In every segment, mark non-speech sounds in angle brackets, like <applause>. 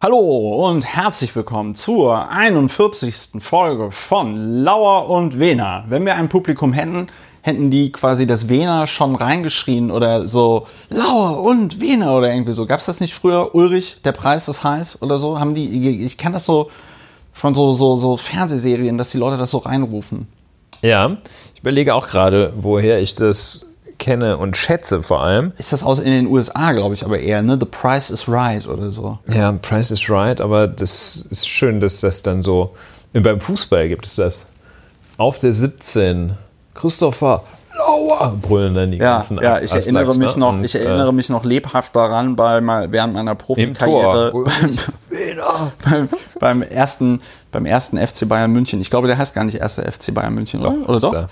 Hallo und herzlich willkommen zur 41. Folge von Lauer und Wena. Wenn wir ein Publikum hätten, hätten die quasi das Wena schon reingeschrien oder so Lauer und Wena oder irgendwie so. Gab es das nicht früher? Ulrich, der Preis ist heiß oder so? Haben die, ich kenne das so von so, so, so Fernsehserien, dass die Leute das so reinrufen. Ja, ich überlege auch gerade, woher ich das kenne und schätze vor allem. Ist das aus in den USA, glaube ich, aber eher, ne? The Price is Right oder so. Ja, Price is Right, aber das ist schön, dass das dann so. Beim Fußball gibt es das. Auf der 17. Christopher Lauer brüllen dann die ja, ganzen Ja, ich erinnere Aslaks, mich ne? noch, ich erinnere äh, mich noch lebhaft daran, bei mal während meiner Profikarriere beim, beim, <laughs> beim ersten beim ersten FC Bayern München. Ich glaube, der heißt gar nicht erster FC Bayern München, oder? oder ist doch? da.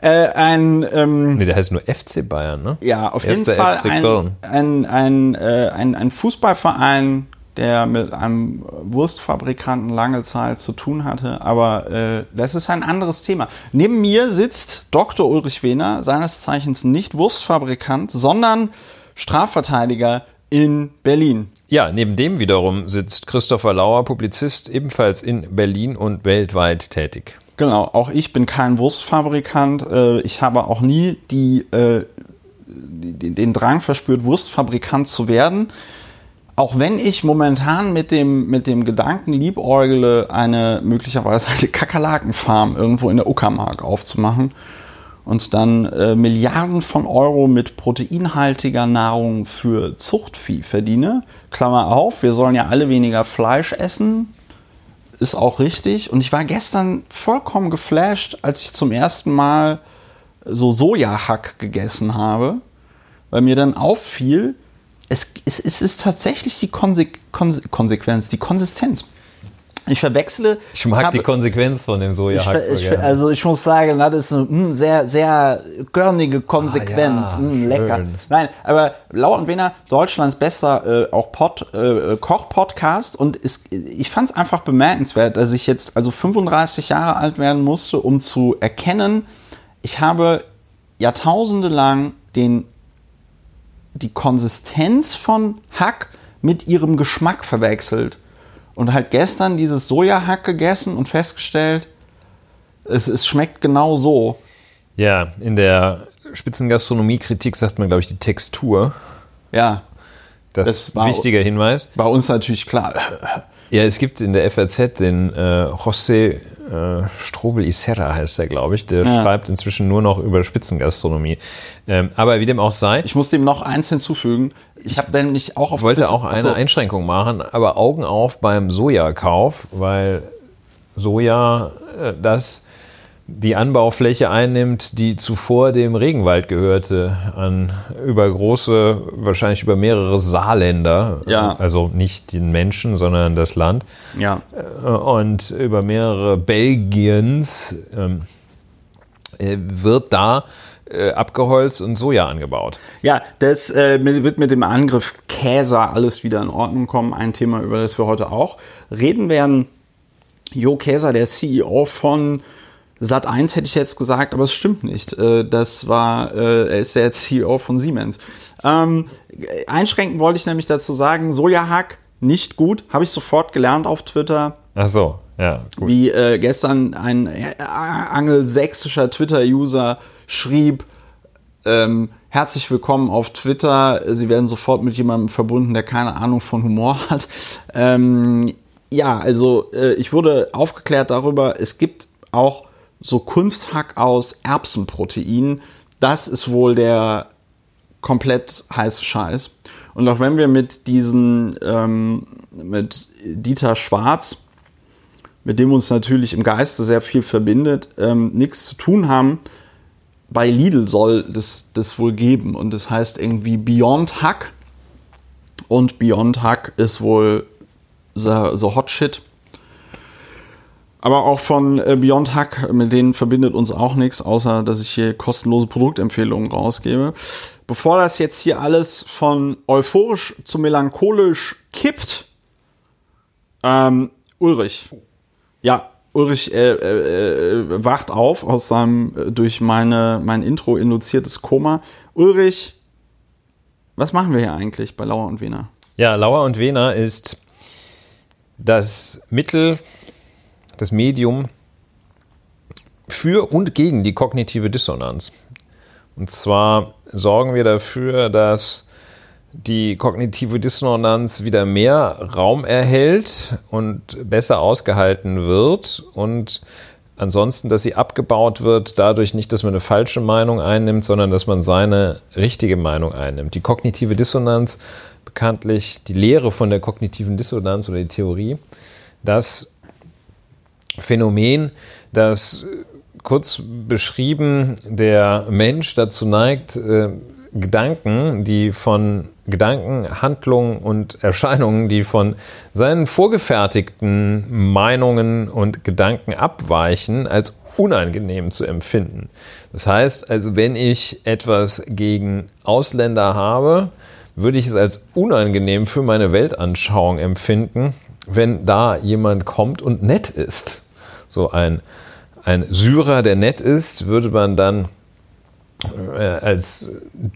Äh, ein ähm, Nee, der heißt nur FC Bayern, ne? Ja, auf Erster jeden Fall FC ein, Köln. ein, ein, äh, ein, ein Fußballverein, der mit einem Wurstfabrikanten lange Zeit zu tun hatte. Aber äh, das ist ein anderes Thema. Neben mir sitzt Dr. Ulrich Wehner, seines Zeichens nicht Wurstfabrikant, sondern Strafverteidiger in Berlin. Ja, neben dem wiederum sitzt Christopher Lauer, Publizist, ebenfalls in Berlin und weltweit tätig. Genau, auch ich bin kein Wurstfabrikant. Äh, Ich habe auch nie die, äh, den Drang verspürt, Wurstfabrikant zu werden. Auch wenn ich momentan mit dem, mit dem Gedanken liebäugle, eine möglicherweise eine Kakerlakenfarm irgendwo in der Uckermark aufzumachen und dann äh, Milliarden von Euro mit proteinhaltiger Nahrung für Zuchtvieh verdiene. Klammer auf, wir sollen ja alle weniger Fleisch essen, ist auch richtig. Und ich war gestern vollkommen geflasht, als ich zum ersten Mal so Sojahack gegessen habe, weil mir dann auffiel, es, es, es ist tatsächlich die Konse Konse Konsequenz, die Konsistenz. Ich verwechsle. Ich mag habe- die Konsequenz von dem ich, Sojahack so ich, gerne. also ich muss sagen, das ist eine mm, sehr, sehr körnige Konsequenz. Ah, ja, mm, lecker. schön. Nein, aber Lauer und Wiener, Deutschlands bester äh, auch Pod, äh, Koch-Podcast. Und es, ich fand es einfach bemerkenswert, dass ich jetzt also 35 Jahre alt werden musste, um zu erkennen, ich habe jahrtausende lang den, die Konsistenz von Hack mit ihrem Geschmack verwechselt. Und halt gestern dieses Sojahack gegessen und festgestellt, es, es schmeckt genau so. ja, in der Spitzengastronomie-Kritik sagt man, glaube ich, die Textur. Ja, Das, Das ist war- ein wichtiger Hinweis. bei uns natürlich klar. Ja, es gibt in der FAZ den äh, José äh, Strobel Iserra heißt er, glaube ich. Der Ja. schreibt inzwischen nur noch über Spitzengastronomie. Ähm, aber wie dem auch sei, Ich muss dem noch eins hinzufügen. Ich habe nämlich auch auf wollte Twitter- auch eine Achso. Einschränkung machen, aber Augen auf beim Sojakauf, weil Soja äh, das die Anbaufläche einnimmt, die zuvor dem Regenwald gehörte, an über große, wahrscheinlich über mehrere Saarländer, Ja. also nicht den Menschen, sondern das Land, Ja. äh, und über mehrere Belgiens ähm, äh, wird da äh, abgeholzt und Soja angebaut. Ja, das äh, wird mit dem Angriff Käse alles wieder in Ordnung kommen. Ein Thema, über das wir heute auch reden werden. Jo Käser, der CEO von Sat1 hätte ich jetzt gesagt, aber es stimmt nicht. Äh, Das war, äh, er ist der CEO von Siemens. Ähm, einschränken wollte ich nämlich dazu sagen, Sojahack nicht gut, habe ich sofort gelernt auf Twitter. Ach so, ja, gut. Wie äh, gestern ein äh, angelsächsischer Twitter-User schrieb, ähm, herzlich willkommen auf Twitter. Sie werden sofort mit jemandem verbunden, der keine Ahnung von Humor hat. Ähm, ja, also äh, ich wurde aufgeklärt darüber, es gibt auch so Kunsthack aus Erbsenprotein. Das ist wohl der komplett heiße Scheiß. Und auch wenn wir mit diesen, ähm, mit Dieter Schwarz, mit dem uns natürlich im Geiste sehr viel verbindet, ähm, nichts zu tun haben, bei Lidl soll das, das wohl geben. Und das heißt irgendwie Beyond Hack. Und Beyond Hack ist wohl the hot shit. Aber auch von äh, Beyond Hack, mit denen verbindet uns auch nichts, außer dass ich hier kostenlose Produktempfehlungen rausgebe. Bevor das jetzt hier alles von euphorisch zu melancholisch kippt, ähm, Ulrich. Ja, Ulrich äh, äh, äh, wacht auf aus seinem äh, durch meine, mein Intro induziertes Koma. Ulrich, was machen wir hier eigentlich bei Lauer und Wiener? Ja, Lauer und Wiener ist das Mittel, das Medium für und gegen die kognitive Dissonanz. Und zwar sorgen wir dafür, dass die kognitive Dissonanz wieder mehr Raum erhält und besser ausgehalten wird und ansonsten, dass sie abgebaut wird, dadurch nicht, dass man eine falsche Meinung einnimmt, sondern dass man seine richtige Meinung einnimmt. Die kognitive Dissonanz, bekanntlich die Lehre von der kognitiven Dissonanz oder die Theorie, das Phänomen, das kurz beschrieben der Mensch dazu neigt, äh, Gedanken, die von Gedanken, Handlungen und Erscheinungen, die von seinen vorgefertigten Meinungen und Gedanken abweichen, als unangenehm zu empfinden. Das heißt also, wenn ich etwas gegen Ausländer habe, würde ich es als unangenehm für meine Weltanschauung empfinden, wenn da jemand kommt und nett ist. So ein, ein Syrer, der nett ist, würde man dann äh, als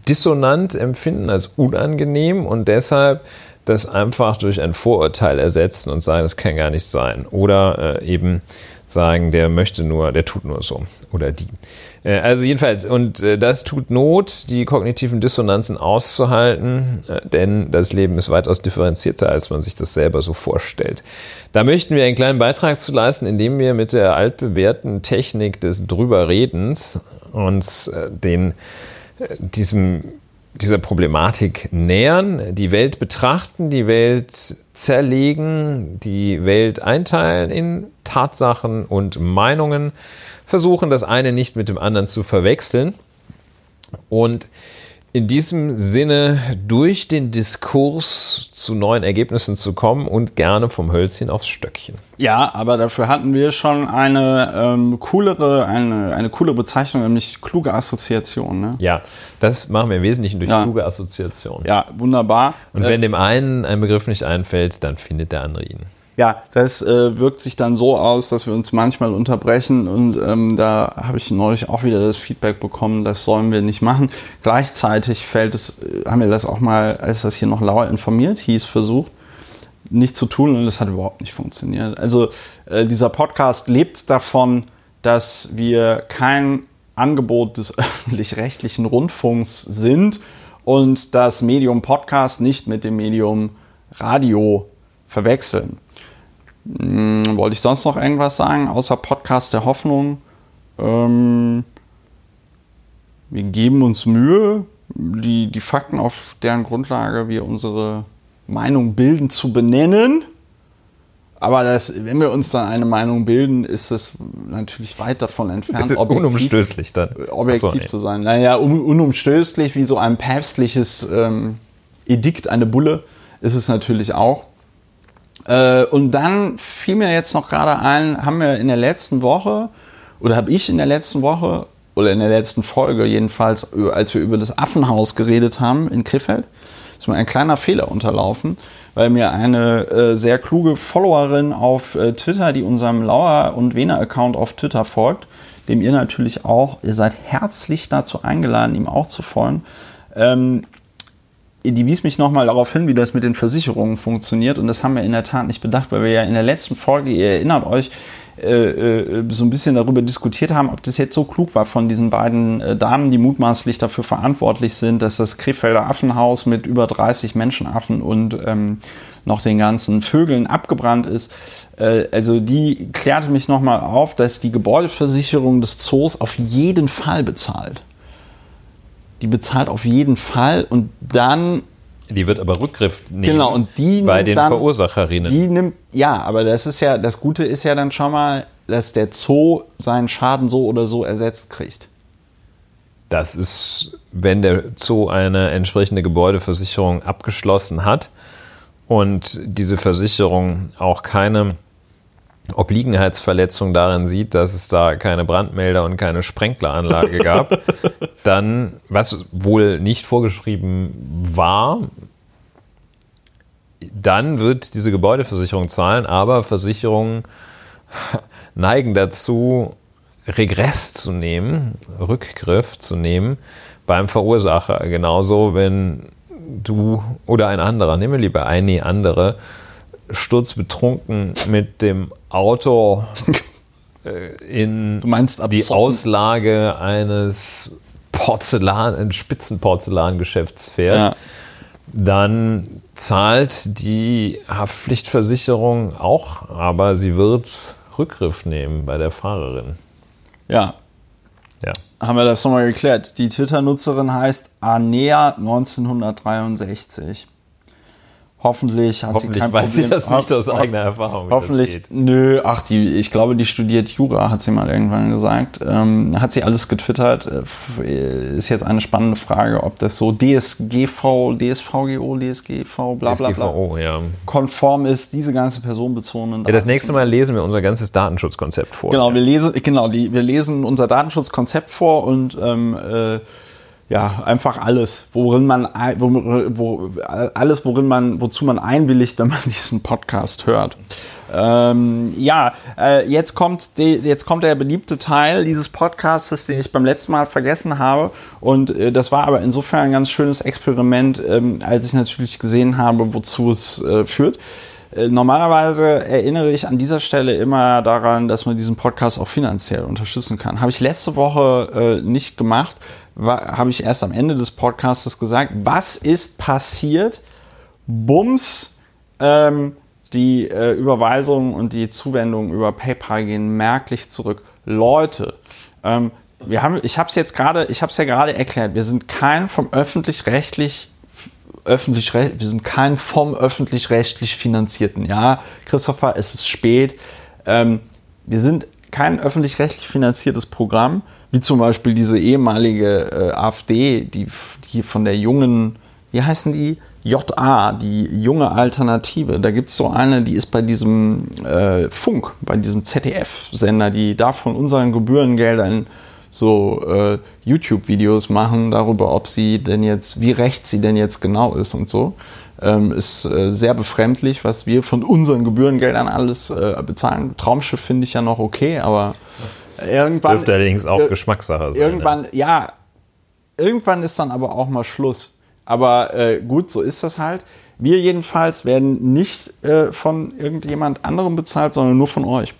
dissonant empfinden, als unangenehm und deshalb das einfach durch ein Vorurteil ersetzen und sagen, das kann gar nicht sein. Oder äh, eben sagen, der möchte nur, der tut nur so. Oder die. Äh, also jedenfalls, und äh, das tut Not, die kognitiven Dissonanzen auszuhalten, äh, denn das Leben ist weitaus differenzierter, als man sich das selber so vorstellt. Da möchten wir einen kleinen Beitrag zu leisten, indem wir mit der altbewährten Technik des Drüberredens uns den, diesem dieser Problematik nähern, die Welt betrachten, die Welt zerlegen, die Welt einteilen in Tatsachen und Meinungen, versuchen das eine nicht mit dem anderen zu verwechseln. Und in diesem Sinne durch den Diskurs zu neuen Ergebnissen zu kommen und gerne vom Hölzchen aufs Stöckchen. Ja, aber dafür hatten wir schon eine ähm, coolere, eine, eine coole Bezeichnung, nämlich kluge Assoziation. Ne? Ja, das machen wir im Wesentlichen durch ja. kluge Assoziation. Ja, wunderbar. Und wenn äh, dem einen ein Begriff nicht einfällt, dann findet der andere ihn. Ja, das äh, wirkt sich dann so aus, dass wir uns manchmal unterbrechen und ähm, da habe ich neulich auch wieder das Feedback bekommen, das sollen wir nicht machen. Gleichzeitig fällt es, äh, haben wir das auch mal, als das hier noch lauer informiert hieß, versucht, nicht zu tun und das hat überhaupt nicht funktioniert. Also äh, dieser Podcast lebt davon, dass wir kein Angebot des <laughs> öffentlich-rechtlichen Rundfunks sind und das Medium Podcast nicht mit dem Medium Radio verwechseln. Hm, wollte ich sonst noch irgendwas sagen, außer Podcast der Hoffnung? Ähm, wir geben uns Mühe, die, die Fakten, auf deren Grundlage wir unsere Meinung bilden, zu benennen. Aber das, wenn wir uns dann eine Meinung bilden, ist es natürlich weit davon entfernt, objektiv, unumstößlich dann. objektiv so, nee. zu sein. Naja, un, unumstößlich, wie so ein päpstliches ähm, Edikt, eine Bulle, ist es natürlich auch. Äh, und dann fiel mir jetzt noch gerade ein, haben wir in der letzten Woche, oder habe ich in der letzten Woche, oder in der letzten Folge jedenfalls, als wir über das Affenhaus geredet haben in Krefeld, ist mir ein kleiner Fehler unterlaufen, weil mir eine äh, sehr kluge Followerin auf äh, Twitter, die unserem Lauer und Wena Account auf Twitter folgt, dem ihr natürlich auch, ihr seid herzlich dazu eingeladen, ihm auch zu folgen, ähm, die wies mich nochmal darauf hin, wie das mit den Versicherungen funktioniert. Und das haben wir in der Tat nicht bedacht, weil wir ja in der letzten Folge, ihr erinnert euch, äh, äh, so ein bisschen darüber diskutiert haben, ob das jetzt so klug war von diesen beiden äh, Damen, die mutmaßlich dafür verantwortlich sind, dass das Krefelder Affenhaus mit über 30 Menschenaffen und ähm, noch den ganzen Vögeln abgebrannt ist. Also die klärte mich nochmal auf, dass die Gebäudeversicherung des Zoos auf jeden Fall bezahlt die bezahlt auf jeden Fall und dann. Die wird aber Rückgriff nehmen. Genau, und die bei den dann, Verursacherinnen. Die nimmt, ja, aber das ist ja, das Gute ist ja dann schon mal, dass der Zoo seinen Schaden so oder so ersetzt kriegt. Das ist, wenn der Zoo eine entsprechende Gebäudeversicherung abgeschlossen hat und diese Versicherung auch keine Obliegenheitsverletzung darin sieht, dass es da keine Brandmelder und keine Sprenkleranlage gab, <laughs> dann, was wohl nicht vorgeschrieben war, dann wird diese Gebäudeversicherung zahlen, aber Versicherungen <laughs> neigen dazu, Regress zu nehmen, Rückgriff zu nehmen beim Verursacher. Genauso, wenn du oder ein anderer, nehmen wir lieber eine andere, sturzbetrunken mit dem Auto <laughs> äh, in die. Auslage eines Porzellan, eines Spitzenporzellangeschäfts fährt, Ja. dann zahlt die Haftpflichtversicherung auch, aber sie wird Rückgriff nehmen bei der Fahrerin. ja, Ja. haben wir das nochmal geklärt. Die Twitter-Nutzerin heißt Anea1963. Hoffentlich hat Hoffentlich sie kein weiß Problem. sie das nicht aus eigener Erfahrung. Hoffentlich, nö, ach, die, ich glaube, die studiert Jura, hat sie mal irgendwann gesagt. Ähm, hat sie alles getwittert. Äh, f- Ist jetzt eine spannende Frage, ob das so DSGV, DSVGO, DSGV, bla bla bla, ja. konform ist, diese ganze personenbezogenen ja. Das nächste Mal lesen wir unser ganzes Datenschutzkonzept vor. Genau, wir lesen, genau, die, wir lesen unser Datenschutzkonzept vor und ähm, äh, ja, einfach alles, worin man, wo, wo, alles, worin man, wozu man einwilligt, wenn man <laughs> diesen Podcast hört. Ähm, ja, äh, jetzt kommt die, jetzt kommt der beliebte Teil dieses Podcasts, den ich beim letzten Mal vergessen habe. Und äh, das war aber insofern ein ganz schönes Experiment, ähm, als ich natürlich gesehen habe, wozu es äh, führt. Äh, Normalerweise erinnere ich an dieser Stelle immer daran, dass man diesen Podcast auch finanziell unterstützen kann. Habe ich letzte Woche äh, nicht gemacht, habe ich erst am Ende des Podcasts gesagt. Was ist passiert? Bums, ähm, die äh, Überweisungen und die Zuwendungen über PayPal gehen merklich zurück. Leute, ähm, wir haben, ich habe es jetzt gerade, ich habe es ja gerade erklärt. Wir sind kein vom öffentlich-rechtlich öffentlich wir sind kein vom öffentlich-rechtlich finanzierten. Ja, Christopher, es ist spät. Ähm, wir sind kein öffentlich-rechtlich finanziertes Programm, wie zum Beispiel diese ehemalige äh, AfD, die, die von der jungen, wie heißen die? JA, die junge Alternative. Da gibt es so eine, die ist bei diesem äh, Funk, bei diesem ZDF-Sender, die da von unseren Gebührengeldern so äh, YouTube-Videos machen darüber, ob sie denn jetzt, wie recht sie denn jetzt genau ist und so. Ähm, ist äh, sehr befremdlich, was wir von unseren Gebührengeldern alles äh, bezahlen. Traumschiff finde ich ja noch okay, aber irgendwann. Dürfte allerdings auch ir- Geschmackssache sein. ne? Irgendwann, ja, irgendwann ist dann aber auch mal Schluss. Aber äh, gut, so ist das halt. Wir jedenfalls werden nicht äh, von irgendjemand anderem bezahlt, sondern nur von euch.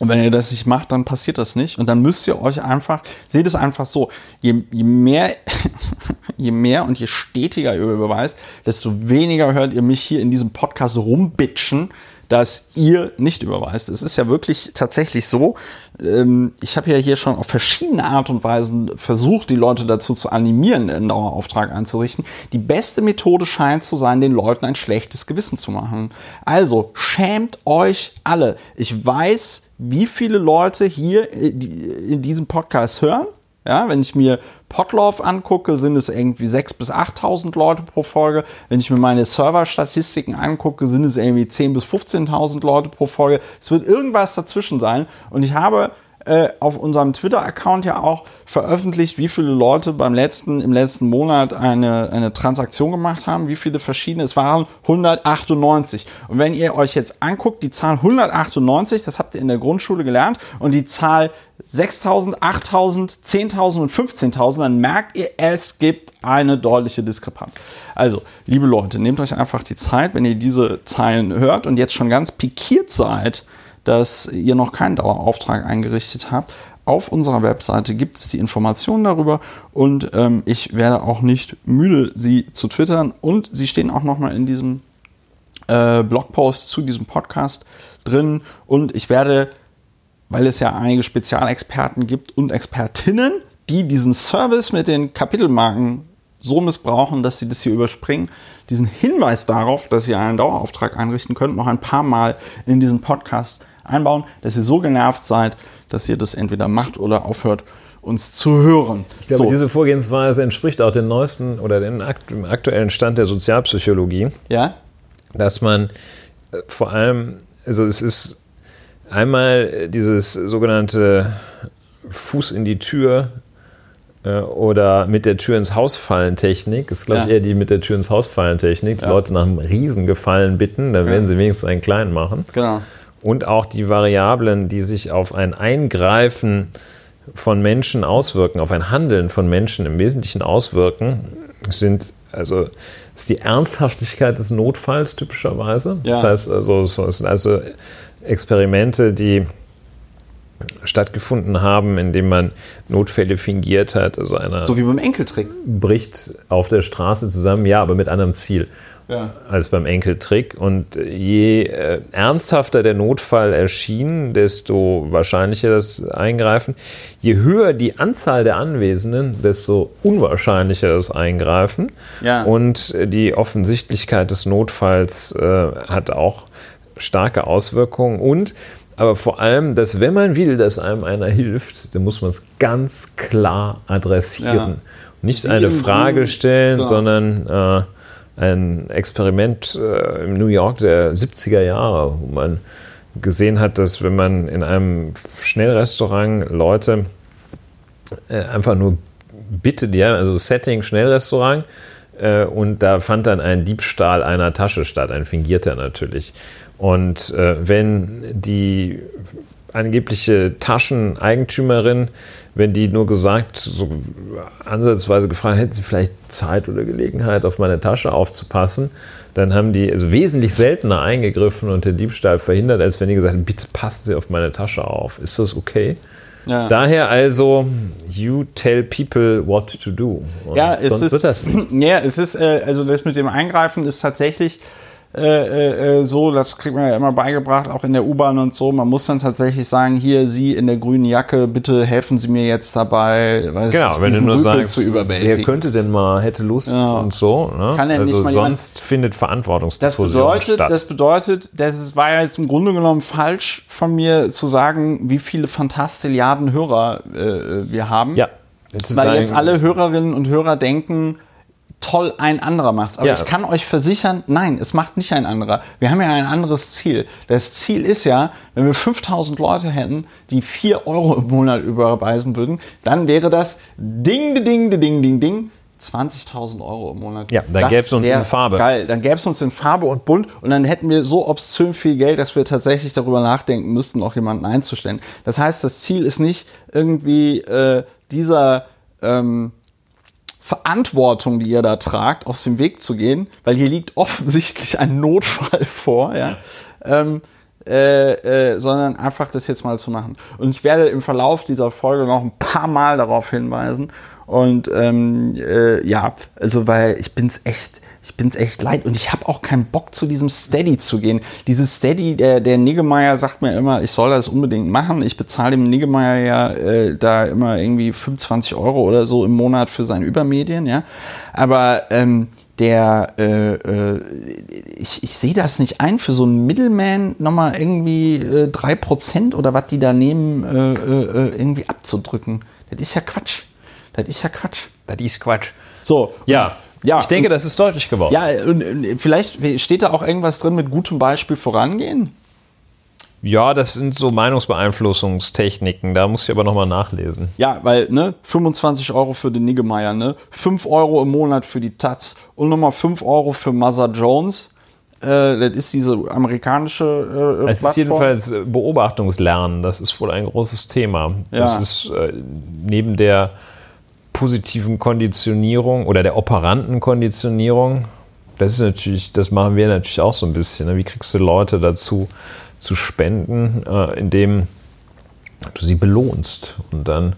Und wenn ihr das nicht macht, dann passiert das nicht. Und dann müsst ihr euch einfach, seht es einfach so, je, je mehr, <laughs> je mehr und je stetiger ihr überweist, desto weniger hört ihr mich hier in diesem Podcast rumbitchen, dass ihr nicht überweist. Es ist ja wirklich tatsächlich so. Ähm, ich habe ja hier schon auf verschiedene Art und Weisen versucht, die Leute dazu zu animieren, einen Dauerauftrag einzurichten. Die beste Methode scheint zu sein, den Leuten ein schlechtes Gewissen zu machen. Also schämt euch alle. Ich weiß, wie viele Leute hier äh, in diesem Podcast hören. Ja, wenn ich mir Potlauf angucke, sind es irgendwie 6.000 bis 8.000 Leute pro Folge. Wenn ich mir meine Server-Statistiken angucke, sind es irgendwie 10.000 bis 15.000 Leute pro Folge. Es wird irgendwas dazwischen sein. Und ich habe äh, auf unserem Twitter-Account ja auch veröffentlicht, wie viele Leute beim letzten, im letzten Monat eine, eine Transaktion gemacht haben, wie viele verschiedene. Es waren 198. Und wenn ihr euch jetzt anguckt, die Zahl 198, das habt ihr in der Grundschule gelernt, und die Zahl 6000, 8000, 10.000 und 15.000, dann merkt ihr, es gibt eine deutliche Diskrepanz. Also, liebe Leute, nehmt euch einfach die Zeit, wenn ihr diese Zeilen hört und jetzt schon ganz pikiert seid, dass ihr noch keinen Dauerauftrag eingerichtet habt. Auf unserer Webseite gibt es die Informationen darüber und ähm, ich werde auch nicht müde, sie zu twittern und sie stehen auch nochmal in diesem äh, Blogpost zu diesem Podcast drin und ich werde, weil es ja einige Spezialexperten gibt und Expertinnen, die diesen Service mit den Kapitelmarken so missbrauchen, dass sie das hier überspringen, diesen Hinweis darauf, dass ihr einen Dauerauftrag einrichten könnt, noch ein paar Mal in diesen Podcast einbauen, dass ihr so genervt seid, dass ihr das entweder macht oder aufhört, uns zu hören. Ich glaube, so, diese Vorgehensweise entspricht auch dem neuesten oder dem aktuellen Stand der Sozialpsychologie, ja? dass man äh, vor allem, also es ist einmal äh, dieses sogenannte Fuß in die Tür äh, oder mit der Tür ins Haus fallen Technik. Das ist, glaube ich, Ja. eher die mit der Tür ins Haus fallen Technik. Ja. Leute nach einem Riesengefallen bitten, dann werden sie wenigstens einen kleinen machen. Genau. und auch die Variablen, die sich auf ein Eingreifen von Menschen auswirken, auf ein Handeln von Menschen im Wesentlichen auswirken, sind also ist die Ernsthaftigkeit des Notfalls typischerweise. Ja. Das heißt, also, also Experimente, die stattgefunden haben, indem man Notfälle fingiert hat. Also einer So wie beim Enkeltrick. bricht auf der Straße zusammen, ja, aber mit anderem Ziel Ja. als beim Enkeltrick. Und je äh, ernsthafter der Notfall erschien, desto wahrscheinlicher das Eingreifen. Je höher die Anzahl der Anwesenden, desto unwahrscheinlicher das Eingreifen. Ja. Und die Offensichtlichkeit des Notfalls äh, hat auch starke Auswirkungen. Und aber vor allem, dass wenn man will, dass einem einer hilft, dann muss man es ganz klar adressieren. Ja. Nicht Sie eine Frage stellen, Genau. sondern äh, ein Experiment äh, im New York der 70er Jahre, wo man gesehen hat, dass wenn man in einem Schnellrestaurant Leute äh, einfach nur bittet, ja, also Setting Schnellrestaurant, äh, und da fand dann ein Diebstahl einer Tasche statt, ein fingierter natürlich. Und äh, wenn die angebliche Tascheneigentümerin, wenn die nur gesagt, so ansatzweise gefragt, hätten sie vielleicht Zeit oder Gelegenheit, auf meine Tasche aufzupassen, dann haben die also wesentlich seltener eingegriffen und den Diebstahl verhindert, als wenn die gesagt hätten, bitte passen Sie auf meine Tasche auf. Ist das okay? Ja. Daher also, you tell people what to do. Und Ja, es sonst ist, wird das <clears throat> nichts. ja, es ist, äh, also das mit dem Eingreifen ist tatsächlich äh, äh, so, das kriegt man ja immer beigebracht, auch in der U-Bahn und so. Man muss dann tatsächlich sagen, hier, Sie in der grünen Jacke, bitte helfen Sie mir jetzt dabei, weiß Genau, ich, wenn du nur sagst, zu wer überwältigen. könnte denn mal, hätte Lust Ja. und so. Ne? Kann nicht also mal jemand- sonst findet Das Verantwortungsdiffusion bedeutet, statt. das bedeutet, das ist- war ja jetzt im Grunde genommen falsch von mir zu sagen, wie viele Fantastilliarden Hörer äh, wir haben. ja, Weil jetzt alle Hörerinnen und Hörer denken, toll, ein anderer macht's. Aber Ja. ich kann euch versichern, nein, es macht nicht ein anderer. Wir haben ja ein anderes Ziel. Das Ziel ist ja, wenn wir 5000 Leute hätten, die 4 Euro im Monat überweisen würden, dann wäre das Ding, Ding, Ding, Ding, Ding, Ding. 20.000 Euro im Monat. Ja, dann Das gäb's uns in Farbe. Geil, dann gäbe es uns in Farbe und bunt und dann hätten wir so obszön viel Geld, dass wir tatsächlich darüber nachdenken müssten, auch jemanden einzustellen. Das heißt, das Ziel ist nicht irgendwie äh, dieser ähm, Verantwortung, die ihr da tragt, aus dem Weg zu gehen, weil hier liegt offensichtlich ein Notfall <laughs> vor, ja. Ähm, äh, äh, sondern einfach das jetzt mal zu machen. Und ich werde im Verlauf dieser Folge noch ein paar Mal darauf hinweisen. Und ähm, äh, ja, also weil ich bin's echt, ich bin's echt leid und ich habe auch keinen Bock zu diesem Steady zu gehen. Dieses Steady, der der Niggemeier sagt mir immer, ich soll das unbedingt machen. Ich bezahle dem Niggemeier ja äh, da immer irgendwie 25 Euro oder so im Monat für seine Übermedien, ja. Aber ähm, der, äh, äh, ich, ich sehe das nicht ein, für so einen Middleman nochmal irgendwie äh, 3% oder was die da nehmen, äh, äh, irgendwie abzudrücken. Das ist ja Quatsch. Das ist ja Quatsch. das ist Quatsch. So. Ja, Ja, ich denke, und- das ist deutlich geworden. Ja, und, und vielleicht steht da auch irgendwas drin mit gutem Beispiel vorangehen. Ja, das sind so Meinungsbeeinflussungstechniken. Da muss ich aber nochmal nachlesen. Ja, weil, ne, 25 Euro für den Niggemeier, ne, 5 Euro im Monat für die Taz und nochmal 5 Euro für Mother Jones. Äh, das ist diese amerikanische äh, Es ist jedenfalls äh, Beobachtungslernen. Das ist wohl ein großes Thema. Das Ja. ist äh, neben der positiven Konditionierung oder der operanten Konditionierung. Das ist natürlich, das machen wir natürlich auch so ein bisschen. Ne? Wie kriegst du Leute dazu zu spenden, äh, indem du sie belohnst und dann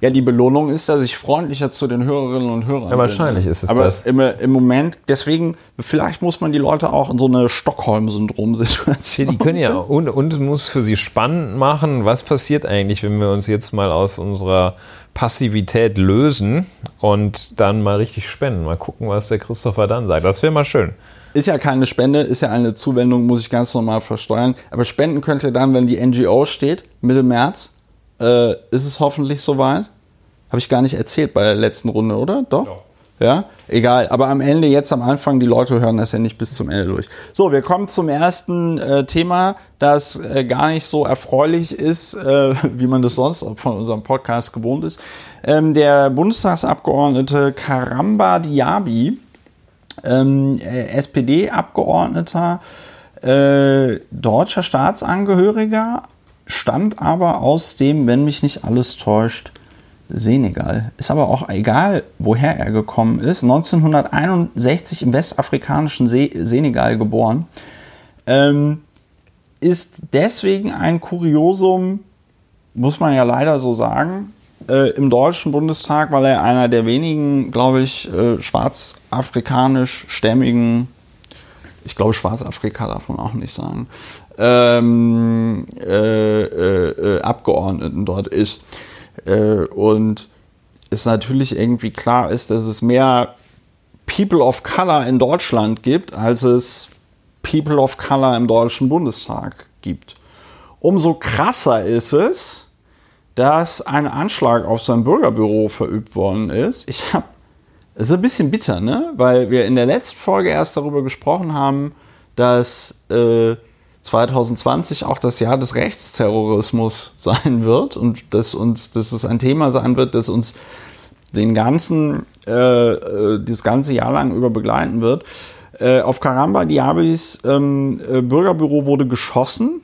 Ja, die Belohnung ist, dass ich freundlicher zu den Hörerinnen und Hörern Ja, wahrscheinlich ist es Aber das. Im, im Moment, deswegen, vielleicht muss man die Leute auch in so eine Stockholm-Syndrom-Situation. Die können ja und, und muss für sie spannend machen, was passiert eigentlich, wenn wir uns jetzt mal aus unserer Passivität lösen und dann mal richtig spenden. Mal gucken, was der Christopher dann sagt. Das wäre mal schön. Ist ja keine Spende, ist ja eine Zuwendung, muss ich ganz normal versteuern. Aber spenden könnt ihr dann, wenn die NGO steht, Mitte März. Äh, ist es hoffentlich soweit? Habe ich gar nicht erzählt bei der letzten Runde, oder? Doch? Ja, egal. Aber am Ende, jetzt am Anfang, die Leute hören das ja nicht bis zum Ende durch. So, wir kommen zum ersten äh, Thema, das äh, gar nicht so erfreulich ist, äh, <laughs> wie man das sonst von unserem Podcast gewohnt ist. Ähm, der Bundestagsabgeordnete Karamba Diaby, ähm, äh, SPD-Abgeordneter, äh, deutscher Staatsangehöriger, stammt aber aus dem, wenn mich nicht alles täuscht, Senegal. Ist aber auch egal, woher er gekommen ist. 1961 im westafrikanischen See Senegal geboren. Ähm, ist deswegen ein Kuriosum, muss man ja leider so sagen, äh, im Deutschen Bundestag, weil er einer der wenigen, glaube ich, äh, schwarzafrikanisch-stämmigen, ich glaube, Schwarzafrika darf man auch nicht sagen, ähm, äh, äh, äh Abgeordneten dort ist. Äh, und es natürlich irgendwie klar ist, dass es mehr People of Color in Deutschland gibt, als es People of Color im Deutschen Bundestag gibt. Umso krasser ist es, dass ein Anschlag auf sein Bürgerbüro verübt worden ist. Ich habe, es ist ein bisschen bitter, ne? Weil wir in der letzten Folge erst darüber gesprochen haben, dass äh, 2020 auch das Jahr des Rechtsterrorismus <laughs> sein wird und dass uns, dass es ein Thema sein wird, das uns den ganzen, äh, äh das ganze Jahr lang über begleiten wird. Äh, auf Karamba Diabis ähm, äh, Bürgerbüro wurde geschossen.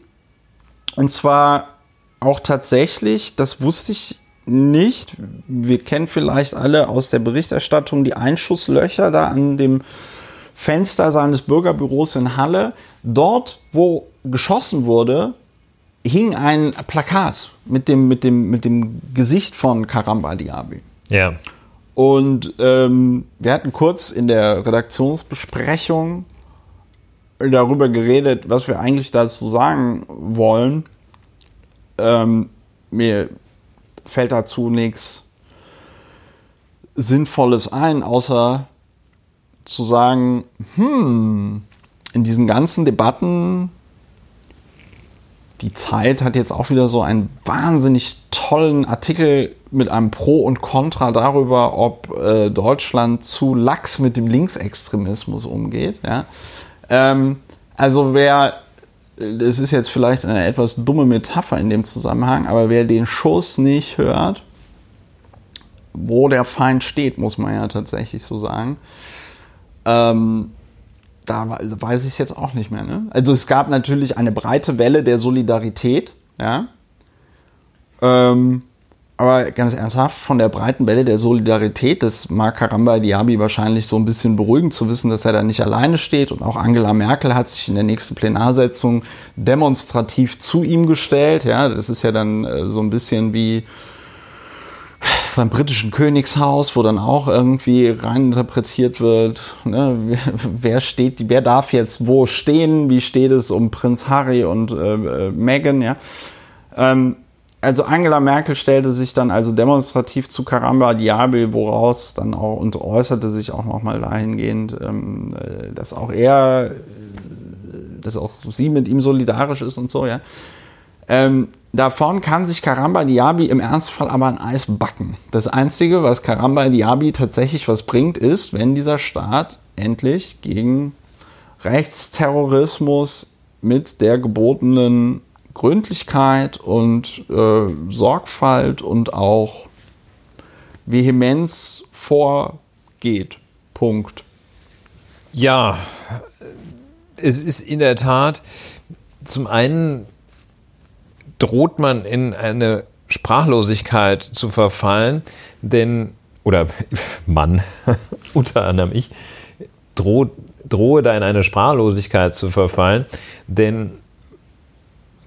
Und zwar auch tatsächlich, das wusste ich nicht. Wir kennen vielleicht alle aus der Berichterstattung die Einschusslöcher da an dem Fenster seines Bürgerbüros in Halle. Dort, wo geschossen wurde, hing ein Plakat mit dem, mit dem, mit dem Gesicht von Karamba Diaby. Ja. Und ähm, wir hatten kurz in der Redaktionsbesprechung darüber geredet, was wir eigentlich dazu sagen wollen. Ähm, mir fällt dazu nichts Sinnvolles ein, außer zu sagen, hm, in diesen ganzen Debatten die Zeit hat jetzt auch wieder so einen wahnsinnig tollen Artikel mit einem Pro und Contra darüber, ob äh, Deutschland zu lax mit dem Linksextremismus umgeht. Ja? Ähm, also wer, das ist jetzt vielleicht eine etwas dumme Metapher in dem Zusammenhang, aber wer den Schuss nicht hört, wo der Feind steht, muss man ja tatsächlich so sagen, ähm, da weiß ich es jetzt auch nicht mehr. Ne? Also es gab natürlich eine breite Welle der Solidarität, ja. Ähm, aber ganz ernsthaft, von der breiten Welle der Solidarität, das mag Karamba Diaby wahrscheinlich so ein bisschen beruhigend zu wissen, dass er da nicht alleine steht. Und auch Angela Merkel hat sich in der nächsten Plenarsitzung demonstrativ zu ihm gestellt. Ja, das ist ja dann äh, so ein bisschen wie beim britischen Königshaus, wo dann auch irgendwie reininterpretiert wird, ne, <laughs> wer, steht, wer darf jetzt wo stehen, wie steht es um Prinz Harry und äh, äh, Meghan, ja. Ähm, also Angela Merkel stellte sich dann also demonstrativ zu Caramba Diaby, woraus dann auch und äußerte sich auch nochmal dahingehend, ähm, äh, dass auch er, dass auch sie mit ihm solidarisch ist und so, ja. Ähm, davon kann sich Karamba Diaby im Ernstfall aber ein Eis backen. Das Einzige, was Karamba Diaby tatsächlich was bringt, ist, wenn dieser Staat endlich gegen Rechtsterrorismus mit der gebotenen Gründlichkeit und äh, Sorgfalt und auch Vehemenz vorgeht. Punkt. Ja, es ist in der Tat zum einen droht man in eine Sprachlosigkeit zu verfallen, denn, oder <laughs> Mann, <laughs> unter anderem ich, droht, drohe da in eine Sprachlosigkeit zu verfallen, denn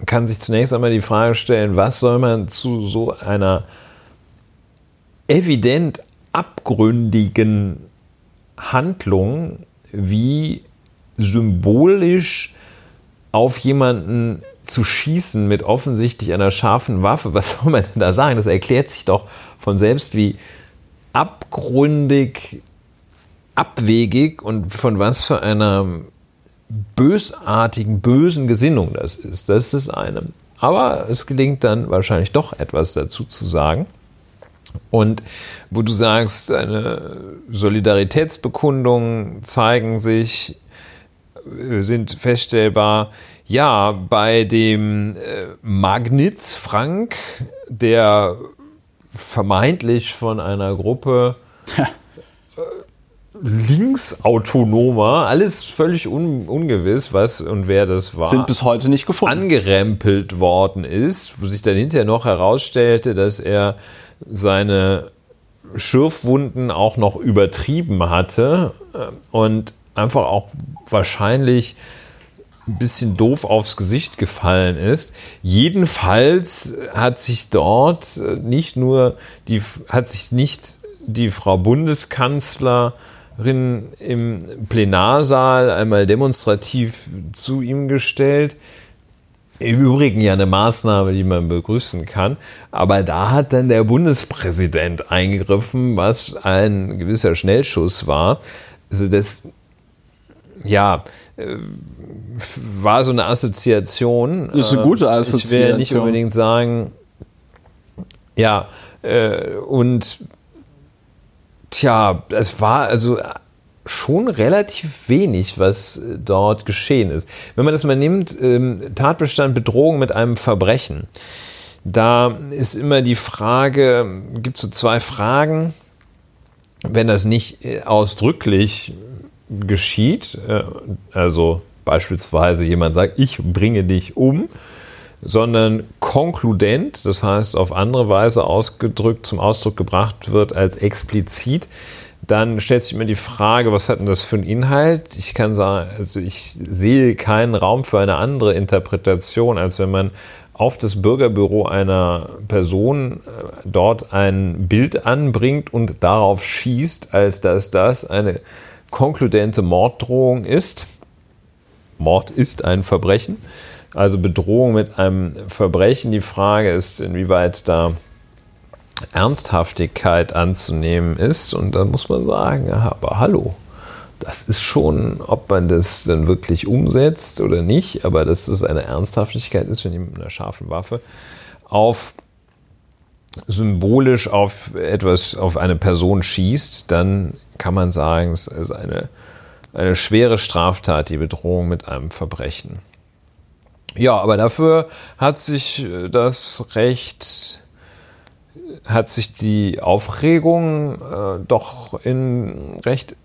kann sich zunächst einmal die Frage stellen, was soll man zu so einer evident abgründigen Handlung wie symbolisch auf jemanden zu schießen mit offensichtlich einer scharfen Waffe, <laughs> was soll man denn da sagen? Das erklärt sich doch von selbst, wie abgründig, abwegig und von was für einer bösartigen, bösen Gesinnung das ist. Das ist das eine. Aber es gelingt dann wahrscheinlich doch etwas dazu zu sagen. Und wo du sagst, eine Solidaritätsbekundungen zeigen sich, äh, sind feststellbar, ja, bei dem äh, Magnitz Frank, der vermeintlich von einer Gruppe äh, linksautonomer, alles völlig un, ungewiss, was und wer das war. Sind bis heute nicht gefunden. Angerempelt worden ist, wo sich dann hinterher noch herausstellte, dass er seine Schürfwunden auch noch übertrieben hatte äh, und einfach auch wahrscheinlich ein bisschen doof aufs Gesicht gefallen ist. Jedenfalls hat sich dort äh, nicht nur die, hat sich nicht die Frau Bundeskanzlerin im Plenarsaal einmal demonstrativ zu ihm gestellt. Im Übrigen ja eine Maßnahme, die man begrüßen kann. Aber da hat dann der Bundespräsident eingegriffen, was ein gewisser Schnellschuss war. Also das, ja, äh, war so eine Assoziation. Ist eine gute Assoziation. Ich will nicht unbedingt sagen, ja, äh, und tja, es war also schon relativ wenig, was dort geschehen ist. Wenn man das mal nimmt, ähm, Tatbestand Bedrohung mit einem Verbrechen, da ist immer die Frage, gibt es so zwei Fragen, wenn das nicht äh, ausdrücklich geschieht, äh, also beispielsweise jemand sagt, ich bringe dich um, sondern konkludent, das heißt auf andere Weise ausgedrückt, zum Ausdruck gebracht wird als explizit, dann stellt sich immer die Frage, was hat denn das für einen Inhalt? Ich kann sagen, also ich sehe keinen Raum für eine andere Interpretation, als wenn man auf das Bürgerbüro einer Person äh, dort ein Bild anbringt und darauf schießt, als dass das eine konkludente Morddrohung ist. Mord ist ein Verbrechen, also Bedrohung mit einem Verbrechen. Die Frage ist, inwieweit da Ernsthaftigkeit anzunehmen ist. Und dann muss man sagen, aber hallo, das ist schon, ob man das dann wirklich umsetzt oder nicht, aber dass es eine Ernsthaftigkeit ist, wenn jemand mit einer scharfen Waffe auf symbolisch auf etwas, auf eine Person schießt, dann kann man sagen, es ist eine, eine schwere Straftat, die Bedrohung mit einem Verbrechen. Ja, aber dafür hat sich das Recht hat sich die Aufregung äh, doch in recht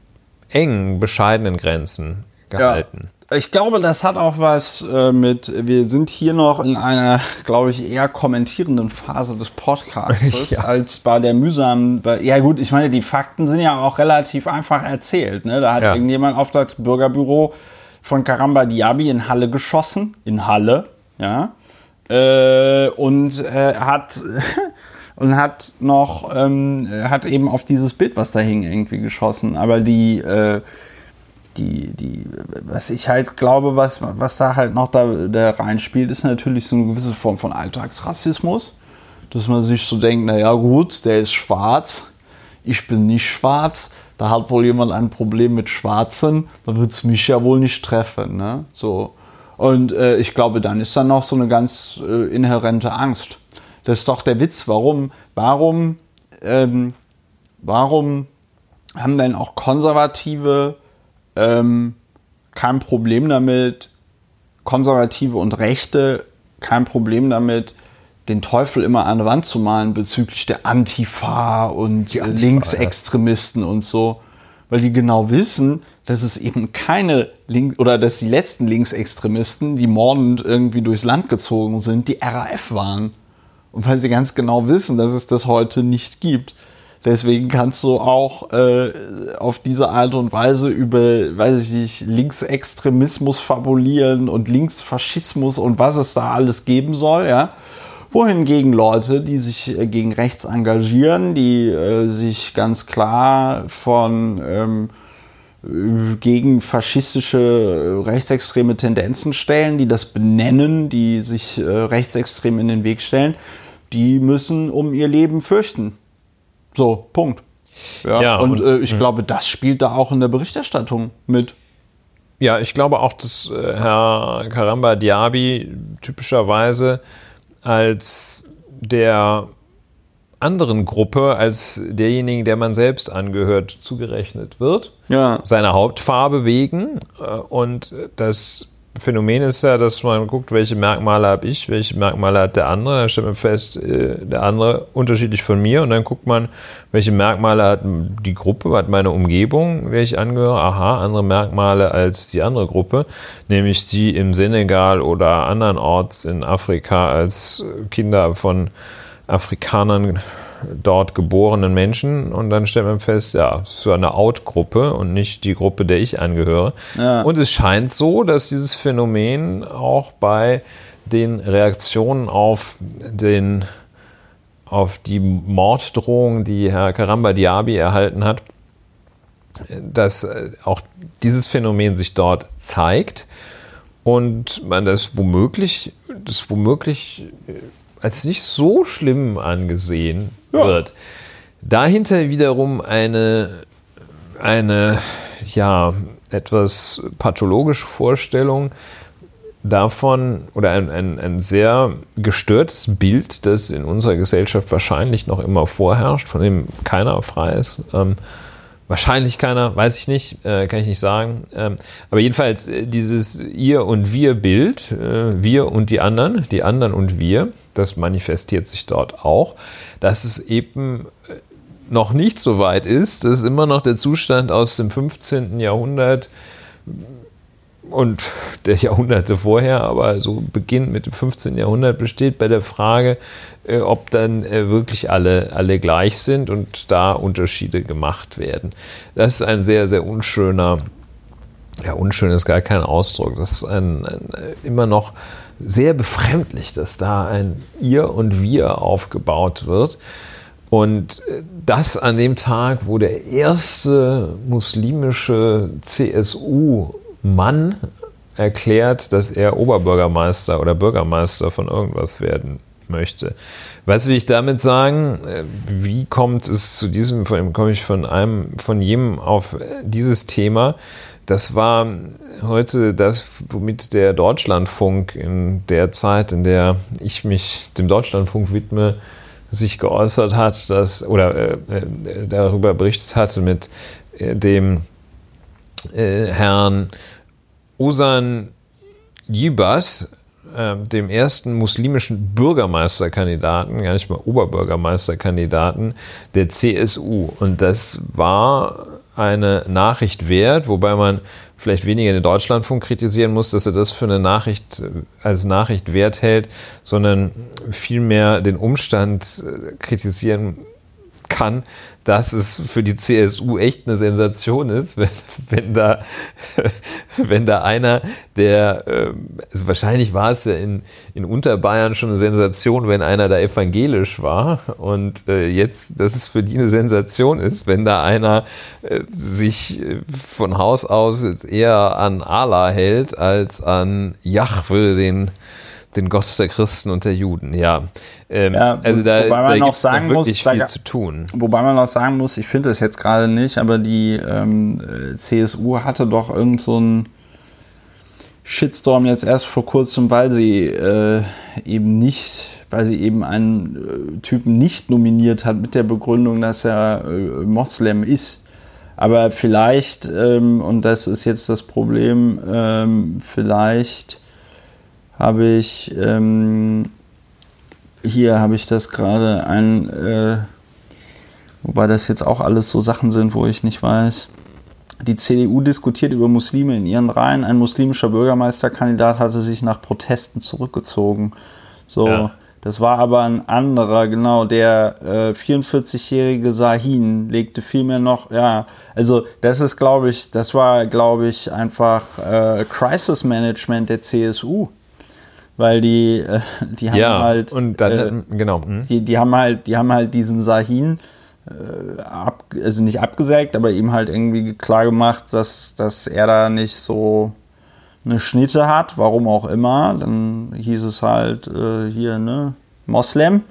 engen, bescheidenen Grenzen gehalten. Ja. Ich glaube, das hat auch was äh, mit, wir sind hier noch in einer, glaube ich, eher kommentierenden Phase des Podcasts <laughs> ja. als bei der mühsamen, bei, ja gut, ich meine, die Fakten sind ja auch relativ einfach erzählt. Ne? Da hat ja. irgendjemand auf das Bürgerbüro von Karamba Diaby in Halle geschossen, in Halle, ja, äh, und äh, hat <laughs> und hat noch, ähm, hat eben auf dieses Bild, was da hing, irgendwie geschossen. Aber die, äh, die, die, was ich halt glaube, was, was da halt noch da, da reinspielt, ist natürlich so eine gewisse Form von Alltagsrassismus. Dass man sich so denkt, naja gut, der ist schwarz, ich bin nicht schwarz, da hat wohl jemand ein Problem mit Schwarzen, da wird es mich ja wohl nicht treffen. Ne? So. Und äh, ich glaube, dann ist da noch so eine ganz äh, inhärente Angst. Das ist doch der Witz. Warum, warum, ähm, warum haben denn auch Konservative ähm, kein Problem damit, Konservative und Rechte kein Problem damit, den Teufel immer an der Wand zu malen bezüglich der Antifa und Antifa, Linksextremisten ja. und so, weil die genau wissen, dass es eben keine Link oder dass die letzten Linksextremisten, die mordend irgendwie durchs Land gezogen sind, die RAF waren. Und weil sie ganz genau wissen, dass es das heute nicht gibt. Deswegen kannst du auch äh, auf diese Art und Weise über, weiß ich nicht, Linksextremismus fabulieren und Linksfaschismus und was es da alles geben soll, ja. Wohingegen Leute, die sich äh, gegen rechts engagieren, die äh, sich ganz klar von ähm, gegen faschistische, äh, rechtsextreme Tendenzen stellen, die das benennen, die sich äh, rechtsextrem in den Weg stellen, die müssen um ihr Leben fürchten. So, Punkt. Ja, ja und, und äh, ich mh. glaube, das spielt da auch in der Berichterstattung mit. Ja, ich glaube auch, dass äh, Herr Karamba Diaby typischerweise als der anderen Gruppe als derjenigen, der man selbst angehört, zugerechnet wird. Ja. Seiner Hauptfarbe wegen. Äh, und das Phänomen ist ja, dass man guckt, welche Merkmale habe ich, welche Merkmale hat der andere. Dann stellt man fest, äh, der andere unterschiedlich von mir. Und dann guckt man, welche Merkmale hat die Gruppe, hat meine Umgebung, der ich angehöre. Aha, andere Merkmale als die andere Gruppe, nämlich sie im Senegal oder andernorts in Afrika als Kinder von Afrikanern dort geborenen Menschen und dann stellt man fest, ja, es ist so eine Out-Gruppe und nicht die Gruppe, der ich angehöre. Ja. Und es scheint so, dass dieses Phänomen auch bei den Reaktionen auf den auf die Morddrohung, die Herr Karamba Diaby erhalten hat, dass äh, auch dieses Phänomen sich dort zeigt und man das womöglich, das womöglich äh, als nicht so schlimm angesehen ja. wird. Dahinter wiederum eine, eine ja, etwas pathologische Vorstellung davon oder ein, ein, ein sehr gestörtes Bild, das in unserer Gesellschaft wahrscheinlich noch immer vorherrscht, von dem keiner frei ist. Ähm, Wahrscheinlich keiner, weiß ich nicht, äh, kann ich nicht sagen. Ähm, aber jedenfalls äh, dieses Ihr und Wir-Bild, äh, wir und die anderen, die anderen und wir, das manifestiert sich dort auch, dass es eben äh, noch nicht so weit ist. Das ist immer noch der Zustand aus dem 15. Jahrhundert und der Jahrhunderte vorher, aber so beginnt mit dem 15. Jahrhundert, besteht bei der Frage, äh, ob dann äh, wirklich alle, alle gleich sind und da Unterschiede gemacht werden. Das ist ein sehr, sehr unschöner, ja, unschön ist gar kein Ausdruck, das ist ein, ein, immer noch sehr befremdlich, dass da ein Ihr und Wir aufgebaut wird. Und äh, das an dem Tag, wo der erste muslimische CSU Mann erklärt, dass er Oberbürgermeister oder Bürgermeister von irgendwas werden möchte. Du, wie ich damit sagen? Äh, wie kommt es zu diesem, komme ich von einem, von jedem auf dieses Thema? Das war heute das, womit der Deutschlandfunk in der Zeit, in der ich mich dem Deutschlandfunk widme, sich geäußert hat, dass, oder äh, äh darüber berichtet hatte mit äh, dem äh, Herrn Osan Yibas, äh, dem ersten muslimischen Bürgermeisterkandidaten, gar nicht mal Oberbürgermeisterkandidaten der CSU. Und das war eine Nachricht wert, wobei man vielleicht weniger den Deutschlandfunk kritisieren muss, dass er das für eine Nachricht äh, als Nachricht wert hält, sondern vielmehr den Umstand äh, kritisieren kann, dass es für die CSU echt eine Sensation ist, <laughs> wenn, wenn da, <laughs> wenn da einer, der, ähm, also wahrscheinlich war es ja in, in Unterbayern schon eine Sensation, wenn einer da evangelisch war. Und äh, jetzt, dass es für die eine Sensation ist, wenn da einer äh, sich äh, von Haus aus jetzt eher an Allah hält als an Jahwe, den den Gott der Christen und der Juden, ja. Ähm, ja also da, da gibt es wirklich muss, viel da, zu tun. Wobei man auch sagen muss, ich finde es jetzt gerade nicht, aber die ähm, CSU hatte doch irgend so einen Shitstorm jetzt erst vor kurzem, weil sie äh, eben nicht, weil sie eben einen äh, Typen nicht nominiert hat mit der Begründung, dass er äh, Moslem ist. Aber vielleicht, ähm, und das ist jetzt das Problem, ähm, vielleicht habe ich, ähm, hier habe ich das gerade ein, äh, wobei das jetzt auch alles so Sachen sind, wo ich nicht weiß. Die CDU diskutiert über Muslime in ihren Reihen. Ein muslimischer Bürgermeisterkandidat hatte sich nach Protesten zurückgezogen. So, ja. das war aber ein anderer, genau. Der äh, 44-jährige Sahin legte vielmehr noch, ja, also das ist, glaube ich, das war, glaube ich, einfach äh, Crisis Management der CSU weil die, äh, die haben ja, halt, und dann, äh, genau, hm. die, die haben halt, die haben halt diesen Sahin äh, ab, also nicht abgesägt, aber ihm halt irgendwie klar gemacht, dass, dass er da nicht so eine Schnitte hat, warum auch immer. Dann hieß es halt äh, hier, ne, Moslem.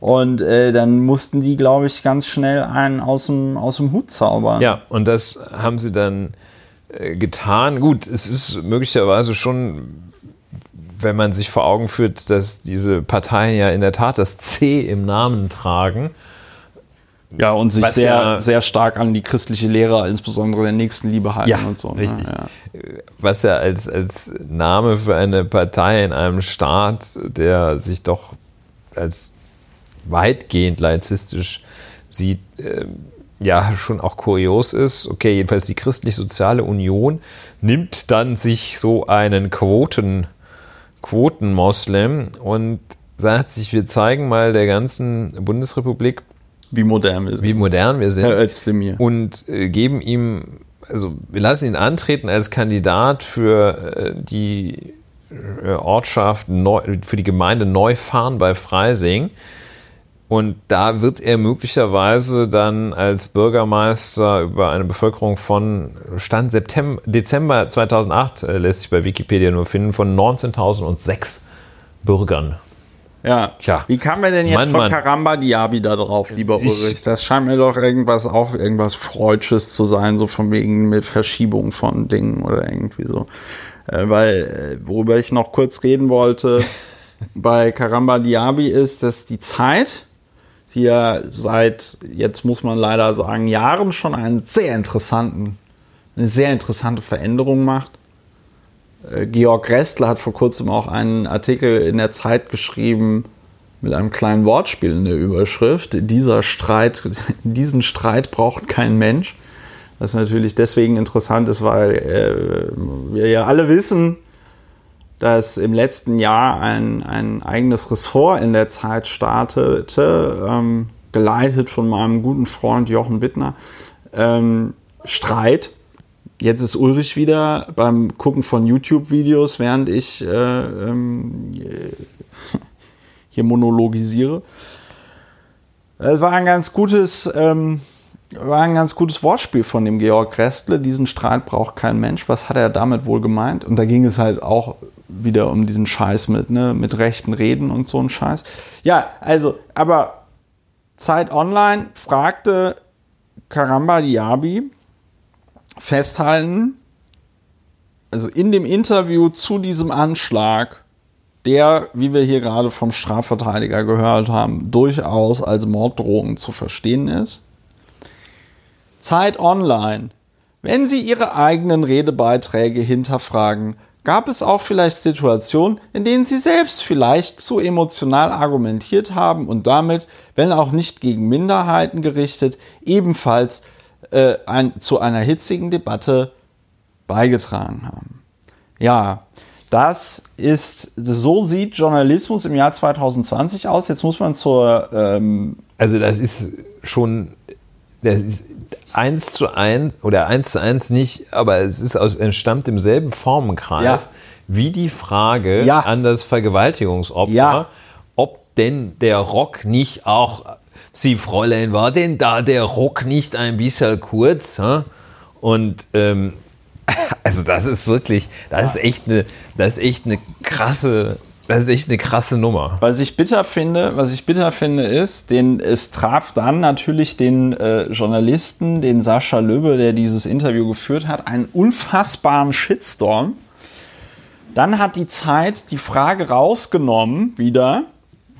Und äh, dann mussten die, glaube ich, ganz schnell einen aus dem, aus dem Hut zaubern. Ja, und das haben sie dann äh, getan. Gut, es ist möglicherweise schon wenn man sich vor Augen führt, dass diese Parteien ja in der Tat das C im Namen tragen, Ja, und sich sehr, ja- sehr stark an die christliche Lehre, insbesondere der Nächstenliebe halten Ja, und so. ne? richtig. Ja. was ja als, als Name für eine Partei in einem Staat, der sich doch als weitgehend laizistisch sieht, ähm, ja schon auch kurios ist. Okay, jedenfalls die Christlich-Soziale Union nimmt dann sich so einen Quoten, Quoten-Moslem und sagt sich, wir zeigen mal der ganzen Bundesrepublik, Wie modern wir sind. wie modern wir sind Herr Özdemir. und äh, geben ihm, also wir lassen ihn antreten als Kandidat für äh, die äh, Ortschaft, Neu, für die Gemeinde Neufahren bei Freising. Und da wird er möglicherweise dann als Bürgermeister über eine Bevölkerung von Stand September, Dezember 2008, äh, lässt sich bei Wikipedia nur finden, von 19.006 Bürgern. Ja. Tja. Wie kam er denn jetzt Mann, von Mann. Karamba Diaby da drauf, lieber Ich- Ulrich? Das scheint mir doch irgendwas, auch irgendwas Freudsches zu sein, so von wegen mit Verschiebung von Dingen oder irgendwie so. Äh, weil, äh, worüber ich noch kurz reden wollte, <laughs> bei Karamba Diaby ist, dass die Zeit, ja seit, jetzt muss man leider sagen, Jahren schon einen sehr interessanten, eine sehr interessante Veränderung macht. Äh, Georg Restler hat vor kurzem auch einen Artikel in der Zeit geschrieben mit einem kleinen Wortspiel in der Überschrift. Dieser Streit, <laughs> diesen Streit braucht kein Mensch. Was natürlich deswegen interessant ist, weil äh, wir ja alle wissen, dass im letzten Jahr ein, ein eigenes Ressort in der Zeit startete, ähm, geleitet von meinem guten Freund Jochen Wittner. Ähm, Streit. Jetzt ist Ulrich wieder beim Gucken von YouTube-Videos, während ich äh, ähm, <laughs> hier monologisiere. Es war ein ganz gutes, ähm, war ein ganz gutes Wortspiel von dem Georg Restle. Diesen Streit braucht kein Mensch. Was hat er damit wohl gemeint? Und da ging es halt auch wieder um diesen Scheiß mit, ne, mit rechten Reden und so ein Scheiß. Ja, also, aber Zeit Online fragte Karamba Diaby, festhalten, also in dem Interview zu diesem Anschlag, der, wie wir hier gerade vom Strafverteidiger gehört haben, durchaus als Morddrohung zu verstehen ist. Zeit Online. Wenn Sie Ihre eigenen Redebeiträge hinterfragen, gab es auch vielleicht Situationen, in denen Sie selbst vielleicht zu emotional argumentiert haben und damit, wenn auch nicht gegen Minderheiten gerichtet, ebenfalls äh, ein, zu einer hitzigen Debatte beigetragen haben. Ja, das ist, so sieht Journalismus im Jahr 2020 aus. Jetzt muss man zur, ähm, Also das ist schon, das ist eins zu eins oder eins zu eins nicht, aber es ist aus, entstammt im selben Formenkreis Ja. wie die Frage Ja. an das Vergewaltigungsopfer, Ja. ob denn der Rock nicht auch, Sie Fräulein, war denn da der Rock nicht ein bisschen kurz? hä? Und ähm, <laughs> also das ist wirklich, das ist echt eine, das ist echt eine krasse, das ist echt eine krasse Nummer. Was ich bitter finde, was ich bitter finde, ist, den, es traf dann natürlich den äh, Journalisten, den Sascha Löbe, der dieses Interview geführt hat, einen unfassbaren Shitstorm. Dann hat die Zeit die Frage rausgenommen wieder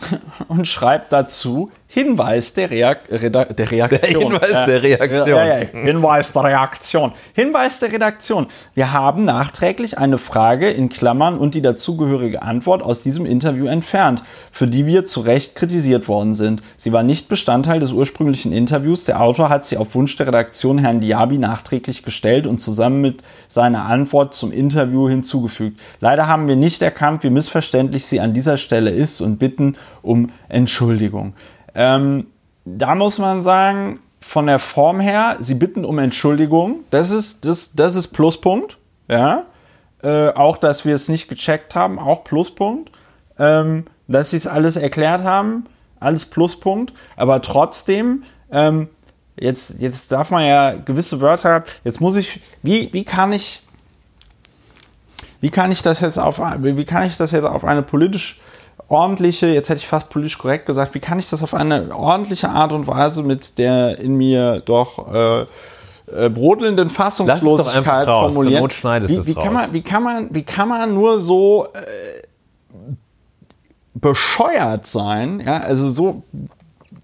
<laughs> und schreibt dazu Hinweis der, Reak Reda der Reaktion. Der Hinweis der Reaktion. Ja, ja, Hinweis der Reaktion. Hinweis der Redaktion. Wir haben nachträglich eine Frage in Klammern und die dazugehörige Antwort aus diesem Interview entfernt, für die wir zu Recht kritisiert worden sind. Sie war nicht Bestandteil des ursprünglichen Interviews. Der Autor hat sie auf Wunsch der Redaktion Herrn Diaby nachträglich gestellt und zusammen mit seiner Antwort zum Interview hinzugefügt. Leider haben wir nicht erkannt, wie missverständlich sie an dieser Stelle ist und bitten um Entschuldigung. Ähm, da muss man sagen, von der Form her, sie bitten um Entschuldigung. Das ist, das, das ist Pluspunkt. Ja. Äh, auch, dass wir es nicht gecheckt haben, auch Pluspunkt. Ähm, dass sie es alles erklärt haben, alles Pluspunkt. Aber trotzdem, ähm, jetzt, jetzt darf man ja gewisse Wörter, jetzt muss ich, wie, wie kann ich, wie kann ich das jetzt auf, wie kann ich das jetzt auf eine politisch ordentliche, jetzt hätte ich fast politisch korrekt gesagt, wie kann ich das auf eine ordentliche Art und Weise mit der in mir doch äh, äh, brodelnden Fassungslosigkeit raus. Formulieren? Wie, wie, kann man, wie, kann man, wie kann man nur so äh, bescheuert sein? Ja, also so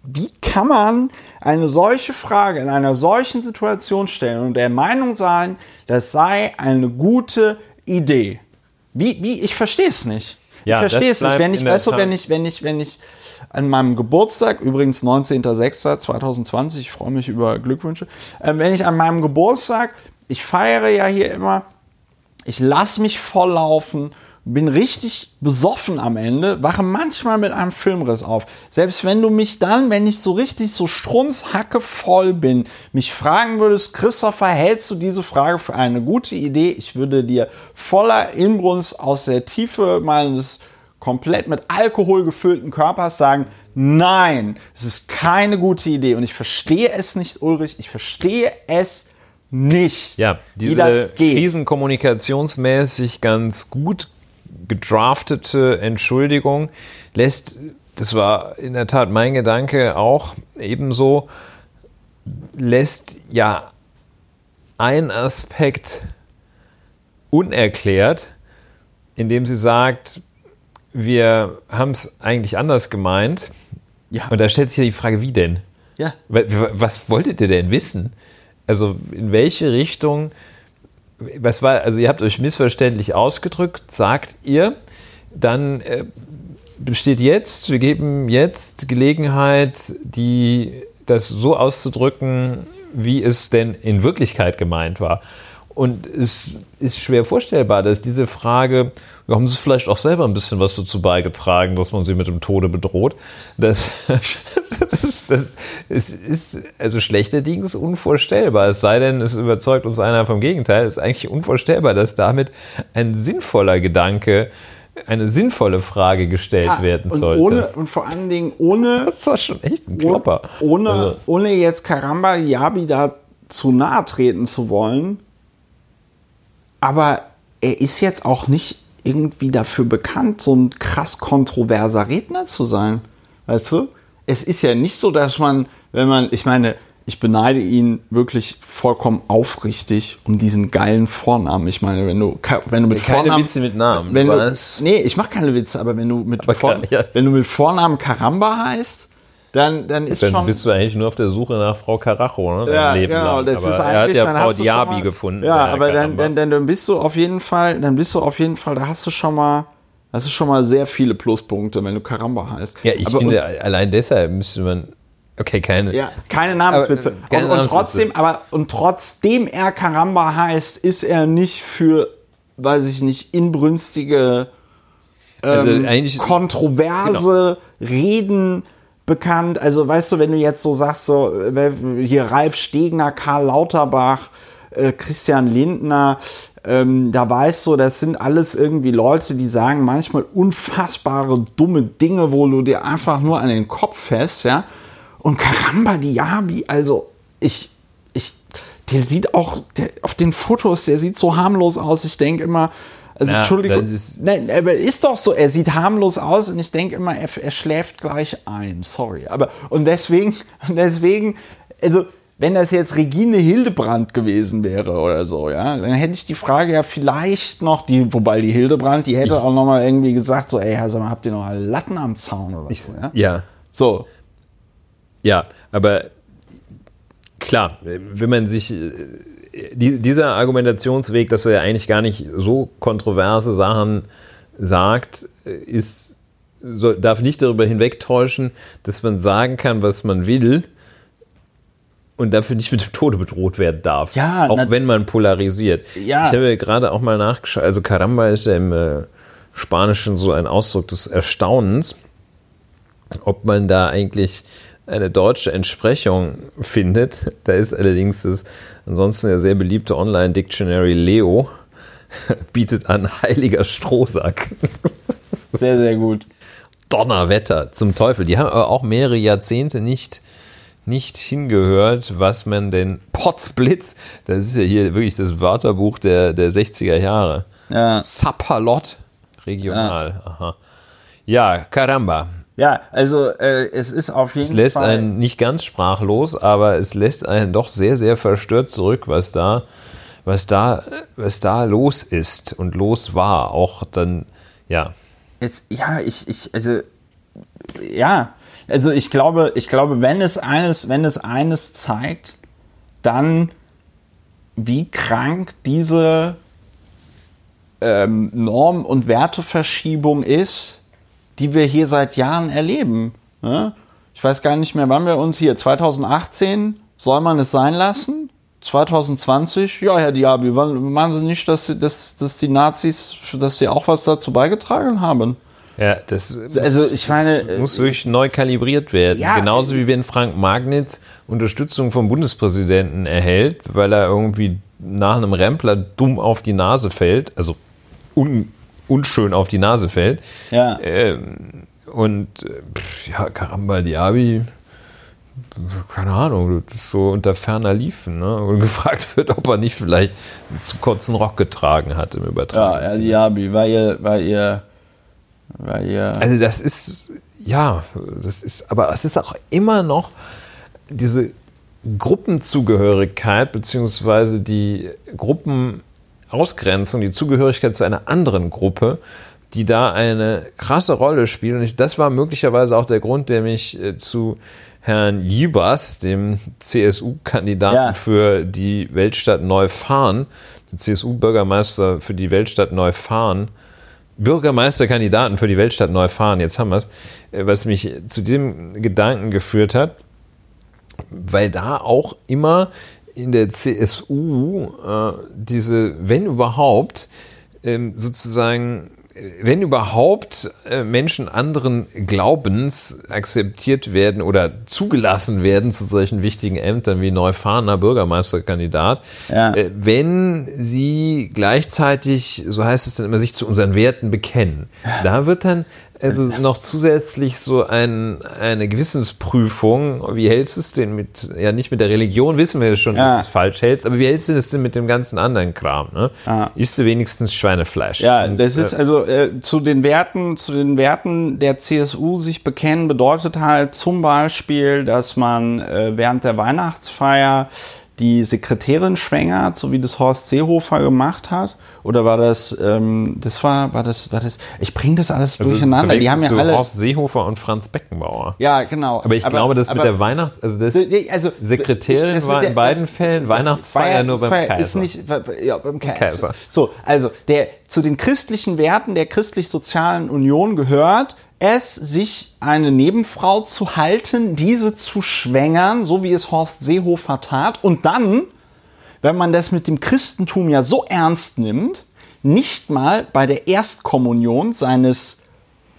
wie kann man eine solche Frage in einer solchen Situation stellen und der Meinung sein, das sei eine gute Idee? Wie, wie, ich verstehe es nicht. Ja, ich verstehe es nicht. Wenn ich, weißt du, wenn ich, wenn ich, wenn ich an meinem Geburtstag, übrigens 19.06.2020, ich freue mich über Glückwünsche, äh, wenn ich an meinem Geburtstag, ich feiere ja hier immer, ich lasse mich volllaufen, bin richtig besoffen am Ende, wache manchmal mit einem Filmriss auf. Selbst wenn du mich dann, wenn ich so richtig so strunzhacke voll bin, mich fragen würdest, Christopher, hältst du diese Frage für eine gute Idee? Ich würde dir voller Inbrunst aus der Tiefe meines komplett mit Alkohol gefüllten Körpers sagen, nein, es ist keine gute Idee. Und ich verstehe es nicht, Ulrich, ich verstehe es nicht, Ja, wie diese das geht. krisenkommunikationsmäßig ganz gut gedraftete Entschuldigung lässt, das war in der Tat mein Gedanke auch ebenso, lässt ja ein Aspekt unerklärt, indem sie sagt, wir haben es eigentlich anders gemeint. Ja. Und da stellt sich ja die Frage, wie denn? Ja. Wa- wa- Was wolltet ihr denn wissen? Also in welche Richtung, was war, also ihr habt euch missverständlich ausgedrückt, sagt ihr, dann äh, besteht jetzt, wir geben jetzt Gelegenheit, die, das so auszudrücken, wie es denn in Wirklichkeit gemeint war. Und es ist schwer vorstellbar, dass diese Frage, haben Sie vielleicht auch selber ein bisschen was dazu beigetragen, dass man sie mit dem Tode bedroht? Das, <laughs> das, das, es ist also schlechterdings unvorstellbar. Es sei denn, es überzeugt uns einer vom Gegenteil. Es ist eigentlich unvorstellbar, dass damit ein sinnvoller Gedanke, eine sinnvolle Frage gestellt werden und sollte. Ohne, und vor allen Dingen ohne, das war schon echt ein Klopper. ohne, Also- ohne jetzt Karamba Yabi da zu nahe treten zu wollen. Aber er ist jetzt auch nicht irgendwie dafür bekannt, so ein krass kontroverser Redner zu sein. Weißt du? Es ist ja nicht so, dass man, wenn man, ich meine, ich beneide ihn wirklich vollkommen aufrichtig um diesen geilen Vornamen. Ich meine, wenn du, wenn du mit Keine Vornamen, Witze mit Namen, Wenn du, nee, ich mache keine Witze, aber wenn du mit, Aber Vor, ja. wenn du mit Vornamen Karamba heißt, dann, dann ist Dann schon. bist du eigentlich nur auf der Suche nach Frau Carajo, ne? ja, Leben genau, lang. das aber ist er hat eigentlich, ja dann Frau Diaby mal, gefunden. Ja, aber dann, dann, dann, dann bist du auf jeden Fall, dann bist du auf jeden Fall, da hast du schon mal, hast du schon mal sehr viele Pluspunkte, wenn du Karamba heißt. ja, ich aber, finde, allein deshalb müsste man. Okay, keine. Ja, keine Namenswitze. Aber, äh, keine und, und Namenswitze. trotzdem, aber und trotzdem er Karamba heißt, ist er nicht für, weiß ich nicht, inbrünstige, also ähm, eigentlich. kontroverse Reden bekannt. Also weißt du, wenn du jetzt so sagst, so hier Ralf Stegner, Karl Lauterbach, äh, Christian Lindner, ähm, da weißt du, das sind alles irgendwie Leute, die sagen manchmal unfassbare dumme Dinge, wo du dir einfach nur an den Kopf fährst, ja. Und Karamba Diaby, also ich, ich, der sieht auch der, auf den Fotos, der sieht so harmlos aus. Ich denke immer, also Ja, Entschuldigung, ist- Nein, aber ist doch so, er sieht harmlos aus und ich denke immer, er, er schläft gleich ein. Sorry. Aber und deswegen, <laughs> deswegen, also wenn das jetzt Regine Hildebrand gewesen wäre oder so, ja, dann hätte ich die Frage ja vielleicht noch, die, wobei die Hildebrand, die hätte auch noch mal irgendwie gesagt, so, ey, sag mal, habt ihr noch Latten am Zaun oder so, ja? ja. So. Ja, aber klar, wenn man sich äh, die, dieser Argumentationsweg, dass er ja eigentlich gar nicht so kontroverse Sachen sagt, ist so, darf nicht darüber hinwegtäuschen, dass man sagen kann, was man will und dafür nicht mit dem Tode bedroht werden darf. Ja, auch wenn man polarisiert. Ja. Ich habe ja gerade auch mal nachgeschaut, also Caramba ist ja im äh, Spanischen so ein Ausdruck des Erstaunens ob man da eigentlich eine deutsche Entsprechung findet. Da ist allerdings das ansonsten ja sehr beliebte Online-Dictionary Leo <laughs> bietet an heiliger Strohsack. <laughs> Sehr, sehr gut. Donnerwetter, zum Teufel. Die haben aber auch mehrere Jahrzehnte nicht, nicht hingehört, was man denn Potzblitz, das ist ja hier wirklich das Wörterbuch der, der 60er Jahre. Ja. Sapperlot, regional. Aha. Ja, Caramba. Ja, also äh, es ist auf jeden Es lässt Fall. einen nicht ganz sprachlos, aber es lässt einen doch sehr, sehr verstört zurück, was da, was da, was da los ist und los war. Auch dann, ja. Es, ja, ich, ich, also, ja, Also ich glaube, ich glaube, wenn es eines, wenn es eines zeigt, dann wie krank diese ähm, Norm- und Werteverschiebung ist, die wir hier seit Jahren erleben. Ne? Ich weiß gar nicht mehr, wann wir uns hier, 2018, soll man es sein lassen? 2020, ja, Herr Diaby, meinen Sie nicht, dass, sie, dass, dass die Nazis, dass sie auch was dazu beigetragen haben? Ja, das also ich meine, muss wirklich neu kalibriert werden. Ja, Genauso wie wenn Frank Magnitz Unterstützung vom Bundespräsidenten erhält, weil er irgendwie nach einem Rempler dumm auf die Nase fällt, also un, unschön auf die Nase fällt. Ja. Ähm, und pff, ja, Karamba Diaby, keine Ahnung, das ist so unter ferner Liefen, ne? Und gefragt wird, ob er nicht vielleicht einen zu kurzen Rock getragen hat im Übertragen. Ja, Diaby, weil ihr, weil ihr weil ja. Also das ist, ja, das ist, aber es ist auch immer noch diese Gruppenzugehörigkeit beziehungsweise die Gruppenausgrenzung, die Zugehörigkeit zu einer anderen Gruppe, die da eine krasse Rolle spielt. Und ich, das war möglicherweise auch der Grund, der mich äh, zu Herrn Jibas, dem CSU-Kandidaten ja. für die Weltstadt Neufahren, dem CSU-Bürgermeister für die Weltstadt Neufahren, Bürgermeisterkandidaten für die Weltstadt Neufahren, jetzt haben wir es, äh, was mich zu dem Gedanken geführt hat, weil da auch immer in der CSU äh, diese, wenn überhaupt, ähm, sozusagen wenn überhaupt äh, Menschen anderen Glaubens akzeptiert werden oder zugelassen werden zu solchen wichtigen Ämtern wie Neufahrener Bürgermeisterkandidat, ja. Äh, wenn sie gleichzeitig, so heißt es dann immer, sich zu unseren Werten bekennen. Da wird dann also noch zusätzlich so ein, eine Gewissensprüfung. Wie hältst du es denn mit, ja nicht mit der Religion, wissen wir schon, ja. dass du es falsch hältst, aber wie hältst du es denn mit dem ganzen anderen Kram? Ne? Ah. Isst du wenigstens Schweinefleisch? Ja, Und, das ist äh, also äh, zu den Werten, zu den Werten der CSU sich bekennen bedeutet halt zum Beispiel, dass man äh, während der Weihnachtsfeier die Sekretärin schwängert, so wie das Horst Seehofer gemacht hat? Oder war das, ähm, das war, war das, war das, ich bringe das alles also durcheinander. Die haben ja alle. Horst Seehofer und Franz Beckenbauer. Ja, genau. Aber ich aber, glaube, dass aber, mit der Weihnachts-, also das also, Sekretärin das war in beiden das, Fällen Weihnachtsfeier Feier, nur beim Kaiser. Ist nicht, ja, beim Kaiser. Kaiser. So, also, der zu den christlichen Werten der christlich-sozialen Union gehört, es, sich eine Nebenfrau zu halten, diese zu schwängern, so wie es Horst Seehofer tat, und dann, wenn man das mit dem Christentum ja so ernst nimmt, nicht mal bei der Erstkommunion seines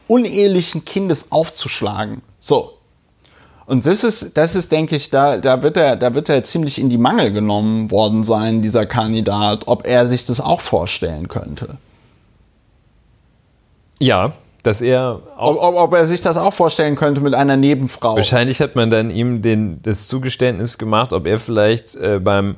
unehelichen Kindes aufzuschlagen. So. Und das ist, das ist, denke ich, da, da wird er, da wird er ziemlich in die Mangel genommen worden sein, dieser Kandidat, ob er sich das auch vorstellen könnte. Ja, dass er ob, ob, ob, er sich das auch vorstellen könnte mit einer Nebenfrau. Wahrscheinlich hat man dann ihm den, das Zugeständnis gemacht, ob er vielleicht äh, beim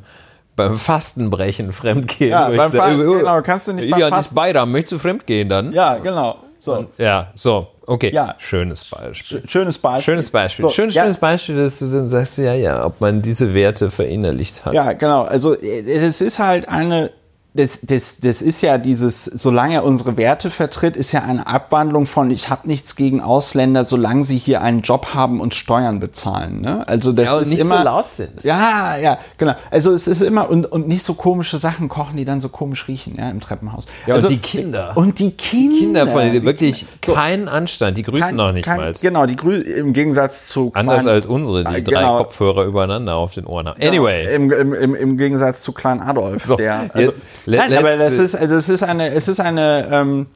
beim Fastenbrechen fremdgehen ja, möchte. Beim Fa genau, kannst du nicht beim Ja, das Beidam, möchtest du fremdgehen dann? Ja, genau. So. Und, ja, so, okay. Ja. Schönes Beispiel. Schönes Beispiel. Schönes Beispiel. So, schönes, ja. schönes Beispiel, dass du dann sagst, ja, ja, ob man diese Werte verinnerlicht hat. Ja, genau. Also es ist halt eine das, das, das ist ja dieses, solange er unsere Werte vertritt, ist ja eine Abwandlung von, ich habe nichts gegen Ausländer, solange sie hier einen Job haben und Steuern bezahlen. Ne? Also das ja, und ist nicht immer, so laut sind. Ja, ja, genau. Also es ist immer, und, und nicht so komische Sachen kochen, die dann so komisch riechen, ja, im Treppenhaus. Ja, also, und die Kinder. Und die Kinder. Die Kinder von denen wirklich Kinder. keinen Anstand, die grüßen kein, noch nicht kein, mal. Genau, die grüßen im Gegensatz zu. Anders klein, als unsere, die genau, drei Kopfhörer übereinander auf den Ohren haben. Anyway. Genau, im, im, im, Gegensatz zu Klein Adolf, so, der. Also, jetzt, nein, aber das ist, also es ist eine, es ist eine, ähm,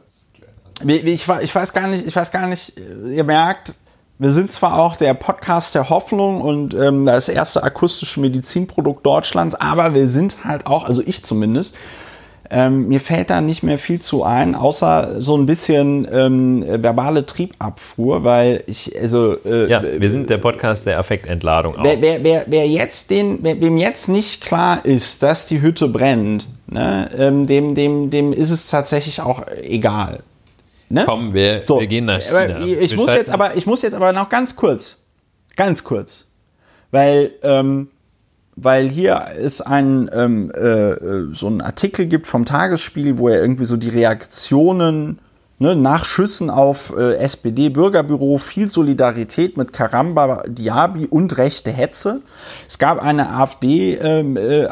ich, ich weiß gar nicht, ich weiß gar nicht, ihr merkt, wir sind zwar auch der Podcast der Hoffnung und ähm, das erste akustische Medizinprodukt Deutschlands, aber wir sind halt auch, also ich zumindest, ähm, mir fällt da nicht mehr viel zu ein, außer so ein bisschen ähm, verbale Triebabfuhr, weil ich, also. Äh, ja, wir sind der Podcast der Affektentladung auch. Wer, wer, wer, wer jetzt den, wer, wem jetzt nicht klar ist, dass die Hütte brennt, ne, ähm, dem, dem, dem ist es tatsächlich auch egal. Ne? Komm, wir, so, wir gehen nach China. Ich, ich muss jetzt aber, ich muss jetzt aber noch ganz kurz, ganz kurz, weil ähm, weil hier es ein, ähm, äh, so ein Artikel gibt vom Tagesspiel, wo er irgendwie so die Reaktionen Ne, nach Schüssen auf äh, SPD-Bürgerbüro viel Solidarität mit Karamba, Diaby und rechte Hetze. Es gab eine AfD, ähm, äh,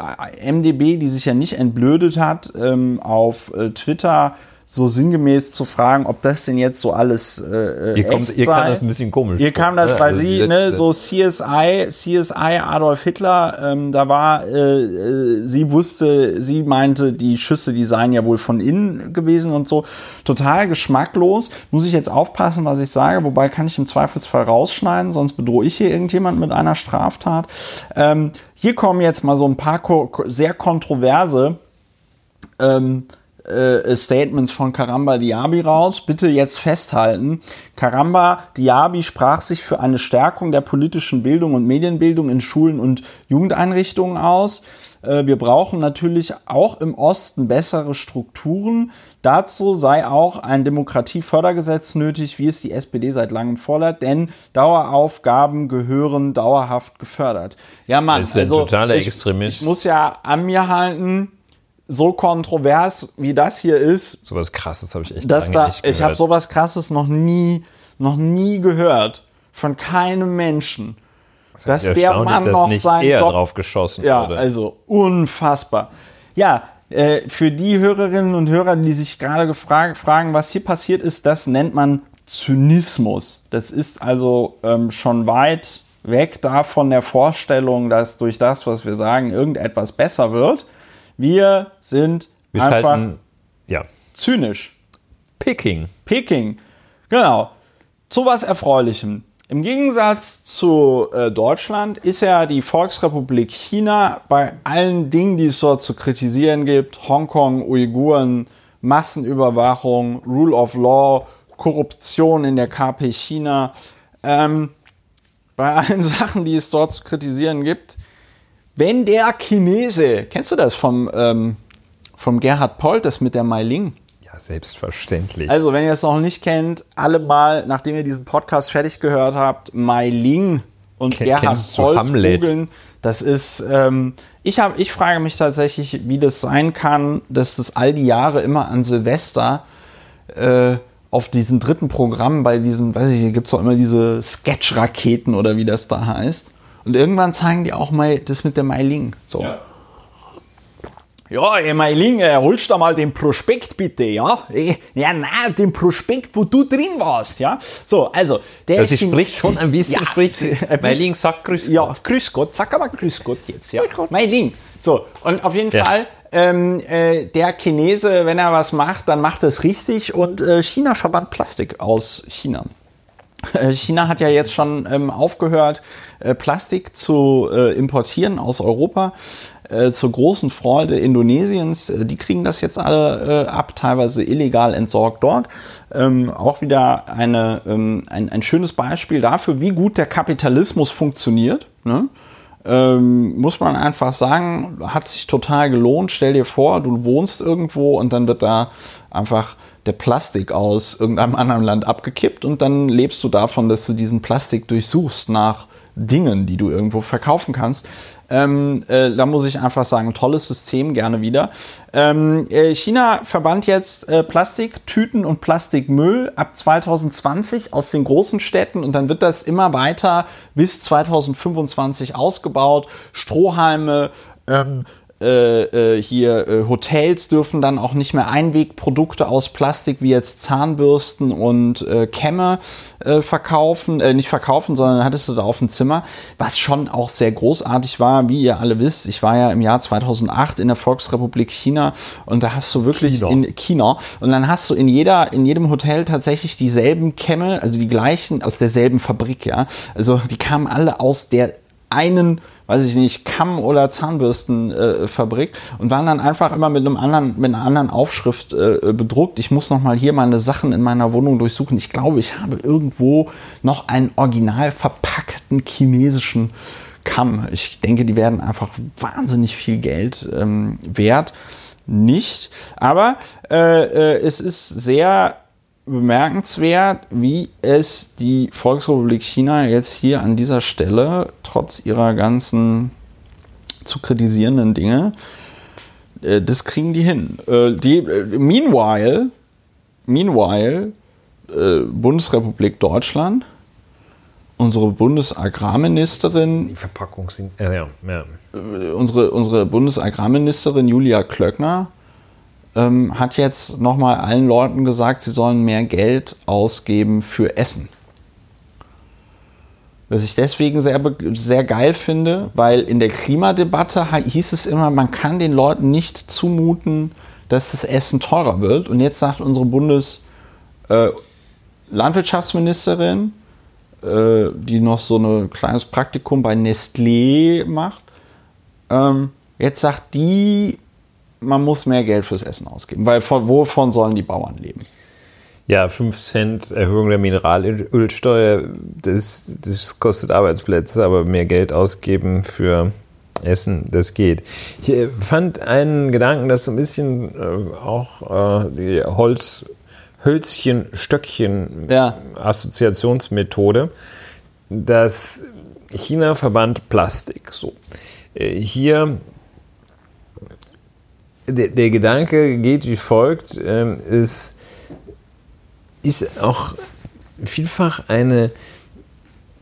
MDB, die sich ja nicht entblödet hat, ähm, auf äh, Twitter so sinngemäß zu fragen, ob das denn jetzt so alles äh, ihr, kommt, ihr kam das ein bisschen komisch. Ihr kam das, weil also sie, ne, so CSI, CSI Adolf Hitler, ähm, da war, äh, äh, sie wusste, sie meinte, die Schüsse, die seien ja wohl von innen gewesen und so. Total geschmacklos. Muss ich jetzt aufpassen, was ich sage, wobei kann ich im Zweifelsfall rausschneiden, sonst bedrohe ich hier irgendjemand mit einer Straftat. Ähm, hier kommen jetzt mal so ein paar sehr kontroverse ähm, äh, Statements von Karamba Diaby raus. Bitte jetzt festhalten. Karamba Diaby sprach sich für eine Stärkung der politischen Bildung und Medienbildung in Schulen und Jugendeinrichtungen aus. Äh, wir brauchen natürlich auch im Osten bessere Strukturen. Dazu sei auch ein Demokratiefördergesetz nötig, wie es die SPD seit langem fordert, denn Daueraufgaben gehören dauerhaft gefördert. Ja, Mann, das ist also, ein totaler Extremist. Ich muss ja an mir halten, so kontrovers wie das hier ist. Sowas krasses habe ich echt dass da, nicht gehört. Ich habe sowas krasses noch nie, noch nie gehört von keinem Menschen. Das dass der Mann dass noch nicht seinen eher Job, drauf geschossen ja, wurde. also unfassbar. Ja, äh, für die Hörerinnen und Hörer, die sich gerade fragen, was hier passiert ist, das nennt man Zynismus. Das ist also ähm, schon weit weg davon der Vorstellung, dass durch das, was wir sagen, irgendetwas besser wird. Wir sind wir einfach schalten, ja. zynisch. Peking. Peking. Genau. Zu was Erfreulichem. Im Gegensatz zu äh, Deutschland ist ja die Volksrepublik China bei allen Dingen, die es dort zu kritisieren gibt, Hongkong, Uiguren, Massenüberwachung, Rule of Law, Korruption in der KP China, ähm, bei allen <laughs> Sachen, die es dort zu kritisieren gibt, wenn der Chinese, kennst du das vom, ähm, vom Gerhard Polt, das mit der Mai Ling? Ja, selbstverständlich. Also, wenn ihr es noch nicht kennt, alle mal, nachdem ihr diesen Podcast fertig gehört habt, Mai Ling und Ken Gerhard Polt googeln. Das ist, ähm, ich, hab, ich frage mich tatsächlich, wie das sein kann, dass das all die Jahre immer an Silvester äh, auf diesen dritten Programm bei diesen, weiß ich, hier gibt es doch immer diese Sketch-Raketen oder wie das da heißt. Und irgendwann zeigen die auch mal das mit der Meiling. So. Ja. Ja, ey, Meiling, äh, holst du mal den Prospekt bitte, ja? Äh, ja, nein, den Prospekt, wo du drin warst, ja? So, also, der also ist. spricht schon ein bisschen, ja, spricht. <laughs> Meiling sagt Grüß Gott. Ja, Grüß Gott, sag aber Grüß Gott jetzt, ja? Meiling. So, und auf jeden ja. Fall, ähm, äh, der Chinese, wenn er was macht, dann macht es richtig und äh, China verbannt Plastik aus China. Äh, China hat ja jetzt schon ähm, aufgehört, äh, Plastik zu äh, importieren aus Europa. Äh, zur großen Freude Indonesiens. Äh, die kriegen das jetzt alle äh, ab, teilweise illegal entsorgt dort. Ähm, auch wieder eine, ähm, ein, ein schönes Beispiel dafür, wie gut der Kapitalismus funktioniert. Ne? Ähm, muss man einfach sagen, hat sich total gelohnt. Stell dir vor, du wohnst irgendwo und dann wird da einfach der Plastik aus irgendeinem anderen Land abgekippt und dann lebst du davon, dass du diesen Plastik durchsuchst nach Dingen, die du irgendwo verkaufen kannst. Ähm, äh, da muss ich einfach sagen, tolles System, gerne wieder. Ähm, äh, China verbannt jetzt äh, Plastiktüten und Plastikmüll ab 2020 aus den großen Städten und dann wird das immer weiter bis 2025 ausgebaut. Strohhalme, ähm, äh, äh, hier äh, Hotels dürfen dann auch nicht mehr Einwegprodukte aus Plastik wie jetzt Zahnbürsten und äh, Kämme äh, verkaufen, äh, nicht verkaufen, sondern hattest du da auf dem Zimmer, was schon auch sehr großartig war, wie ihr alle wisst. Ich war ja im Jahr 2008 in der Volksrepublik China und da hast du wirklich China. in China und dann hast du in jeder in jedem Hotel tatsächlich dieselben Kämme, also die gleichen aus derselben Fabrik, ja. Also die kamen alle aus der einen weiß ich nicht, Kamm- oder Zahnbürstenfabrik äh, und waren dann einfach immer mit einem anderen, mit einer anderen Aufschrift äh, bedruckt. Ich muss noch mal hier meine Sachen in meiner Wohnung durchsuchen. Ich glaube, ich habe irgendwo noch einen original verpackten chinesischen Kamm. Ich denke, die werden einfach wahnsinnig viel Geld ähm, wert. Nicht, aber äh, äh es ist sehr bemerkenswert, wie es die Volksrepublik China jetzt hier an dieser Stelle, trotz ihrer ganzen zu kritisierenden Dinge, äh, das kriegen die hin. Äh, die, äh, meanwhile meanwhile, äh, Bundesrepublik Deutschland, unsere Bundesagrarministerin, Die Verpackung sind. Äh, ja, ja. äh, unsere, unsere Bundesagrarministerin Julia Klöckner ähm, hat jetzt nochmal allen Leuten gesagt, sie sollen mehr Geld ausgeben für Essen. Was ich deswegen sehr, sehr geil finde, weil in der Klimadebatte hieß es immer, man kann den Leuten nicht zumuten, dass das Essen teurer wird. Und jetzt sagt unsere Bundeslandwirtschaftsministerin, äh, die noch so ein kleines Praktikum bei Nestlé macht, ähm, jetzt sagt die, man muss mehr Geld fürs Essen ausgeben, weil von, wovon sollen die Bauern leben? Ja, 5 Cent Erhöhung der Mineralölsteuer, das, das kostet Arbeitsplätze, aber mehr Geld ausgeben für Essen, das geht. Ich äh, fand einen Gedanken, dass so ein bisschen äh, auch äh, die Holz, Hölzchen, Stöckchen Ja. Assoziationsmethode, dass China verbannt Plastik. So. Äh, Hier der, der Gedanke geht wie folgt, ähm, ist, ist auch vielfach eine,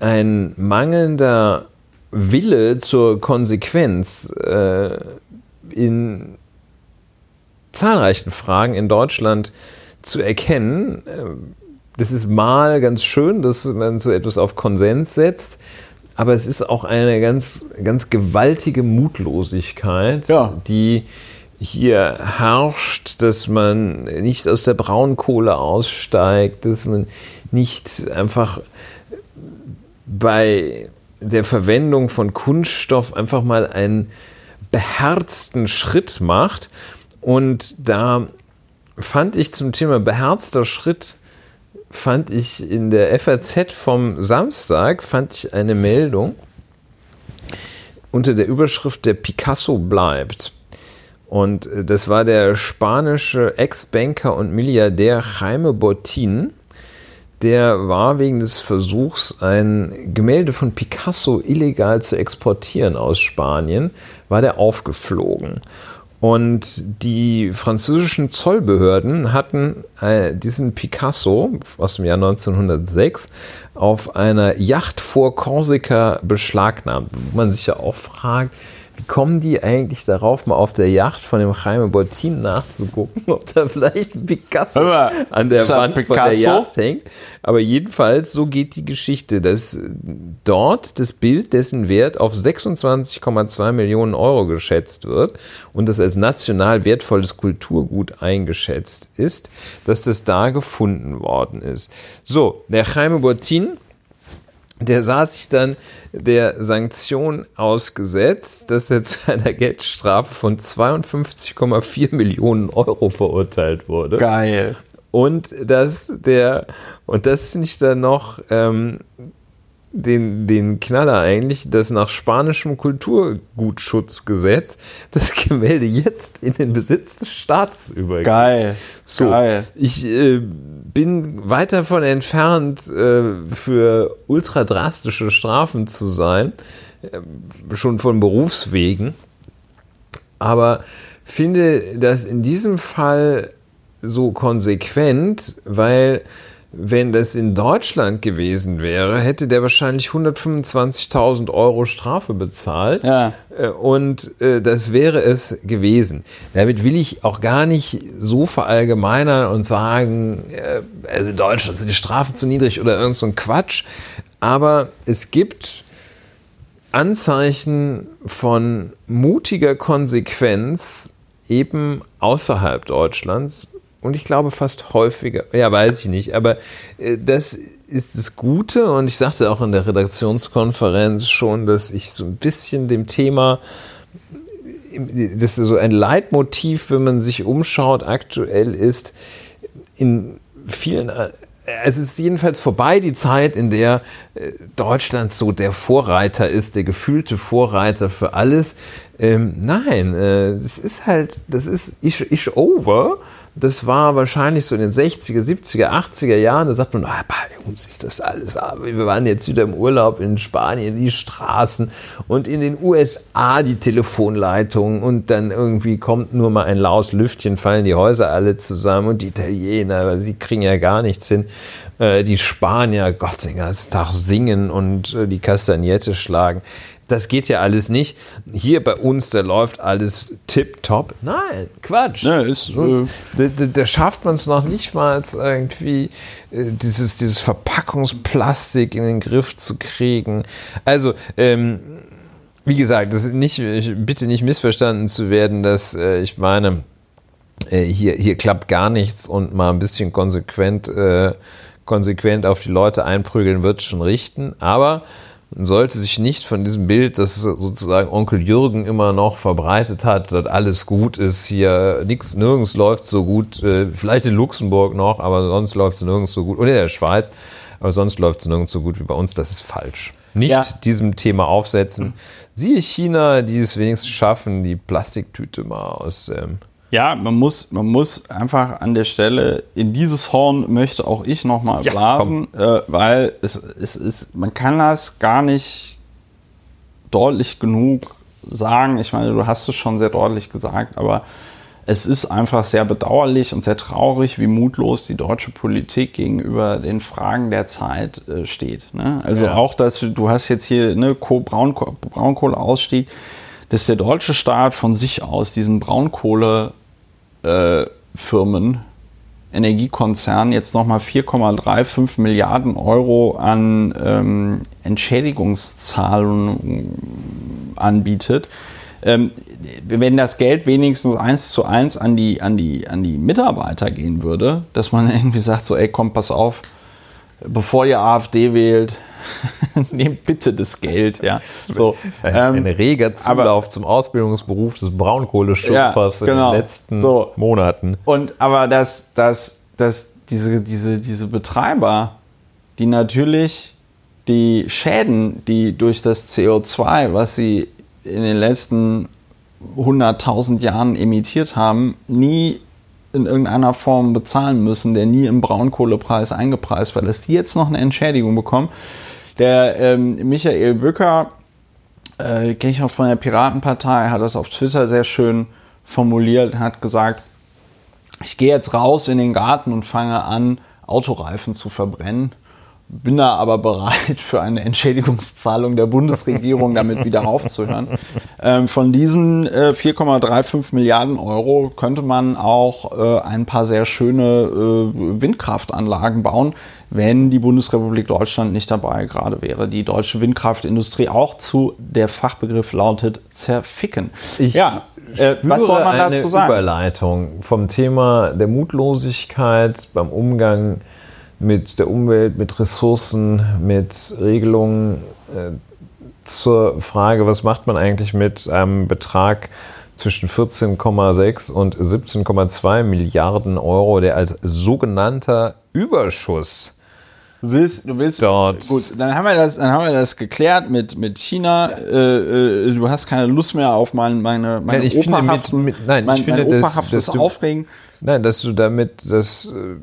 ein mangelnder Wille zur Konsequenz äh, in zahlreichen Fragen in Deutschland zu erkennen. Ähm, Das ist mal ganz schön, dass man so etwas auf Konsens setzt, aber es ist auch eine ganz, ganz gewaltige Mutlosigkeit, Ja. die hier herrscht, dass man nicht aus der Braunkohle aussteigt, dass man nicht einfach bei der Verwendung von Kunststoff einfach mal einen beherzten Schritt macht. Und da fand ich zum Thema beherzter Schritt, fand ich in der FAZ vom Samstag, fand ich eine Meldung unter der Überschrift Der Picasso bleibt. Und äh, das war der spanische Ex-Banker und Milliardär Jaime Botin. Der war wegen des Versuchs, ein Gemälde von Picasso illegal zu exportieren aus Spanien, war der aufgeflogen. Und die französischen Zollbehörden hatten äh, diesen Picasso aus dem Jahr 1906 auf einer Yacht vor Korsika beschlagnahmt. Wo man sich ja auch fragt, kommen die eigentlich darauf, mal auf der Yacht von dem Jaime Bottin nachzugucken, ob da vielleicht ein Picasso mal, an der Wand von der? Yacht hängt. Aber jedenfalls, so geht die Geschichte, dass dort das Bild, dessen Wert auf 26,2 Millionen Euro geschätzt wird und das als national wertvolles Kulturgut eingeschätzt ist, dass das da gefunden worden ist. So, der Jaime Bottin der sah sich dann der Sanktion ausgesetzt, dass er zu einer Geldstrafe von 52,4 Millionen Euro verurteilt wurde. Geil. Und dass der, und das finde ich dann noch ähm, den, den Knaller eigentlich, dass nach spanischem Kulturgutschutzgesetz das <laughs> Gemälde jetzt in den Besitz des Staates übergeht. Geil. So, Geil. ich äh, bin weit davon entfernt, äh, für ultra drastische Strafen zu sein, äh, schon von Berufswegen, aber finde das in diesem Fall so konsequent, weil wenn das in Deutschland gewesen wäre, hätte der wahrscheinlich 125.000 Euro Strafe bezahlt. Ja. Äh, Und äh, das wäre es gewesen. Damit will ich auch gar nicht so verallgemeinern und sagen, äh, also in Deutschland sind die Strafen zu niedrig oder irgend so ein Quatsch. Aber es gibt Anzeichen von mutiger Konsequenz eben außerhalb Deutschlands. Und ich glaube fast häufiger, ja, weiß ich nicht, aber äh, das ist das Gute. Und ich sagte auch in der Redaktionskonferenz schon, dass ich so ein bisschen dem Thema das ist so ein Leitmotiv, wenn man sich umschaut, aktuell ist in vielen, es ist jedenfalls vorbei die Zeit, in der äh, Deutschland so der Vorreiter ist, der gefühlte Vorreiter für alles. Ähm, nein, äh, das ist halt, das ist, ist, ist over, das war wahrscheinlich so in den 60er, 70er, 80er Jahren. Da sagt man, ah, bei uns ist das alles. Aber wir waren jetzt wieder im Urlaub in Spanien, die Straßen und in den USA die Telefonleitungen und dann irgendwie kommt nur mal ein laues Lüftchen, fallen die Häuser alle zusammen und die Italiener, sie kriegen ja gar nichts hin. Äh, die Spanier, Gott, den ganzen Tag singen und äh, die Kastagnette schlagen. Das geht ja alles nicht. Hier bei uns, da läuft alles tipptopp. Nein, Quatsch. Ja, ist, äh da, da, da, schafft man es noch nicht mal irgendwie, äh, dieses, dieses Verpackungsplastik in den Griff zu kriegen. Also, ähm, wie gesagt, das nicht, bitte nicht missverstanden zu werden, dass äh, ich meine, äh, hier, hier klappt gar nichts und mal ein bisschen konsequent, äh, konsequent auf die Leute einprügeln wird schon richten. Aber man sollte sich nicht von diesem Bild, das sozusagen Onkel Jürgen immer noch verbreitet hat, dass alles gut ist, hier nichts, nirgends läuft so gut, äh, vielleicht in Luxemburg noch, aber sonst läuft es nirgends so gut, oder in der Schweiz, aber sonst läuft es nirgends so gut wie bei uns, das ist falsch. Nicht ja. diesem Thema aufsetzen. Siehe China, die es wenigstens schaffen, die Plastiktüte mal aus dem ähm, ja, man muss, man muss einfach an der Stelle, in dieses Horn möchte auch ich nochmal ja, blasen, äh, weil es, es ist, man kann das gar nicht deutlich genug sagen. Ich meine, du hast es schon sehr deutlich gesagt, aber es ist einfach sehr bedauerlich und sehr traurig, wie mutlos die deutsche Politik gegenüber den Fragen der Zeit äh, steht. Ne? Also ja. auch, dass du hast jetzt hier ne, Braunkohleausstieg, dass der deutsche Staat von sich aus diesen Braunkohle äh, Firmen, Energiekonzernen jetzt nochmal 4,35 Milliarden Euro an ähm, Entschädigungszahlungen anbietet. Ähm, wenn das Geld wenigstens eins zu eins an die, an, die, an die Mitarbeiter gehen würde, dass man <laughs> irgendwie sagt, so, ey, komm, pass auf, bevor ihr AfD wählt, <laughs> nehmt bitte das Geld. Ja. So, ein, ähm, ein reger Zulauf aber, zum Ausbildungsberuf des Braunkohleschürfers ja, genau, in den letzten so. Monaten. Und aber dass, dass, dass diese, diese, diese Betreiber, die natürlich die Schäden, die durch das CO2, was sie in den letzten 100.000 Jahren emittiert haben, nie in irgendeiner Form bezahlen müssen, der nie im Braunkohlepreis eingepreist war, dass die jetzt noch eine Entschädigung bekommen, der ähm, Michael Bücker, äh, kenne ich auch von der Piratenpartei, hat das auf Twitter sehr schön formuliert, hat gesagt, ich gehe jetzt raus in den Garten und fange an, Autoreifen zu verbrennen bin da aber bereit für eine Entschädigungszahlung der Bundesregierung damit wieder aufzuhören. Ähm, von diesen äh, 4,35 Milliarden Euro könnte man auch äh, ein paar sehr schöne äh, Windkraftanlagen bauen, wenn die Bundesrepublik Deutschland nicht dabei gerade wäre. Die deutsche Windkraftindustrie auch zu, der Fachbegriff lautet zerficken. Ich ja, äh, was soll man dazu sagen? Überleitung vom Thema der Mutlosigkeit beim Umgang mit der Umwelt, mit Ressourcen, mit Regelungen äh, zur Frage, was macht man eigentlich mit einem Betrag zwischen 14,6 und 17,2 Milliarden Euro, der als sogenannter Überschuss Du willst, du willst. Dort. Gut, dann haben wir das, dann haben wir das geklärt mit, mit China. Ja. Äh, äh, du hast keine Lust mehr auf mein, meine, meine nein, ich finde mit, mit, nein, mein, ich finde, mein dass, dass du, Aufregen. Nein, dass du damit das äh,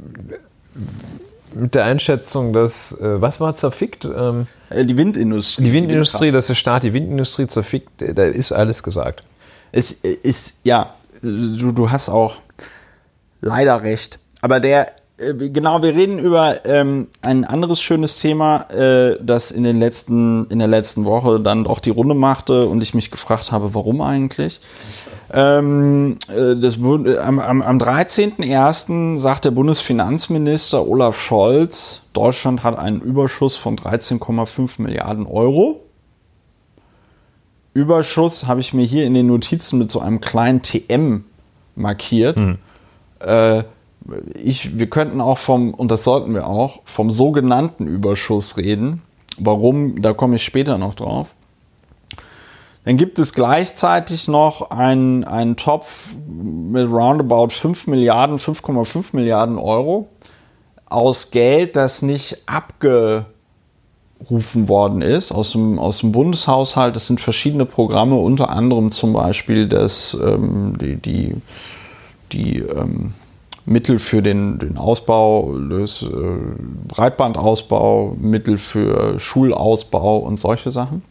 mit der Einschätzung, dass, äh, was war zerfickt? Ähm, äh, die Windindustrie. Die Windindustrie, dass der Staat die Windindustrie zerfickt, äh, da ist alles gesagt. Es ist, ja, du, du hast auch leider recht. Aber der, genau, wir reden über ähm, ein anderes schönes Thema, äh, das in, den letzten, in der letzten Woche dann doch die Runde machte und ich mich gefragt habe, warum eigentlich. Ähm, äh, das, am am, am 13.01. sagt der Bundesfinanzminister Olaf Scholz, Deutschland hat einen Überschuss von 13,5 Milliarden Euro. Überschuss habe ich mir hier in den Notizen mit so einem kleinen TM markiert. Hm. Äh, ich, wir könnten auch vom, und das sollten wir auch, vom sogenannten Überschuss reden. Warum, da komme ich später noch drauf. Dann gibt es gleichzeitig noch einen, einen Topf mit roundabout 5 Milliarden, 5,5 Milliarden Euro aus Geld, das nicht abgerufen worden ist aus dem, aus dem Bundeshaushalt. Das sind verschiedene Programme, unter anderem zum Beispiel das, ähm, die, die, die ähm, Mittel für den, den Ausbau äh, Breitbandausbau, Mittel für Schulausbau und solche Sachen.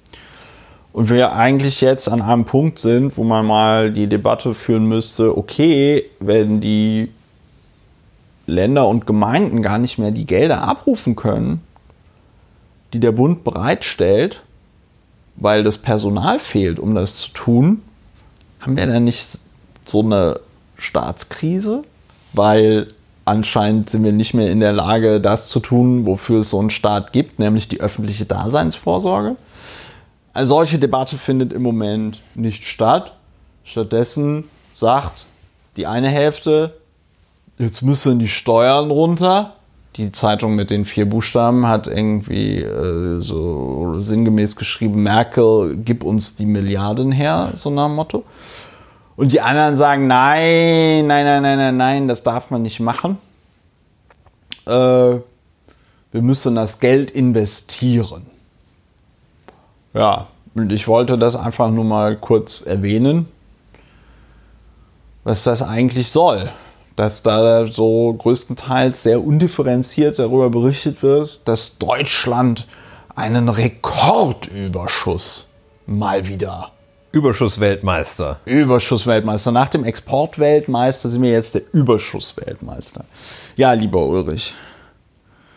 Und wir eigentlich jetzt an einem Punkt sind, wo man mal die Debatte führen müsste, okay, wenn die Länder und Gemeinden gar nicht mehr die Gelder abrufen können, die der Bund bereitstellt, weil das Personal fehlt, um das zu tun, haben wir dann nicht so eine Staatskrise? Weil anscheinend sind wir nicht mehr in der Lage, das zu tun, wofür es so einen Staat gibt, nämlich die öffentliche Daseinsvorsorge. Eine solche Debatte findet im Moment nicht statt. Stattdessen sagt die eine Hälfte, jetzt müssen die Steuern runter. Die Zeitung mit den vier Buchstaben hat irgendwie äh, so sinngemäß geschrieben, Merkel, gib uns die Milliarden her, so nach dem Motto. Und die anderen sagen, nein, nein, nein, nein, nein, nein, das darf man nicht machen. Äh, wir müssen das Geld investieren. Ja, und ich wollte das einfach nur mal kurz erwähnen, was das eigentlich soll. Dass da so größtenteils sehr undifferenziert darüber berichtet wird, dass Deutschland einen Rekordüberschuss mal wieder. Überschussweltmeister. Überschussweltmeister. Nach dem Exportweltmeister sind wir jetzt der Überschussweltmeister. Ja, lieber Ulrich.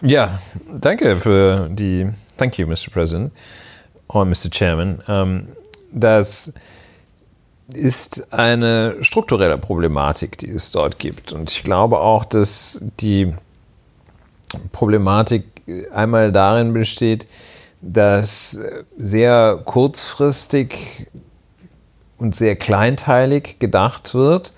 Ja, danke für die. Thank you, Mr. President or Mr. Chairman. Ähm, das ist eine strukturelle Problematik, die es dort gibt. Und ich glaube auch, dass die Problematik einmal darin besteht, dass sehr kurzfristig und sehr kleinteilig gedacht wird.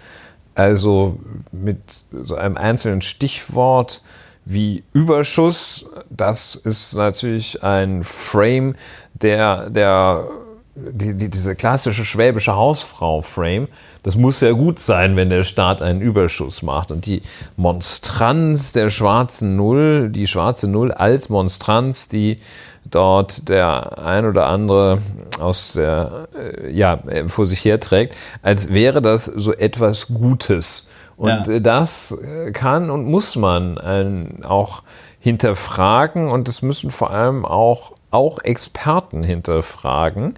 Also mit so einem einzelnen Stichwort wie Überschuss. Das ist natürlich ein Frame, der, der die, die, diese klassische schwäbische Hausfrau-Frame, das muss ja gut sein, wenn der Staat einen Überschuss macht. Und die Monstranz der schwarzen Null, die schwarze Null als Monstranz, die dort der ein oder andere aus der, äh, ja, vor sich herträgt, als wäre das so etwas Gutes. Und ja. das äh, kann und muss man auch hinterfragen und das müssen vor allem auch, auch Experten hinterfragen,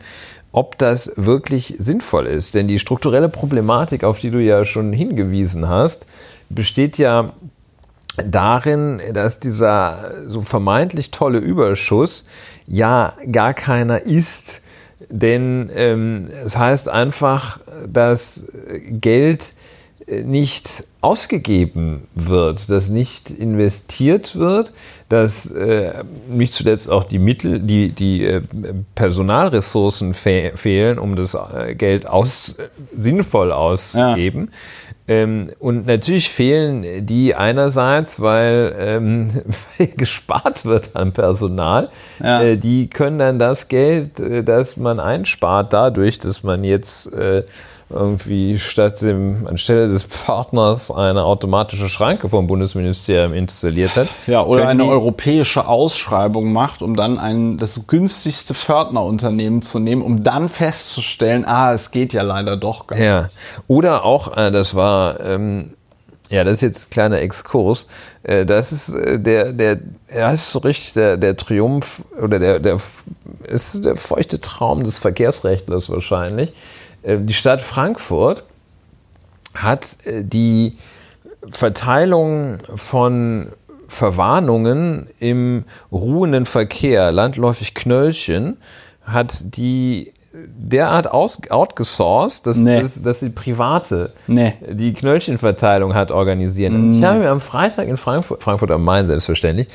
ob das wirklich sinnvoll ist. Denn die strukturelle Problematik, auf die du ja schon hingewiesen hast, besteht ja darin, dass dieser so vermeintlich tolle Überschuss ja gar keiner ist. Denn ähm, es heißt einfach, dass Geld nicht ausgegeben wird, dass nicht investiert wird, dass äh, nicht zuletzt auch die Mittel, die, die äh, Personalressourcen fe fehlen, um das äh, Geld aus, sinnvoll auszugeben. Ja. Ähm, und natürlich fehlen die einerseits, weil, ähm, <laughs> weil gespart wird an Personal. Ja. Äh, die können dann das Geld, äh, das man einspart, dadurch, dass man jetzt äh, irgendwie statt dem, anstelle des Pförtners eine automatische Schranke vom Bundesministerium installiert hat. Ja, oder eine europäische Ausschreibung macht, um dann ein, das günstigste Pförtnerunternehmen zu nehmen, um dann festzustellen, ah, es geht ja leider doch gar ja. nicht. Oder auch, äh, das war, ähm, ja, das ist jetzt ein kleiner Exkurs. Äh, das ist äh, der, der, das ist so richtig der, der Triumph oder der, der, ist der feuchte Traum des Verkehrsrechtlers wahrscheinlich die Stadt Frankfurt hat äh, die Verteilung von Verwarnungen im ruhenden Verkehr, landläufig Knöllchen, hat die derart aus, outgesourced, dass, nee. dass, dass die Private nee. die Knöllchenverteilung hat organisieren. Mm. Ich habe mir am Freitag in Frankfurt, Frankfurt am Main selbstverständlich,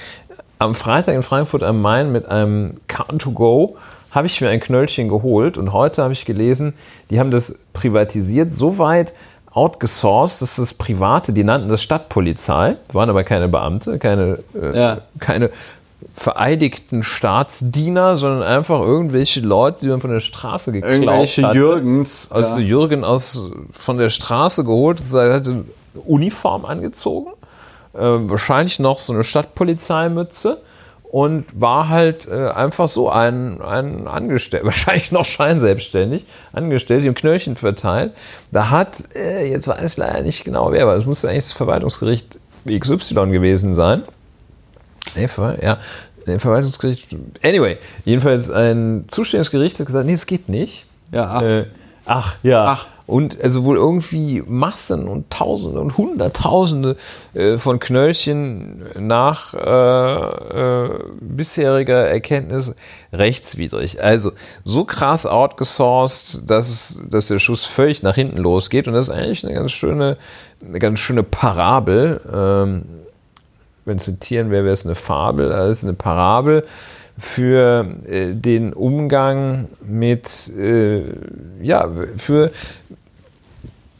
am Freitag in Frankfurt am Main mit einem Car2Go habe ich mir ein Knöllchen geholt und heute habe ich gelesen, die haben das privatisiert, so weit outgesourced, dass das Private, die nannten das Stadtpolizei, waren aber keine Beamte, keine, äh, ja. keine vereidigten Staatsdiener, sondern einfach irgendwelche Leute, die man von der Straße geklaut irgendwelche hatte. Jürgens. Also ja. Jürgen aus, von der Straße geholt, hatte Uniform angezogen, äh, wahrscheinlich noch so eine Stadtpolizeimütze und war halt äh, einfach so ein, ein Angestellter, <laughs> wahrscheinlich noch scheinselbstständig, angestellt, dem Knöllchen verteilt. Da hat, äh, jetzt weiß ich leider nicht genau wer, aber das musste eigentlich das Verwaltungsgericht XY gewesen sein. Nee, ja, nee, Verwaltungsgericht. Anyway, jedenfalls ein zustehendes Gericht hat gesagt, nee, es geht nicht. Ja, ach. Äh, ach ja. Ach. Und also wohl irgendwie Massen und Tausende und Hunderttausende äh, von Knöllchen nach äh, äh, bisheriger Erkenntnis rechtswidrig. Also so krass outgesourced, dass, es, dass der Schuss völlig nach hinten losgeht. Und das ist eigentlich eine ganz schöne, eine ganz schöne Parabel. Ähm, wenn es mit Tieren wäre, wäre es eine Fabel. Ist eine Parabel für äh, den Umgang mit, äh, ja, für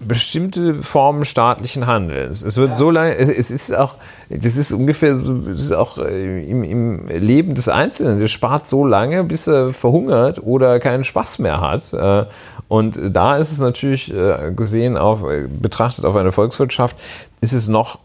bestimmte Formen staatlichen Handelns. Es wird ja. so lange, es ist auch, das ist ungefähr so, es ist auch äh, im, im Leben des Einzelnen, der spart so lange, bis er verhungert oder keinen Spaß mehr hat. Äh, und da ist es natürlich äh, gesehen, auf, betrachtet auf eine Volkswirtschaft, ist es noch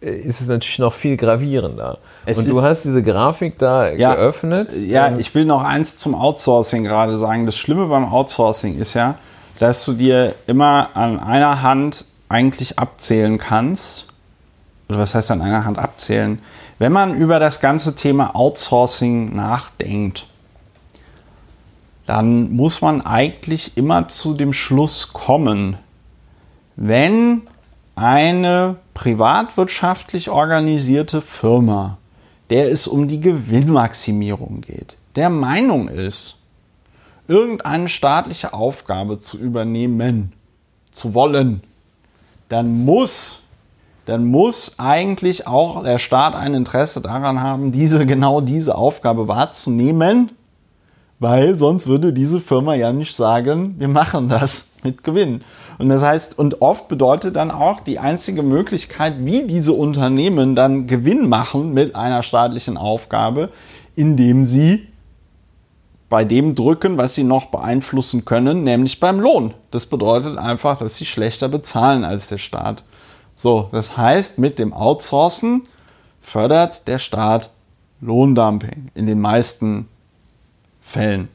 ist es natürlich noch viel gravierender. Es und du hast diese Grafik da ja, geöffnet. Ja, ich will noch eins zum Outsourcing gerade sagen. Das Schlimme beim Outsourcing ist ja, dass du dir immer an einer Hand eigentlich abzählen kannst. Oder was heißt an einer Hand abzählen? Wenn man über das ganze Thema Outsourcing nachdenkt, dann muss man eigentlich immer zu dem Schluss kommen, wenn eine privatwirtschaftlich organisierte Firma, der es um die Gewinnmaximierung geht, der Meinung ist, irgendeine staatliche Aufgabe zu übernehmen, zu wollen, dann muss, dann muss eigentlich auch der Staat ein Interesse daran haben, diese, genau diese Aufgabe wahrzunehmen, weil sonst würde diese Firma ja nicht sagen, wir machen das mit Gewinn. Und das heißt, und oft bedeutet dann auch die einzige Möglichkeit, wie diese Unternehmen dann Gewinn machen mit einer staatlichen Aufgabe, indem sie bei dem drücken, was sie noch beeinflussen können, nämlich beim Lohn. Das bedeutet einfach, dass sie schlechter bezahlen als der Staat. So, das heißt, mit dem Outsourcen fördert der Staat Lohndumping in den meisten Fällen.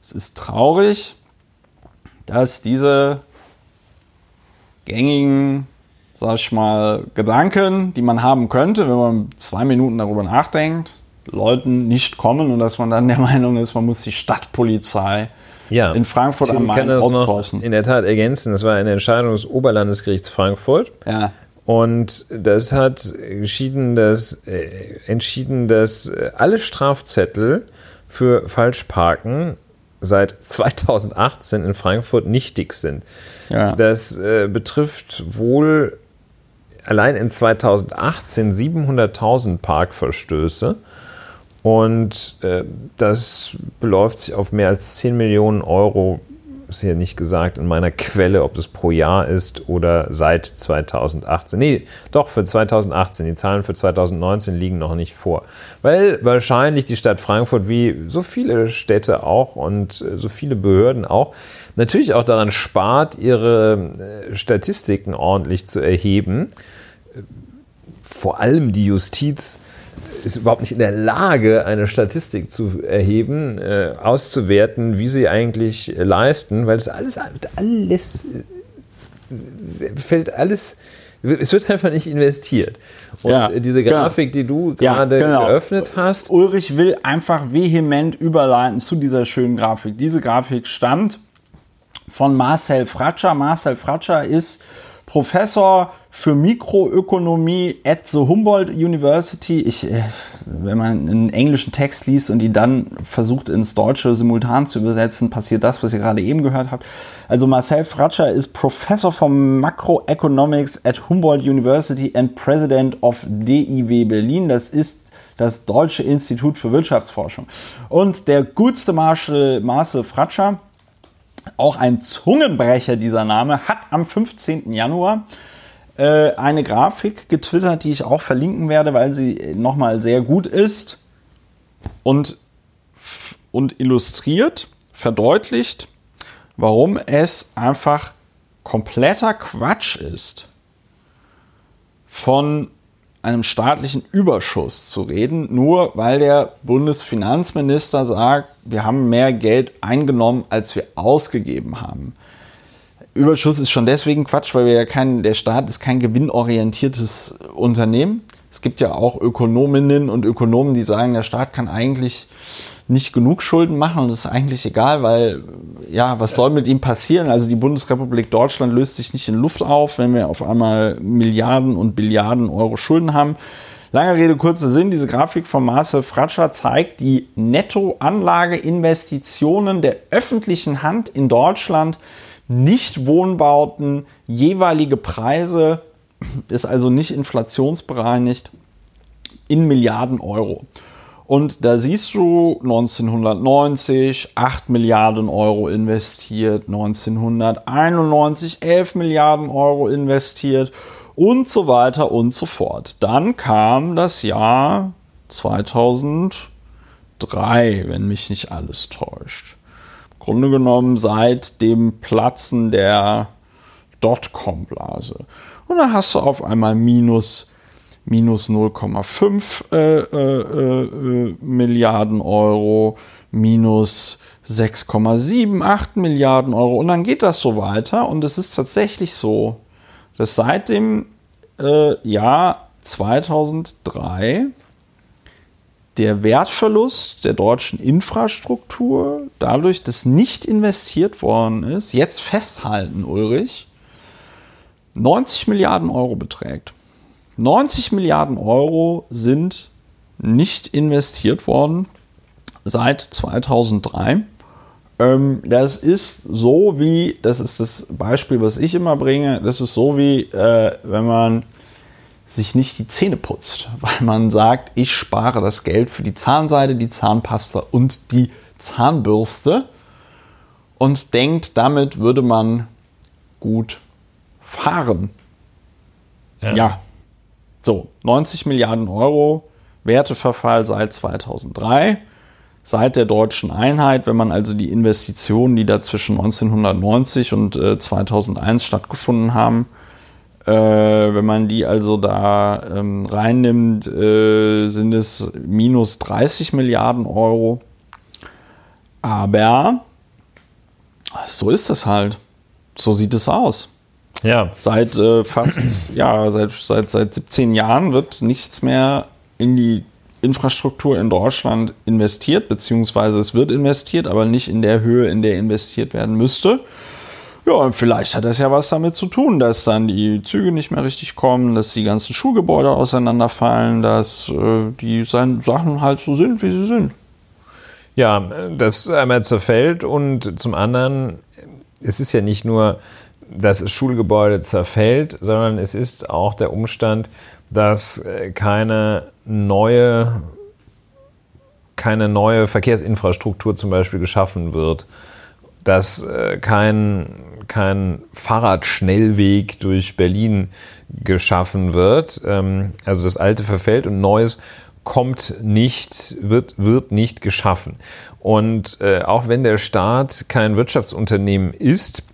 Es ist traurig, dass diese gängigen, sag ich mal, Gedanken, die man haben könnte, wenn man zwei Minuten darüber nachdenkt, Leuten nicht kommen und dass man dann der <laughs> Meinung ist, man muss die Stadtpolizei ja. in Frankfurt am Main outsourcen. In der Tat ergänzen, das war eine Entscheidung des Oberlandesgerichts Frankfurt. Ja. Und das hat entschieden, dass, äh, entschieden, dass alle Strafzettel für Falschparken seit 2018 in Frankfurt nichtig sind. Ja. Das äh, betrifft wohl allein in 2018 700.000 Parkverstöße und äh, das beläuft sich auf mehr als 10 Millionen Euro. Ist hier nicht gesagt in meiner Quelle, ob das pro Jahr ist oder seit 2018. Nee, doch für 2018. Die Zahlen für 2019 liegen noch nicht vor. Weil wahrscheinlich die Stadt Frankfurt, wie so viele Städte auch und äh, so viele Behörden auch, natürlich auch daran spart, ihre äh, Statistiken ordentlich zu erheben. Vor allem die Justiz ist überhaupt nicht in der Lage, eine Statistik zu erheben, äh, auszuwerten, wie sie eigentlich leisten, weil es alles, alles äh, fällt alles, es wird einfach nicht investiert. Und ja, diese genau. Grafik, genau. die du gerade ja, genau. geöffnet hast. Ulrich will einfach vehement überleiten zu dieser schönen Grafik. Diese Grafik stammt von Marcel Fratscher. Marcel Fratscher ist Professor für Mikroökonomie at the Humboldt University. Ich, äh, wenn man einen englischen Text liest und ihn dann versucht ins Deutsche simultan zu übersetzen, passiert das, was ihr gerade eben gehört habt. Also Marcel Fratscher ist Professor for Macroeconomics at Humboldt University and President of DIW Berlin. Das ist das Deutsche Institut für Wirtschaftsforschung. Und der gutste Marshall, Marcel Fratscher auch ein Zungenbrecher dieser Name hat am 15. Januar äh, eine Grafik getwittert, die ich auch verlinken werde, weil sie nochmal sehr gut ist und, und illustriert, verdeutlicht, warum es einfach kompletter Quatsch ist, von einem staatlichen Überschuss zu reden, nur weil der Bundesfinanzminister sagt, wir haben mehr Geld eingenommen, als wir ausgegeben haben. Überschuss ist schon deswegen Quatsch, weil wir ja kein, der Staat ist kein gewinnorientiertes Unternehmen. Es gibt ja auch Ökonominnen und Ökonomen, die sagen, der Staat kann eigentlich nicht genug Schulden machen und das ist eigentlich egal, weil ja, was soll mit ihm passieren? Also die Bundesrepublik Deutschland löst sich nicht in Luft auf, wenn wir auf einmal Milliarden und Billiarden Euro Schulden haben. Lange Rede, kurzer Sinn, diese Grafik von Marcel Fratscher zeigt die Nettoanlageinvestitionen der öffentlichen Hand in Deutschland, nicht Wohnbauten, jeweilige Preise, ist also nicht inflationsbereinigt, in Milliarden Euro. Und da siehst du 1990 8 Milliarden Euro investiert, 1991 11 Milliarden Euro investiert und so weiter und so fort. Dann kam das Jahr 2003, wenn mich nicht alles täuscht. Im Grunde genommen seit dem Platzen der Dotcom-Blase. Und da hast du auf einmal minus minus 0,5 äh, äh, äh, Milliarden Euro, minus 6,78 Milliarden Euro und dann geht das so weiter und es ist tatsächlich so, dass seit dem äh, Jahr 2003 der Wertverlust der deutschen Infrastruktur dadurch, dass nicht investiert worden ist, jetzt festhalten, Ulrich, 90 Milliarden Euro beträgt. 90 Milliarden Euro sind nicht investiert worden seit 2003. Ähm, das ist so wie, das ist das Beispiel, was ich immer bringe, das ist so wie, äh, wenn man sich nicht die Zähne putzt, <laughs> weil man sagt, ich spare das Geld für die Zahnseide, die Zahnpasta und die Zahnbürste und denkt, damit würde man gut fahren. ja, ja so, 90 Milliarden Euro Werteverfall seit 2003, seit der deutschen Einheit. Wenn man also die Investitionen, die da zwischen 1990 und äh, 2001 stattgefunden haben, äh, wenn man die also da ähm, reinnimmt, äh, sind es minus 30 Milliarden Euro. Aber so ist das halt. So sieht es aus. Ja. Seit äh, fast, ja, seit, seit, seit 17 Jahren wird nichts mehr in die Infrastruktur in Deutschland investiert, beziehungsweise es wird investiert, aber nicht in der Höhe, in der investiert werden müsste. Ja, und vielleicht hat das ja was damit zu tun, dass dann die Züge nicht mehr richtig kommen, dass die ganzen Schulgebäude auseinanderfallen, dass äh, die Sachen halt so sind, wie sie sind. Ja, das einmal zerfällt und zum anderen, es ist ja nicht nur das Schulgebäude zerfällt, sondern es ist auch der Umstand, dass äh, keine neue, keine neue Verkehrsinfrastruktur zum Beispiel geschaffen wird, dass äh, kein, kein Fahrradschnellweg durch Berlin geschaffen wird. Ähm, also das Alte verfällt und Neues kommt nicht, wird, wird nicht geschaffen. Und äh, auch wenn der Staat kein Wirtschaftsunternehmen ist,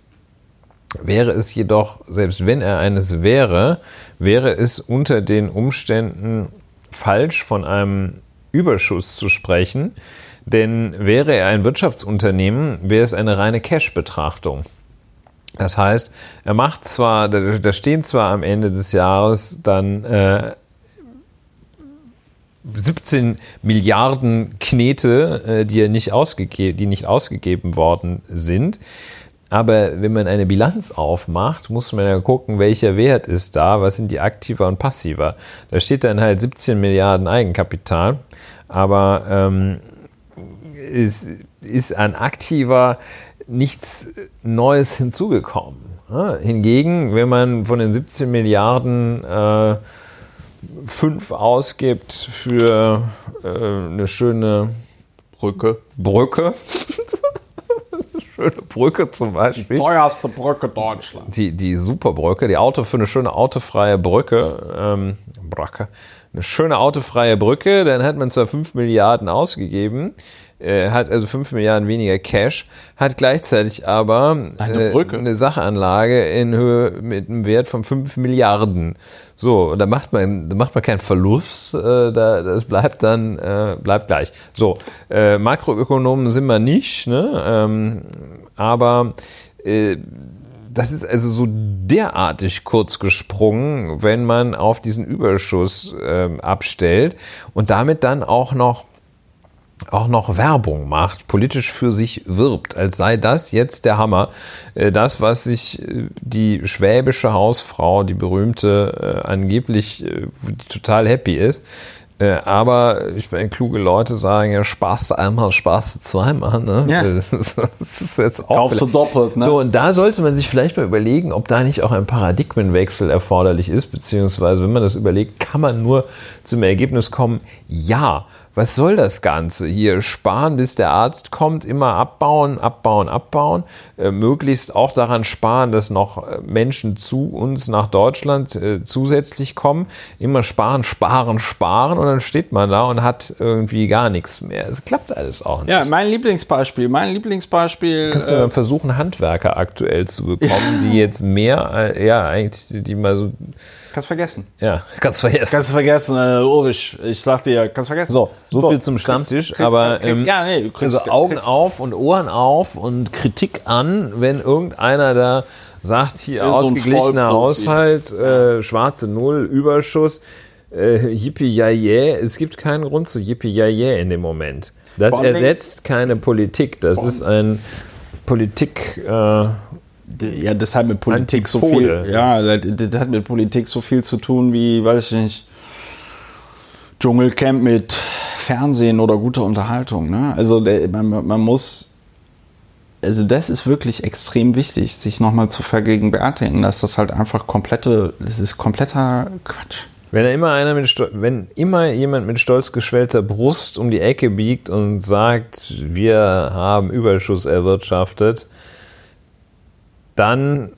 Wäre es jedoch, selbst wenn er eines wäre, wäre es unter den Umständen falsch, von einem Überschuss zu sprechen. Denn wäre er ein Wirtschaftsunternehmen, wäre es eine reine Cash-Betrachtung. Das heißt, er macht zwar, da stehen zwar am Ende des Jahres dann äh, 17 Milliarden Knete, äh, die, nicht die nicht ausgegeben worden sind. Aber wenn man eine Bilanz aufmacht, muss man ja gucken, welcher Wert ist da, was sind die Aktiva und Passiva. Da steht dann halt 17 Milliarden Eigenkapital, aber ähm, ist, ist an Aktiva nichts Neues hinzugekommen. Ja, hingegen, wenn man von den 17 Milliarden äh, 5 ausgibt für äh, eine schöne Brücke, Brücke <laughs> schöne Brücke zum Beispiel. Die teuerste Brücke Deutschlands. Die, die Superbrücke, die Auto für eine schöne autofreie Brücke, ähm, Brücke eine schöne autofreie Brücke, dann hat man zwar 5 Milliarden ausgegeben, äh, hat also 5 Milliarden weniger Cash, hat gleichzeitig aber Eine äh, Brücke. eine Sachanlage in Höhe mit einem Wert von 5 Milliarden. So, da macht man, da macht man keinen Verlust, äh, da, das bleibt dann, äh, bleibt gleich. So, äh, Makroökonomen sind wir nicht, ne? ähm, aber äh, das ist also so derartig kurz gesprungen, wenn man auf diesen Überschuss ähm, abstellt und damit dann auch noch auch noch Werbung macht, politisch für sich wirbt, als sei das jetzt der Hammer. Äh, Das, was sich äh, die schwäbische Hausfrau, die berühmte, äh, angeblich total happy ist. Äh, Aber ich meine, kluge Leute sagen ja, sparst du einmal, sparst du zweimal. Ne? Ja. <laughs> Das ist jetzt auch Kaufst du doppelt, ne? so, und da sollte man sich vielleicht mal überlegen, ob da nicht auch ein Paradigmenwechsel erforderlich ist, beziehungsweise wenn man das überlegt, kann man nur zum Ergebnis kommen, ja, was soll das Ganze hier? Sparen, bis der Arzt kommt, immer abbauen, abbauen, abbauen, äh, möglichst auch daran sparen, dass noch äh, Menschen zu uns nach Deutschland äh, zusätzlich kommen, immer sparen, sparen, sparen und dann steht man da und hat irgendwie gar nichts mehr. Es klappt alles auch nicht. Ja, mein Lieblingsbeispiel, mein Lieblingsbeispiel. Kannst du äh, versuchen, Handwerker aktuell zu bekommen, <laughs> die jetzt mehr, äh, ja, eigentlich, die mal so, kannst vergessen. ja, <laughs> ganz vergessen. Kannst du vergessen, äh, Ulrich. Ich sag dir, kannst vergessen. so, so, viel zum Stammtisch, kriegst- aber kriegst- ähm, ja, nee, du kriegst- also Augen kriegst- auf und Ohren auf und Kritik an, wenn irgendeiner da sagt, hier so ausgeglichener. Haushalt, äh, schwarze Null, Überschuss, äh, yippie yay es gibt keinen Grund zu yippie yay in dem Moment. Das Dingen- ersetzt keine Politik, das ist ein Politik, äh, Ja, das hat mit Politik so viel. Ja, das, das hat mit Politik so viel zu tun wie, weiß ich nicht, Dschungelcamp mit Fernsehen oder guter Unterhaltung. Ne? Also der, man, man muss, also das ist wirklich extrem wichtig, sich nochmal zu vergegenwärtigen, dass das halt einfach komplette, das ist kompletter Quatsch. Wenn er immer einer mit Stol- wenn immer jemand mit stolz geschwellter Brust um die Ecke biegt und sagt, wir haben Überschuss erwirtschaftet, dann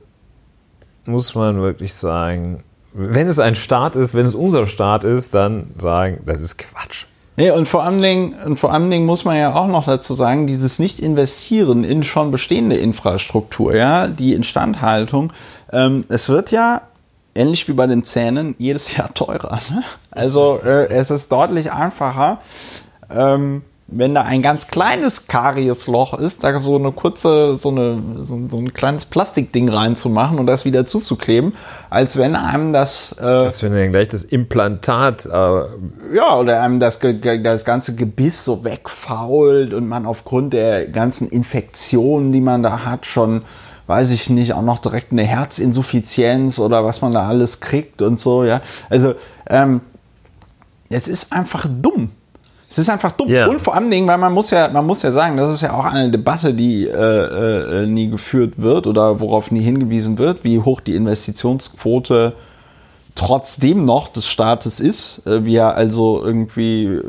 muss man wirklich sagen, wenn es ein Staat ist, wenn es unser Staat ist, dann sagen, das ist Quatsch. Nee, und vor allen Dingen, und vor allen Dingen muss man ja auch noch dazu sagen, dieses Nicht-Investieren in schon bestehende Infrastruktur, ja, die Instandhaltung, ähm, es wird ja ähnlich wie bei den Zähnen jedes Jahr teurer. Ne? Also äh, es ist deutlich einfacher, ähm, wenn da ein ganz kleines Kariesloch ist, da so eine kurze, so, eine, so, ein kleines Plastikding reinzumachen und das wieder zuzukleben, als wenn einem das äh, Das wäre dann gleich das Implantat. Äh, ja, oder einem das, das ganze Gebiss so wegfault und man aufgrund der ganzen Infektionen, die man da hat, schon, weiß ich nicht, auch noch direkt eine Herzinsuffizienz oder was man da alles kriegt und so, ja. Also, ähm, es ist einfach dumm. Es ist einfach dumm. Ja. Und vor allem, Dingen, weil man muss ja, man muss ja sagen, das ist ja auch eine Debatte, die äh, äh, nie geführt wird oder worauf nie hingewiesen wird, wie hoch die Investitionsquote trotzdem noch des Staates ist, äh, wie er also irgendwie äh,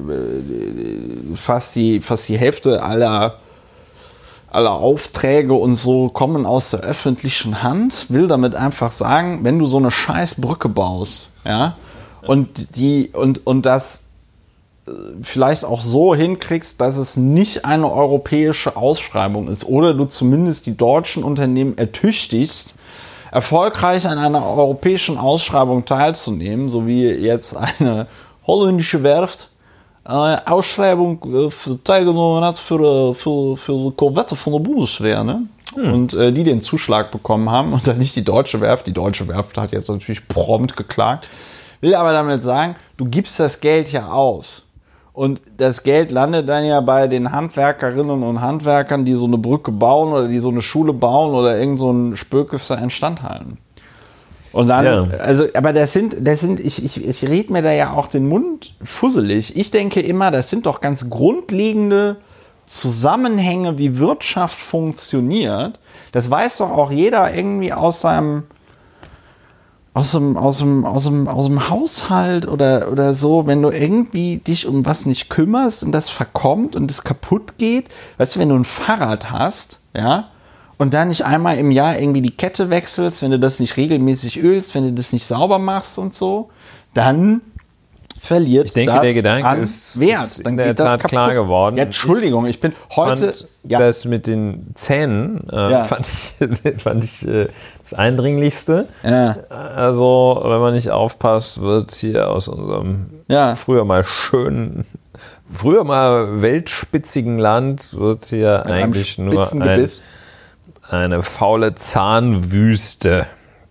fast die, fast die Hälfte aller, aller Aufträge und so kommen aus der öffentlichen Hand, will damit einfach sagen, wenn du so eine scheiß Brücke baust, ja, und die, und, und das äh, vielleicht auch so hinkriegst, dass es nicht eine europäische Ausschreibung ist oder du zumindest die deutschen Unternehmen ertüchtigst, erfolgreich an einer europäischen Ausschreibung teilzunehmen, so wie jetzt eine holländische Werft äh, Ausschreibung äh, teilgenommen hat für, äh, für, für Korvette von der Bundeswehr. Ne? Und äh, die den Zuschlag bekommen haben und dann nicht die deutsche Werft. Die deutsche Werft hat jetzt natürlich prompt geklagt. Will aber damit sagen, du gibst das Geld ja aus. Und das Geld landet dann ja bei den Handwerkerinnen und Handwerkern, die so eine Brücke bauen oder die so eine Schule bauen oder irgend so ein Spökes da instand halten. Und dann, Ja. also, aber das sind, das sind, ich, ich, ich rede mir da ja auch den Mund fusselig. Ich denke immer, das sind doch ganz grundlegende Zusammenhänge, wie Wirtschaft funktioniert. Das weiß doch auch jeder irgendwie aus seinem, aus dem, aus dem, aus dem, aus dem Haushalt oder, oder so, wenn du irgendwie dich um was nicht kümmerst und das verkommt und es kaputt geht, weißt du, wenn du ein Fahrrad hast, ja, und dann nicht einmal im Jahr irgendwie die Kette wechselst, wenn du das nicht regelmäßig ölst, wenn du das nicht sauber machst und so, dann verliert Ich denke, das der Gedanke an ist- Wert. ist in Dann der geht das Tat kaputt. klar geworden. Ja, Entschuldigung, ich bin heute. fand ja, das mit den Zähnen äh, Ja. fand ich, <laughs> fand ich äh, das Eindringlichste. ja, Also, wenn man nicht aufpasst, wird hier aus unserem früher mal schönen, früher mal weltspitzigen Land, wird hier Mit eigentlich nur ein, eine faule Zahnwüste.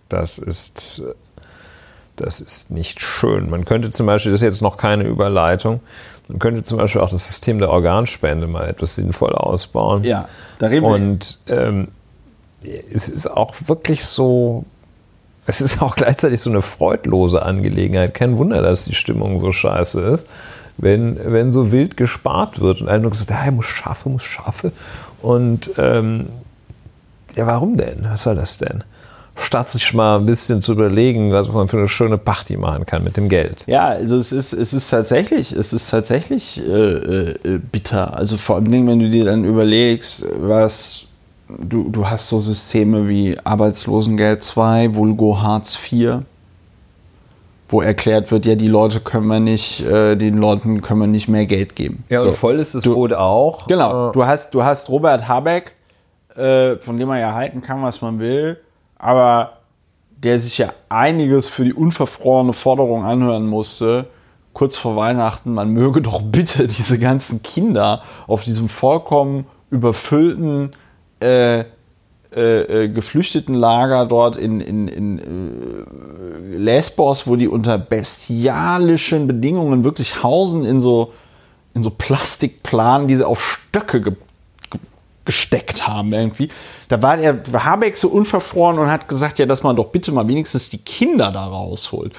Das ist, das ist nicht schön. Man könnte zum Beispiel, das ist jetzt noch keine Überleitung, man könnte zum Beispiel auch das System der Organspende mal etwas sinnvoll ausbauen. Ja, da reden wir. Und ähm, es ist auch wirklich so, es ist auch <laughs> gleichzeitig so eine freudlose Angelegenheit. Kein Wunder, dass die Stimmung so scheiße ist, wenn, wenn so wild gespart wird und einer nur gesagt, ja, er muss schaffe, muss schaffe. Und ähm, ja, warum denn? Was soll das denn? Statt sich mal ein bisschen zu überlegen, was man für eine schöne Party machen kann mit dem Geld. Ja, also es ist, es ist tatsächlich, es ist tatsächlich äh, äh, bitter. Also vor allem, wenn du dir dann überlegst, was du, du hast so Systeme wie Arbeitslosengeld 2, Vulgo Hartz IV, wo erklärt wird, ja, die Leute können wir nicht, äh, den Leuten können wir nicht mehr Geld geben. So. voll ist das Du- Boot auch. Genau, du hast, du hast Robert Habeck, äh, von dem man ja halten kann, was man will, aber der sich ja einiges für die unverfrorene Forderung anhören musste, kurz vor Weihnachten, man möge doch bitte diese ganzen Kinder auf diesem vollkommen überfüllten äh, äh, äh, geflüchteten Lager dort in, in, in äh, Lesbos, wo die unter bestialischen Bedingungen wirklich hausen in so, in so Plastikplanen, die sie auf Stöcke ge ge gesteckt haben irgendwie. Da war der Habeck so unverfroren und hat gesagt, ja, dass man doch bitte mal wenigstens die Kinder da rausholt.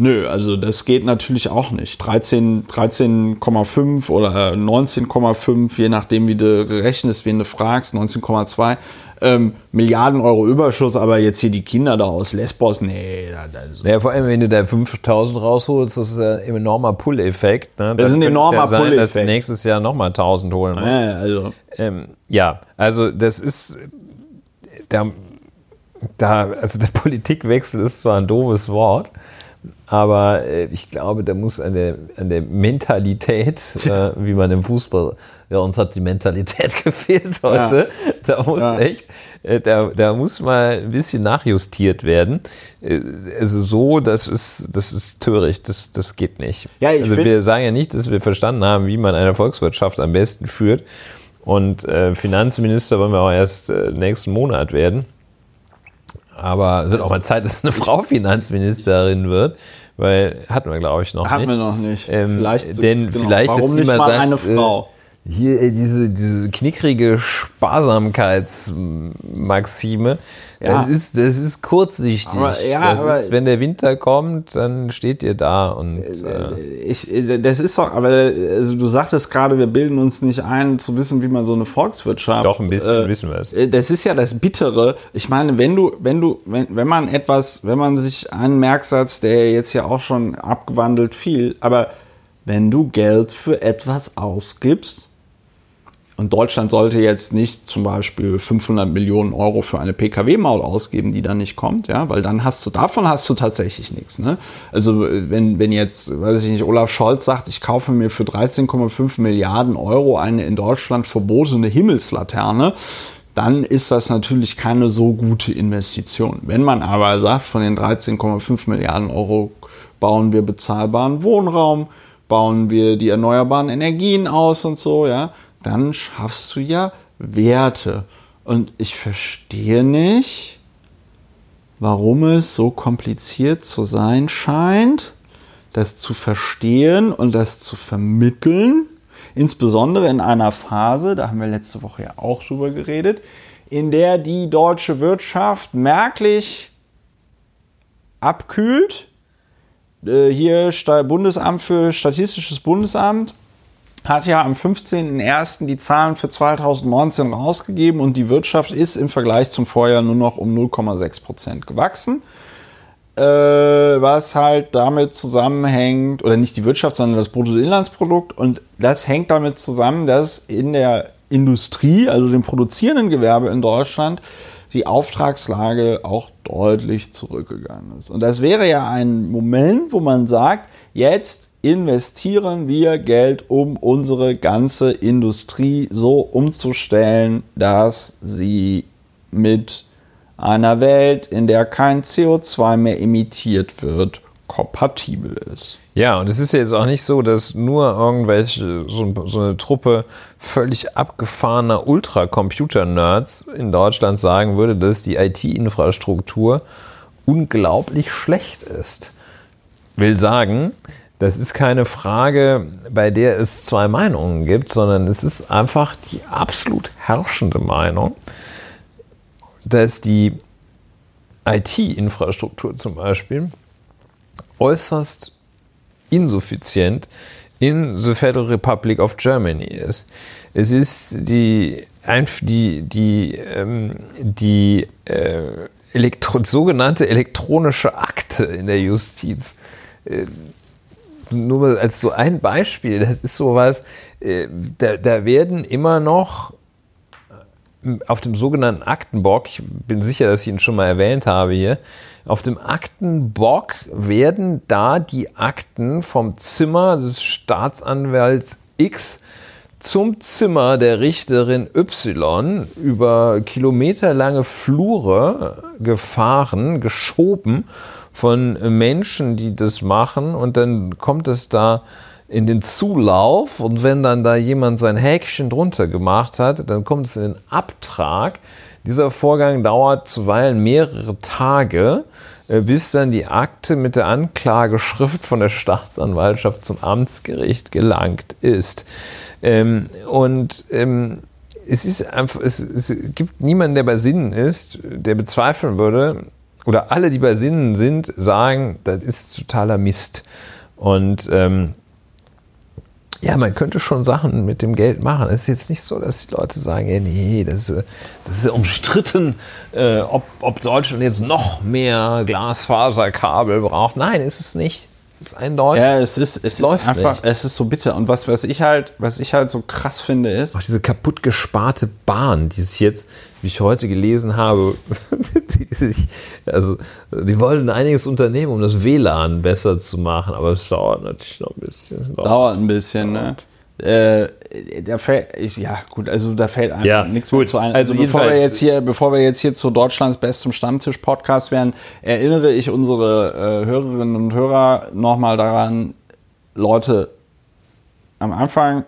Nö, also das geht natürlich auch nicht. 13 13,5 oder äh, 19,5, je nachdem, wie du rechnest, wen du fragst, 19,2 ähm, Milliarden Euro Überschuss, aber jetzt hier die Kinder da aus Lesbos, nee, da, da, so. Ja, vor allem, wenn du da 5000 rausholst, das ist ja ein enormer Pull-Effekt. Ne? Das ist ein enormer ja sein, dass du Pull-Effekt. nächstes Jahr nochmal 1000 holen musst. Ja, also. Ähm, ja, also das ist, da, da, also der <laughs> Politikwechsel ist zwar ein doofes Wort, aber äh, ich glaube, da muss an der, an der Mentalität, <laughs> äh, wie man im Fußball, ja, uns hat die Mentalität <laughs> gefehlt heute, da muss Ja. echt, äh, da, da muss mal ein bisschen nachjustiert werden. Äh, Also so, das ist, das ist töricht, das, das geht nicht. Ja, also wir sagen ja nicht, dass wir verstanden haben, wie man eine Volkswirtschaft am besten führt. Und äh, Finanzminister wollen wir auch erst äh, nächsten Monat werden. Aber es wird auch mal Zeit, <laughs> dass eine Frau Finanzministerin wird, weil hatten wir, glaube ich, noch Hatten nicht. wir noch nicht. Ähm, vielleicht, denn vielleicht, dass warum sie nicht mal mal sagt, eine äh, Frau? Hier äh, diese, diese knickrige Sparsamkeitsmaxime, Ja. das, ist, das ist kurzsichtig. Aber- ja, das ist, wenn der Winter kommt, dann steht ihr da und äh, Ich, äh, das ist doch, aber äh, also du sagtest gerade, wir bilden uns nicht ein, zu wissen, wie man so eine Volkswirtschaft. doch ein bisschen wissen wir es. Äh, Das ist ja das Bittere. Ich meine, wenn du, wenn du, wenn, wenn man etwas, wenn man sich einen Merksatz, der jetzt ja auch schon abgewandelt fiel, aber wenn du Geld für etwas ausgibst, und Deutschland sollte jetzt nicht zum Beispiel 500 Millionen Euro für eine PKW-Maut ausgeben, die dann nicht kommt, ja, weil dann hast du, davon hast du tatsächlich nichts, ne? Also, wenn, wenn jetzt, weiß ich nicht, Olaf Scholz sagt, ich kaufe mir für 13,5 Milliarden Euro eine in Deutschland verbotene Himmelslaterne, dann ist das natürlich keine so gute Investition. Wenn man aber sagt, von den 13,5 Milliarden Euro bauen wir bezahlbaren Wohnraum, bauen wir die erneuerbaren Energien aus und so, ja, dann schaffst du ja Werte. Und ich verstehe nicht, warum es so kompliziert zu sein scheint, das zu verstehen und das zu vermitteln, insbesondere in einer Phase, da haben wir letzte Woche ja auch drüber geredet, in der die deutsche Wirtschaft merklich abkühlt. Äh, Hier Bundesamt für Statistisches Bundesamt hat ja am 15.01. die Zahlen für 2019 rausgegeben und die Wirtschaft ist im Vergleich zum Vorjahr nur noch um 0,6 Prozent gewachsen. Äh, was halt damit zusammenhängt, oder nicht die Wirtschaft, sondern das Bruttoinlandsprodukt. Und das hängt damit zusammen, dass in der Industrie, also dem produzierenden Gewerbe in Deutschland, die Auftragslage auch deutlich zurückgegangen ist. Und das wäre ja ein Moment, wo man sagt, jetzt investieren wir Geld, um unsere ganze Industrie so umzustellen, dass sie mit einer Welt, in der kein CO2 mehr emittiert wird, kompatibel ist. Ja, und es ist ja jetzt auch nicht so, dass nur irgendwelche, so, so eine Truppe völlig abgefahrener Ultracomputer-Nerds in Deutschland sagen würde, dass die IT-Infrastruktur unglaublich schlecht ist. Will sagen, das ist keine Frage, bei der es zwei Meinungen gibt, sondern es ist einfach die absolut herrschende Meinung, dass die IT-Infrastruktur zum Beispiel äußerst insuffizient in the Federal Republic of Germany ist. Es ist die, die, die, ähm, die äh, Elektro sogenannte elektronische Akte in der Justiz. Äh, nur als so ein Beispiel, das ist sowas, äh, da, da werden immer noch auf dem sogenannten Aktenbock, ich bin sicher, dass ich ihn schon mal erwähnt habe hier, auf dem Aktenbock werden da die Akten vom Zimmer des Staatsanwalts X zum Zimmer der Richterin Y über kilometerlange Flure gefahren, geschoben von Menschen, die das machen und dann kommt es da in den Zulauf und wenn dann da jemand sein Häkchen drunter gemacht hat, dann kommt es in den Abtrag. Dieser Vorgang dauert zuweilen mehrere Tage, äh, bis dann die Akte mit der Anklageschrift von der Staatsanwaltschaft zum Amtsgericht gelangt ist. Ähm, und ähm, es ist einfach, es, es gibt niemanden, der bei Sinnen ist, der bezweifeln würde, oder alle, die bei Sinnen sind, sagen, das ist totaler Mist. Und ähm, ja, man könnte schon Sachen mit dem Geld machen. Es ist jetzt nicht so, dass die Leute sagen, ja, nee, das ist, das ist umstritten, äh, ob, ob Deutschland jetzt noch mehr Glasfaserkabel braucht. Nein, ist es nicht. Ist eindeutig. Ja, es ist, es, es ist einfach, nicht. es ist so bitter. Und was, was ich halt, was ich halt so krass finde, ist. Auch diese kaputt gesparte Bahn, die sich jetzt, wie ich heute gelesen habe, <laughs> die, also die wollen einiges unternehmen, um das WLAN besser zu machen, aber es dauert natürlich noch ein bisschen. Dauert, dauert ein bisschen, ne? Äh, da fällt, ich, ja gut, also da fällt einfach ja, nichts gut. mehr zu ein. Also, also bevor wir jetzt hier, bevor wir jetzt hier zu Deutschlands bestem Stammtisch-Podcast werden, erinnere ich unsere äh, Hörerinnen und Hörer nochmal daran, Leute, am Anfang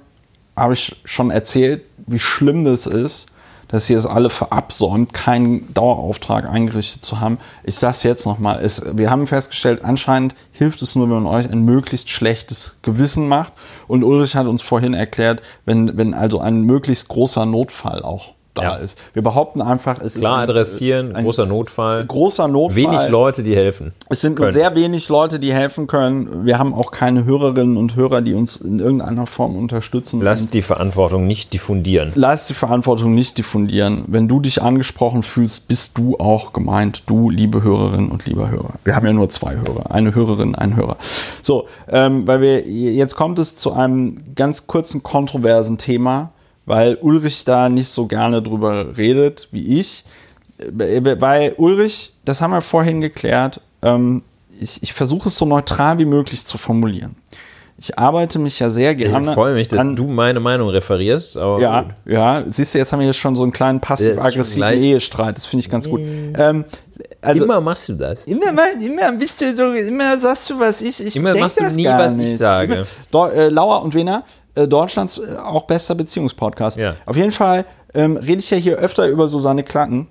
habe ich schon erzählt, wie schlimm das ist, dass sie es alle verabsäumt, keinen Dauerauftrag eingerichtet zu haben. Ich sage es jetzt nochmal. Wir haben festgestellt, anscheinend hilft es nur, wenn man euch ein möglichst schlechtes Gewissen macht. Und Ulrich hat uns vorhin erklärt, wenn, wenn also ein möglichst großer Notfall auch da ja. ist. Wir behaupten einfach, es ist. Klar adressieren, ein, großer Notfall. Großer Notfall. Wenig Leute, die helfen. Es sind können. sehr wenig Leute, die helfen können. Wir haben auch keine Hörerinnen und Hörer, die uns in irgendeiner Form unterstützen. Lass die Verantwortung nicht diffundieren. Lass die Verantwortung nicht diffundieren. Wenn du dich angesprochen fühlst, bist du auch gemeint. Du, liebe Hörerinnen und lieber Hörer. Wir haben ja nur zwei Hörer. Eine Hörerin, ein Hörer. So, ähm, weil wir, jetzt kommt es zu einem ganz kurzen kontroversen Thema weil Ulrich da nicht so gerne drüber redet wie ich. Weil Ulrich, das haben wir vorhin geklärt, ähm, ich, ich versuche es so neutral wie möglich zu formulieren. Ich arbeite mich ja sehr gerne. Ich freue mich, dass an, du meine Meinung referierst. ja, gut. ja. Siehst du, jetzt haben wir jetzt schon so einen kleinen passiv-aggressiven Ehestreit. Das finde ich ganz gut. Ähm, also, immer machst du das. Immer, immer bist du so, immer sagst du, was ich. ich immer machst du nie, was nicht. ich sage. Immer, äh, Lauer und Wena, äh, Deutschlands äh, auch bester Beziehungspodcast. Ja. Auf jeden Fall ähm, rede ich ja hier öfter über Susanne Klatten.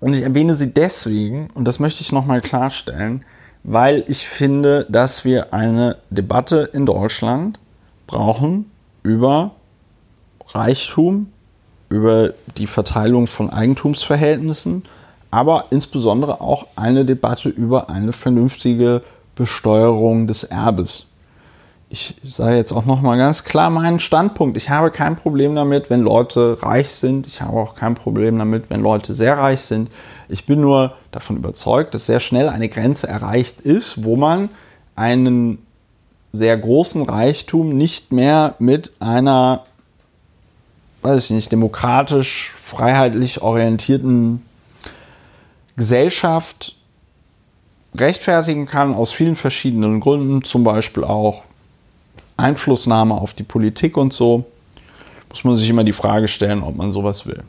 Und ich erwähne sie deswegen, und das möchte ich nochmal klarstellen, weil ich finde, dass wir eine Debatte in Deutschland brauchen über Reichtum, über die Verteilung von Eigentumsverhältnissen, aber insbesondere auch eine Debatte über eine vernünftige Besteuerung des Erbes ich sage jetzt auch nochmal ganz klar meinen Standpunkt. Ich habe kein Problem damit, wenn Leute reich sind. Ich habe auch kein Problem damit, wenn Leute sehr reich sind. Ich bin nur davon überzeugt, dass sehr schnell eine Grenze erreicht ist, wo man einen sehr großen Reichtum nicht mehr mit einer, weiß ich nicht, demokratisch, freiheitlich orientierten Gesellschaft rechtfertigen kann aus vielen verschiedenen Gründen, zum Beispiel auch Einflussnahme auf die Politik und so, muss man sich immer die Frage stellen, ob man sowas will.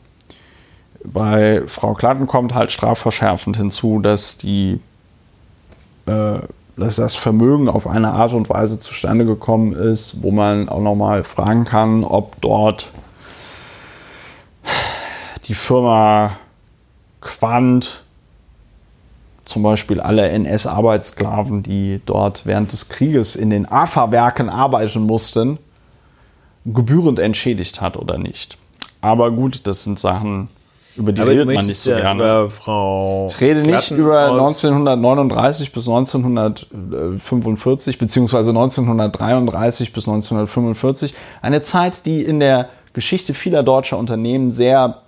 Bei Frau Klatten kommt halt strafverschärfend hinzu, dass die äh, dass das Vermögen auf eine Art und Weise zustande gekommen ist, wo man auch nochmal fragen kann, ob dort die Firma Quant zum Beispiel alle NS-Arbeitssklaven, die dort während des Krieges in den AFA-Werken arbeiten mussten, gebührend entschädigt hat oder nicht. Aber gut, das sind Sachen, über die Aber redet man nicht so ja gerne. Über Frau Ich rede nicht Klatten über aus- 1939 bis 1945 beziehungsweise 1933 bis 1945. Eine Zeit, die in der Geschichte vieler deutscher Unternehmen sehr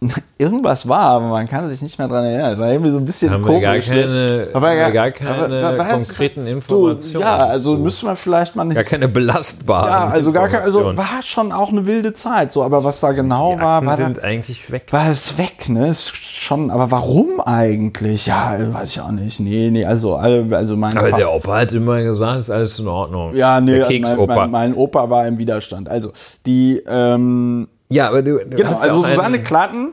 <laughs> irgendwas war, aber man kann sich nicht mehr dran erinnern. Es war irgendwie so ein bisschen Haben wir komisch. gar ne? keine- Aber ja, gar keine aber du, konkreten Informationen Ja, also dazu. müssen wir vielleicht mal Gar keine belastbaren ja, also gar kein, also war schon auch eine wilde Zeit, so, aber was da genau Die war, war sind eigentlich weg. war es weg, ne? Ist schon, aber warum eigentlich? Ja, weiß ich auch nicht. Nee, nee, also, alle- also mein Aber Fa- der Opa hat immer gesagt, ist alles in Ordnung. ja, nee, der mein, Keksopa. mein, mein Opa war im Widerstand. Also, die, ähm, ja, aber du, du genau, hast ja also Susanne Klatten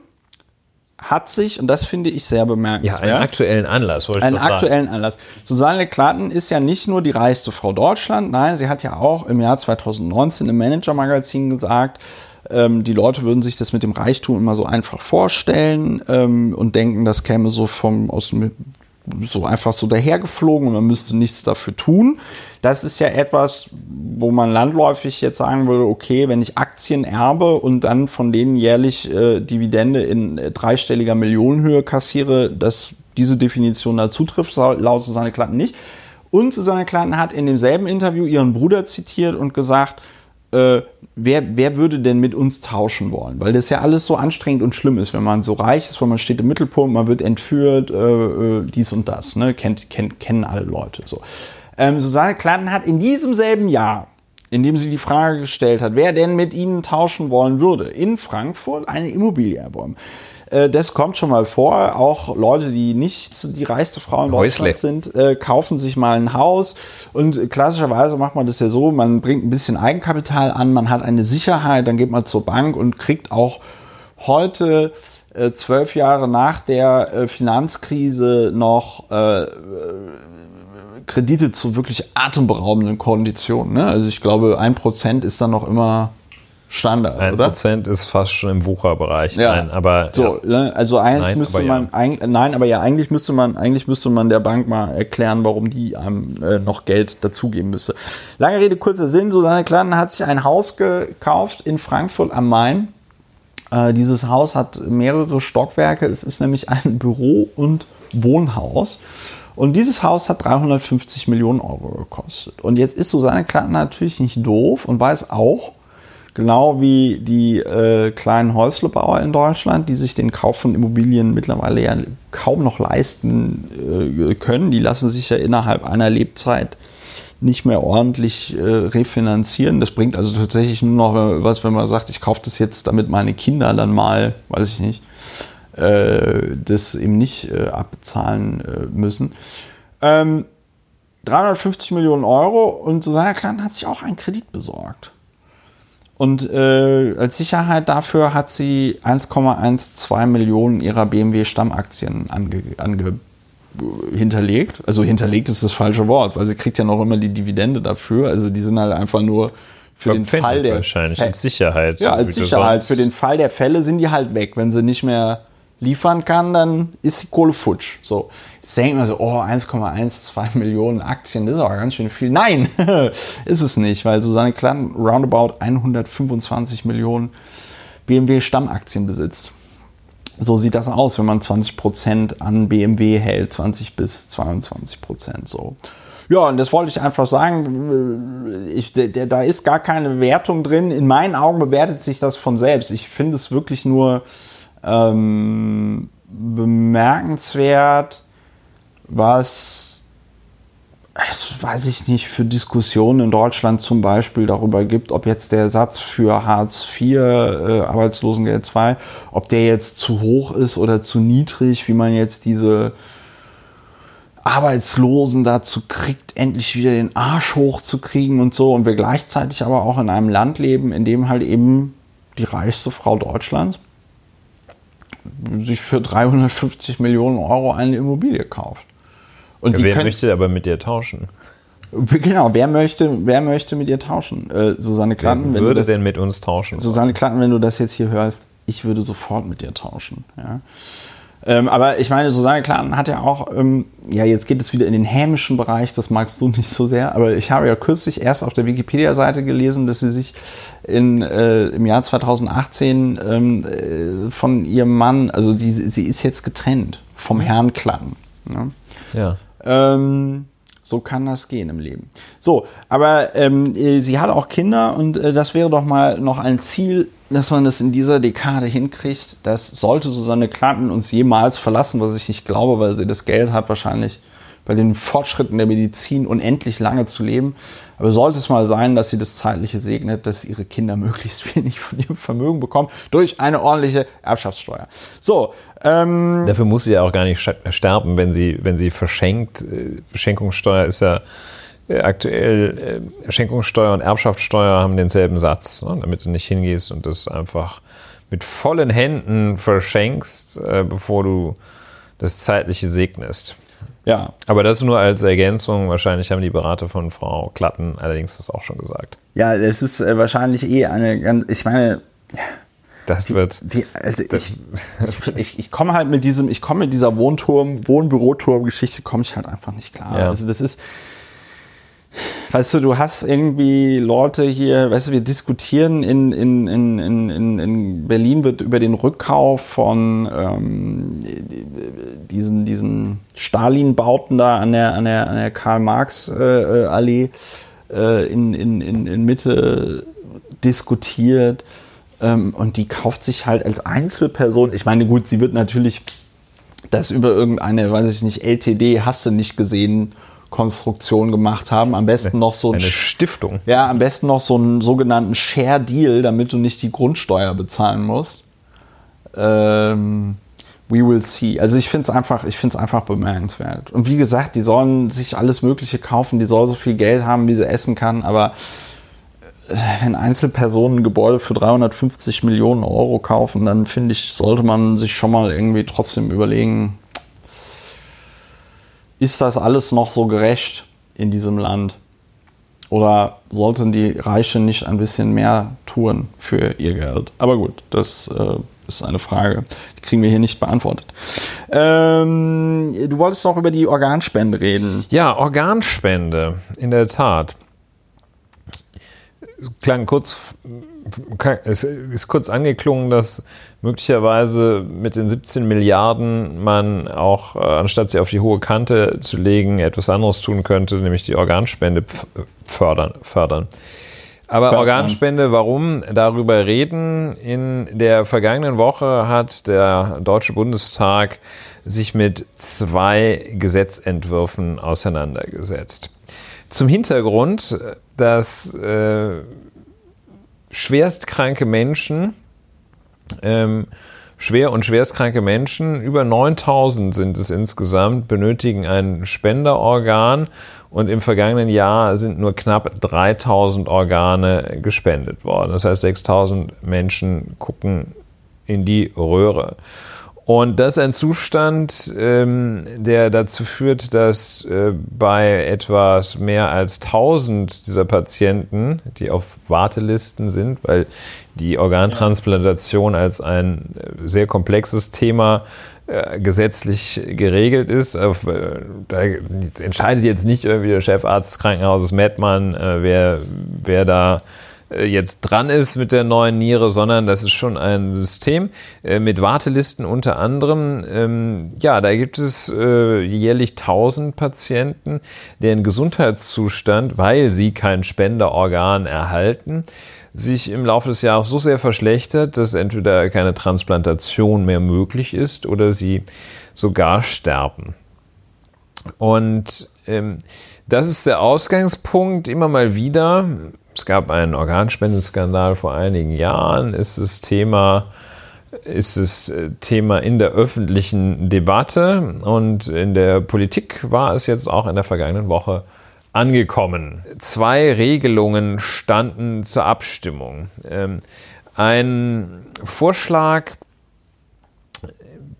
hat sich, und das finde ich sehr ja, bemerkenswert, einen aktuellen Anlass. wollte ich einen noch sagen. aktuellen Anlass. Susanne Klatten ist ja nicht nur die reichste Frau Deutschland, nein, sie hat ja auch im Jahr 2019 im Manager-Magazin gesagt, ähm, die Leute würden sich das mit dem Reichtum immer so einfach vorstellen ähm, und denken, das käme so vom aus dem so einfach so dahergeflogen und man müsste nichts dafür tun. Das ist ja etwas, wo man landläufig jetzt sagen würde, okay, wenn ich Aktien erbe und dann von denen jährlich äh, Dividende in äh, dreistelliger Millionenhöhe kassiere, dass diese Definition da zutrifft, laut Susanne Klatten nicht. Und Susanne Klatten hat in demselben Interview ihren Bruder zitiert und gesagt, äh, wer, wer würde denn mit uns tauschen wollen? Weil das ja alles so anstrengend und schlimm ist, wenn man so reich ist, weil man steht im Mittelpunkt, man wird entführt, äh, äh, dies und das. Ne? Kennt, kennt, kennen alle Leute. So. Ähm, Susanne Klatten hat in diesem selben Jahr, in dem sie die Frage gestellt hat, wer denn mit ihnen tauschen wollen würde, in Frankfurt eine Immobilie erworben. Äh, Das kommt schon mal vor. Auch Leute, die nicht die reichste Frau in Häusle. Deutschland sind, äh, kaufen sich mal ein Haus. Und klassischerweise macht man das ja so, man bringt ein bisschen Eigenkapital an, man hat eine Sicherheit, dann geht man zur Bank und kriegt auch heute, äh, zwölf Jahre nach der Finanzkrise, noch äh, Kredite zu wirklich atemberaubenden Konditionen. Ne? Also ich glaube, ein Prozent ist dann noch immer Standard, Ein oder? Prozent ist fast schon im Wucherbereich. Ja. Nein, aber So, ja. ne, also eigentlich Nein, müsste aber man, eig- nein, aber ja, eigentlich müsste man, eigentlich müsste man der Bank mal erklären, warum die einem äh, noch Geld dazugeben müsste. Lange Rede, kurzer Sinn. Susanne Klatten hat sich ein Haus gekauft in Frankfurt am Main. Äh, dieses Haus hat mehrere Stockwerke. Es ist nämlich ein <laughs> Büro- und Wohnhaus. Und dieses Haus hat 350 Millionen Euro gekostet. Und jetzt ist Susanne Klatten natürlich nicht doof und weiß auch, genau wie die äh, kleinen Häuslebauer in Deutschland, die sich den Kauf von Immobilien mittlerweile ja kaum noch leisten äh, können. Die lassen sich ja innerhalb einer Lebzeit nicht mehr ordentlich äh, refinanzieren. Das bringt also tatsächlich nur noch was, wenn man sagt, ich kaufe das jetzt, damit meine Kinder dann mal, weiß ich nicht, äh, das eben nicht äh, abbezahlen äh, müssen. Ähm, 350 Millionen Euro und Susanne Klein hat sich auch einen Kredit besorgt. Und äh, als Sicherheit dafür hat sie 1,12 Millionen ihrer BMW-Stammaktien ange, ange, hinterlegt. Also hinterlegt ist das falsche Wort, weil sie kriegt ja noch immer die Dividende dafür. Also die sind halt einfach nur für den Fall der wahrscheinlich als Sicherheit. ja, als Sicherheit. Für den Fall der Fälle sind die halt weg. Wenn sie nicht mehr liefern kann, dann ist die Kohle futsch. So. Jetzt denkt man so, oh, 1,12 <laughs> Millionen Aktien, das ist aber ganz schön viel. Nein, <laughs> ist es nicht, weil Susanne Klatten roundabout 125 Millionen BMW Stammaktien besitzt. So sieht das aus, wenn man 20% an BMW hält, 20 bis 22% so. Ja, und das wollte ich einfach sagen. Ich, da ist gar keine Wertung drin. In meinen Augen bewertet sich das von selbst. Ich finde es wirklich nur ähm, bemerkenswert, was, das weiß ich nicht, für Diskussionen in Deutschland zum Beispiel darüber gibt, ob jetzt der Satz für Hartz IV, äh, Arbeitslosengeld II, ob der jetzt zu hoch ist oder zu niedrig, wie man jetzt diese Arbeitslosen dazu kriegt, endlich wieder den Arsch hochzukriegen und so. Und wir gleichzeitig aber auch in einem Land leben, in dem halt eben die reichste Frau Deutschlands sich für 350 Millionen Euro eine Immobilie kauft. Und ja, wer können, möchte aber mit dir tauschen? Genau, wer möchte, wer möchte mit ihr tauschen? Äh, Susanne Klatten. Wer würde das, denn mit uns tauschen? Susanne Klatten, wenn du das jetzt hier hörst, ich würde sofort mit dir tauschen. Ja? Ähm, aber ich meine, Susanne Klatten hat ja auch, ähm, ja, jetzt geht es wieder in den hämischen Bereich, das magst du <laughs> nicht so sehr, aber ich habe ja kürzlich erst auf der Wikipedia-Seite gelesen, dass sie sich in, äh, im Jahr 2018 ähm, äh, von ihrem Mann, also die, sie ist jetzt getrennt vom Herrn Klatten. Ne? Ja. Ähm, so kann das gehen im Leben. So, aber ähm, äh, sie hat auch Kinder und äh, das wäre doch mal noch ein Ziel, dass man das in dieser Dekade hinkriegt. Das sollte Susanne Klatten uns jemals verlassen, was ich nicht glaube, weil sie das Geld hat, wahrscheinlich bei den Fortschritten der Medizin unendlich lange zu leben. Aber sollte es mal sein, dass sie das Zeitliche segnet, dass ihre Kinder <laughs> möglichst wenig von ihrem Vermögen bekommen durch eine ordentliche Erbschaftssteuer. So. Ähm, Dafür muss sie ja auch gar nicht sterben, wenn sie, wenn sie verschenkt. Äh, Beschenkungssteuer ist ja äh, aktuell, äh, Schenkungssteuer und Erbschaftssteuer haben denselben Satz, ne, damit du nicht hingehst und das einfach mit vollen Händen verschenkst, bevor du das Zeitliche segnest. Ja. Aber das nur als Ergänzung. Wahrscheinlich haben die Berater von Frau Klatten allerdings das auch schon gesagt. Ja, es ist äh, wahrscheinlich eh eine ganz, ich meine, das wird. Wie, also das ich, ich, ich komme halt mit diesem, ich komme mit dieser Wohnturm, Wohnbüroturm-Geschichte, komme ich halt einfach nicht klar. Ja. Also das ist, weißt du, du hast irgendwie Leute hier, weißt du, wir diskutieren in, in, in, in, in Berlin wird über den Rückkauf von ähm, diesen, diesen Stalin-Bauten da an der, an der, an der Karl-Marx-Allee äh, in, in, in, in Mitte diskutiert. Ähm, und die kauft sich halt als Einzelperson. Ich meine, gut, sie wird natürlich das über irgendeine, weiß ich nicht, LTD hast du nicht gesehen Konstruktion gemacht haben. Am besten noch so ein, eine Stiftung. Ja, am besten noch so einen sogenannten Share Deal, damit du nicht die Grundsteuer bezahlen musst. Ähm, we will see. Also ich finde es einfach, ich finde es einfach bemerkenswert. Und wie gesagt, die sollen sich alles Mögliche kaufen. Die soll so viel Geld haben, wie sie essen kann. Aber äh, wenn Einzelpersonen ein Gebäude für 350 Millionen Euro kaufen, dann finde ich, sollte man sich schon mal irgendwie trotzdem überlegen, ist das alles noch so gerecht in diesem Land? Oder sollten die Reichen nicht ein bisschen mehr tun für ihr Geld? Aber gut, das äh, ist eine Frage, die kriegen wir hier nicht beantwortet. Ähm, du wolltest noch über die Organspende reden. Ja, Organspende, in der Tat. Klang kurz es ist kurz angeklungen, dass möglicherweise mit den 17 Milliarden man auch, äh, anstatt sie auf die hohe Kante zu legen, etwas anderes tun könnte, nämlich die Organspende fördern. fördern. Aber Organspende, warum darüber reden? In der vergangenen Woche hat der Deutsche Bundestag sich mit zwei Gesetzentwürfen auseinandergesetzt. Zum Hintergrund, dass äh, schwerstkranke Menschen, ähm, schwer und schwerstkranke Menschen, über 9000 sind es insgesamt, benötigen ein Spenderorgan und im vergangenen Jahr sind nur knapp 3000 Organe gespendet worden. Das heißt, 6000 Menschen gucken in die Röhre. Und das ist ein Zustand, ähm, der dazu führt, dass äh, bei etwas mehr als 1000 dieser Patienten, die auf Wartelisten sind, weil die Organtransplantation als ein äh, sehr komplexes Thema äh, gesetzlich geregelt ist. Auf, äh, da entscheidet jetzt nicht irgendwie der Chefarzt des Krankenhauses Mettmann, äh, wer, wer da jetzt dran ist mit der neuen Niere, sondern das ist schon ein System äh, mit Wartelisten unter anderem. Ähm, ja, da gibt es äh, jährlich 1000 Patienten, deren Gesundheitszustand, weil sie kein Spenderorgan erhalten, sich im Laufe des Jahres so sehr verschlechtert, dass entweder keine Transplantation mehr möglich ist oder sie sogar sterben. Und ähm, das ist der Ausgangspunkt immer mal wieder es gab einen Organspendeskandal vor einigen Jahren, ist das Thema ist es äh, Thema in der öffentlichen Debatte und in der Politik war es jetzt auch in der vergangenen Woche angekommen. Zwei Regelungen standen zur Abstimmung. Ähm, ein Vorschlag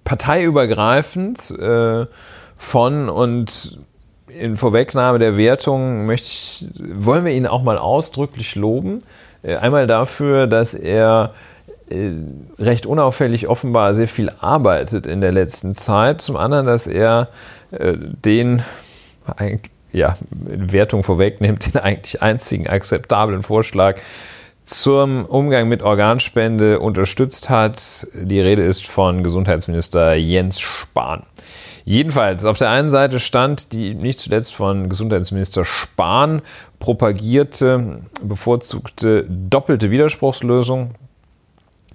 parteiübergreifend äh, von und in Vorwegnahme der Wertung möchte ich, wollen wir ihn auch mal ausdrücklich loben. Äh, einmal dafür, dass er äh, recht unauffällig offenbar sehr viel arbeitet in der letzten Zeit. Zum anderen, dass er äh, den ja, Wertung vorwegnimmt, den eigentlich einzigen akzeptablen Vorschlag zum Umgang mit Organspende unterstützt hat. Die Rede ist von Gesundheitsminister Jens Spahn. Jedenfalls, auf der einen Seite stand die nicht zuletzt von Gesundheitsminister Spahn propagierte, bevorzugte doppelte Widerspruchslösung.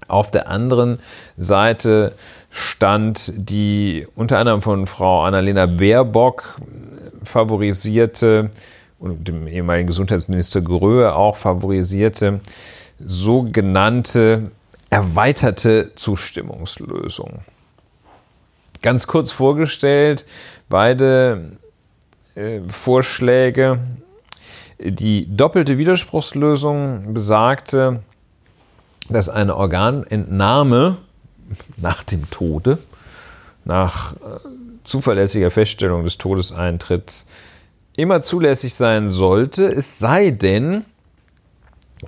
Auf der anderen Seite stand die unter anderem von Frau Annalena Baerbock favorisierte und dem ehemaligen Gesundheitsminister Gröhe auch favorisierte sogenannte erweiterte Zustimmungslösung. Ganz kurz vorgestellt, beide äh, Vorschläge. Die doppelte Widerspruchslösung besagte, dass eine Organentnahme <laughs> nach dem Tode, nach äh, zuverlässiger Feststellung des Todeseintritts, immer zulässig sein sollte, es sei denn,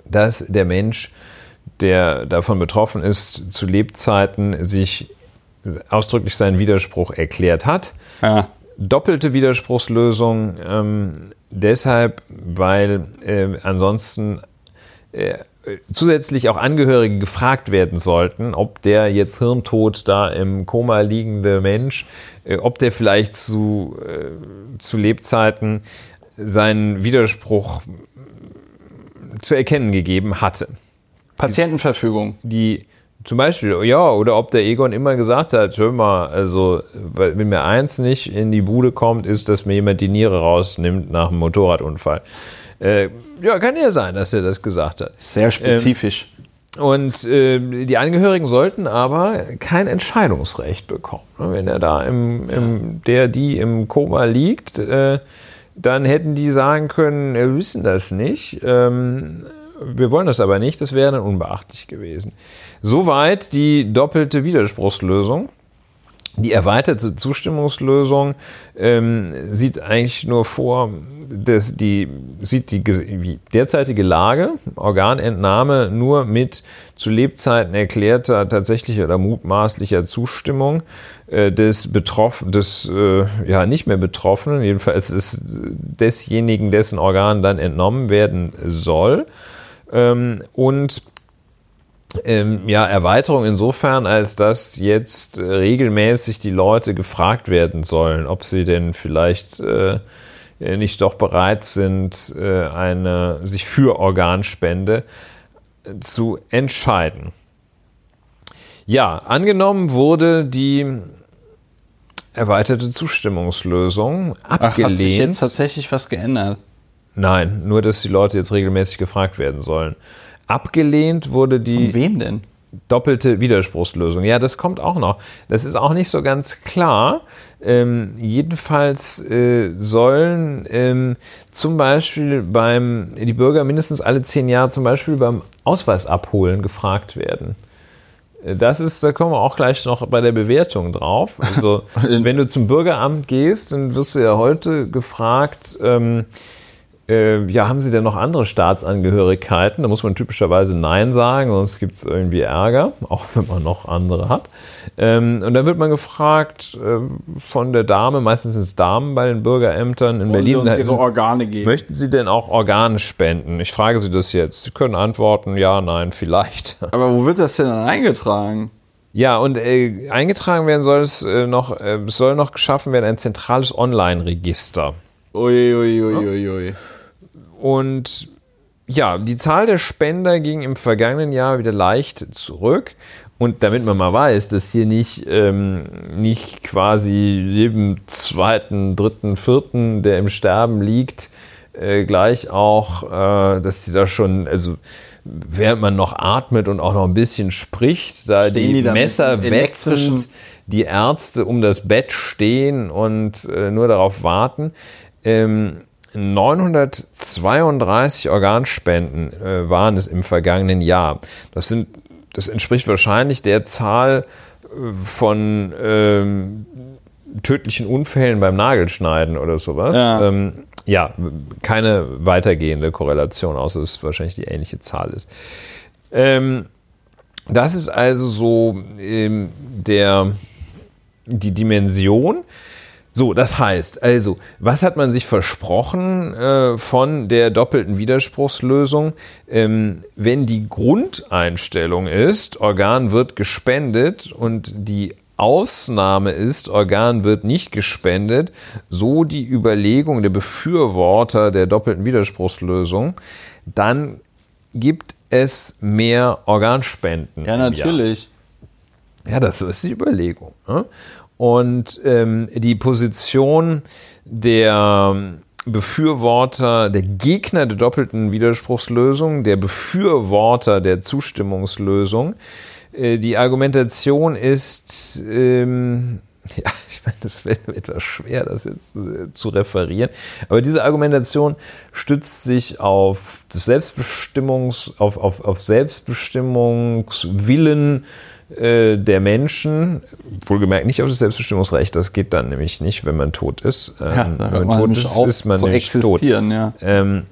dass der Mensch, der davon betroffen ist, zu Lebzeiten sich ausdrücklich seinen Widerspruch erklärt hat. Ja. Doppelte Widerspruchslösung ähm, deshalb, weil äh, ansonsten äh, zusätzlich auch Angehörige gefragt werden sollten, ob der jetzt hirntot da im Koma liegende Mensch, äh, ob der vielleicht zu, äh, zu Lebzeiten seinen Widerspruch zu erkennen gegeben hatte. Patientenverfügung. Die zum Beispiel, ja, oder ob der Egon immer gesagt hat, hör mal, also wenn mir eins nicht in die Bude kommt, ist, dass mir jemand die Niere rausnimmt nach einem Motorradunfall. Äh, ja, kann ja sein, dass er das gesagt hat. Sehr spezifisch. Ähm, und äh, die Angehörigen sollten aber kein Entscheidungsrecht bekommen. Ne? Wenn er da im, im der, die im Koma liegt, äh, dann hätten die sagen können, wir wissen das nicht. Ähm, wir wollen das aber nicht, das wäre dann unbeachtlich gewesen. Soweit die doppelte Widerspruchslösung. Die erweiterte Zustimmungslösung ähm, sieht eigentlich nur vor, dass die sieht die, derzeitige Lage, Organentnahme, nur mit zu Lebzeiten erklärter tatsächlicher oder mutmaßlicher Zustimmung äh, des Betroff des äh, ja nicht mehr Betroffenen, jedenfalls ist desjenigen, dessen Organ dann entnommen werden soll. Ähm, und ähm, ja, Erweiterung insofern, als dass jetzt regelmäßig die Leute gefragt werden sollen, ob sie denn vielleicht äh, nicht doch bereit sind, äh, eine, sich für Organspende zu entscheiden. Ja, angenommen wurde die erweiterte Zustimmungslösung abgelehnt. Ach, hat sich jetzt tatsächlich was geändert? Nein, nur dass die Leute jetzt regelmäßig gefragt werden sollen. Abgelehnt wurde die. Von wem denn? Doppelte Widerspruchslösung. Ja, das kommt auch noch. Das ist auch nicht so ganz klar. Ähm, jedenfalls äh, sollen ähm, zum Beispiel beim, die Bürger mindestens alle zehn Jahre zum Beispiel beim Ausweis abholen gefragt werden. Äh, das ist, da kommen wir auch gleich noch bei der Bewertung drauf. Also, <laughs> wenn du zum Bürgeramt gehst, dann wirst du ja heute gefragt, ähm, äh, ja, haben Sie denn noch andere Staatsangehörigkeiten? Da muss man typischerweise Nein sagen, sonst gibt es irgendwie Ärger, <laughs> auch wenn man noch andere hat. Ähm, und dann wird man gefragt äh, von der Dame, meistens sind es Damen bei den Bürgerämtern in Berlin. Sie uns ihre Organe geben. Möchten Sie denn auch Organe spenden? Ich frage Sie das jetzt. Sie können antworten, ja, nein, vielleicht. <laughs> Aber wo wird das denn dann eingetragen? Ja, und äh, eingetragen werden soll es äh, noch, äh, es soll noch geschaffen werden ein zentrales Online-Register. Uiuiuiui. Ui, ui, ui. Und ja, die Zahl der Spender ging im vergangenen Jahr wieder leicht zurück. Und damit man mal weiß, dass hier nicht, ähm, nicht quasi jedem zweiten, dritten, vierten, der im Sterben liegt, äh, gleich auch, äh, dass die da schon, also während man noch atmet und auch noch ein bisschen spricht, da Stehen die, die Messer wetzend die Ärzte um das Bett stehen und äh, nur darauf warten. Ähm, 932 Organspenden äh, waren es im vergangenen Jahr. Das, sind, das entspricht wahrscheinlich der Zahl äh, von ähm, tödlichen Unfällen beim Nagelschneiden oder sowas. Ja. Ähm, ja, keine weitergehende Korrelation, außer dass es wahrscheinlich die ähnliche Zahl ist. Ähm, das ist also so ähm, der, die Dimension. So, das heißt, also, was hat man sich versprochen äh, von der doppelten Widerspruchslösung? Ähm, wenn die Grundeinstellung ist, Organ wird gespendet und die Ausnahme ist, Organ wird nicht gespendet, so die Überlegung der Befürworter der doppelten Widerspruchslösung, dann gibt es mehr Organspenden. Ja, natürlich. Ja, das ist die Überlegung. Und ähm, die Position der Befürworter, der Gegner der doppelten Widerspruchslösung, der Befürworter der Zustimmungslösung, äh, die Argumentation ist, ähm, <laughs> ja, ich meine, das wäre etwas schwer, das jetzt äh, zu referieren, aber diese Argumentation stützt sich auf das Selbstbestimmungs, auf, auf, auf Selbstbestimmungswillen äh, der Menschen, wohlgemerkt nicht auf das Selbstbestimmungsrecht, das geht dann nämlich nicht, wenn man tot ist. Ähm, Ja, wenn man tot ist, ist man nämlich tot. ja. Ähm,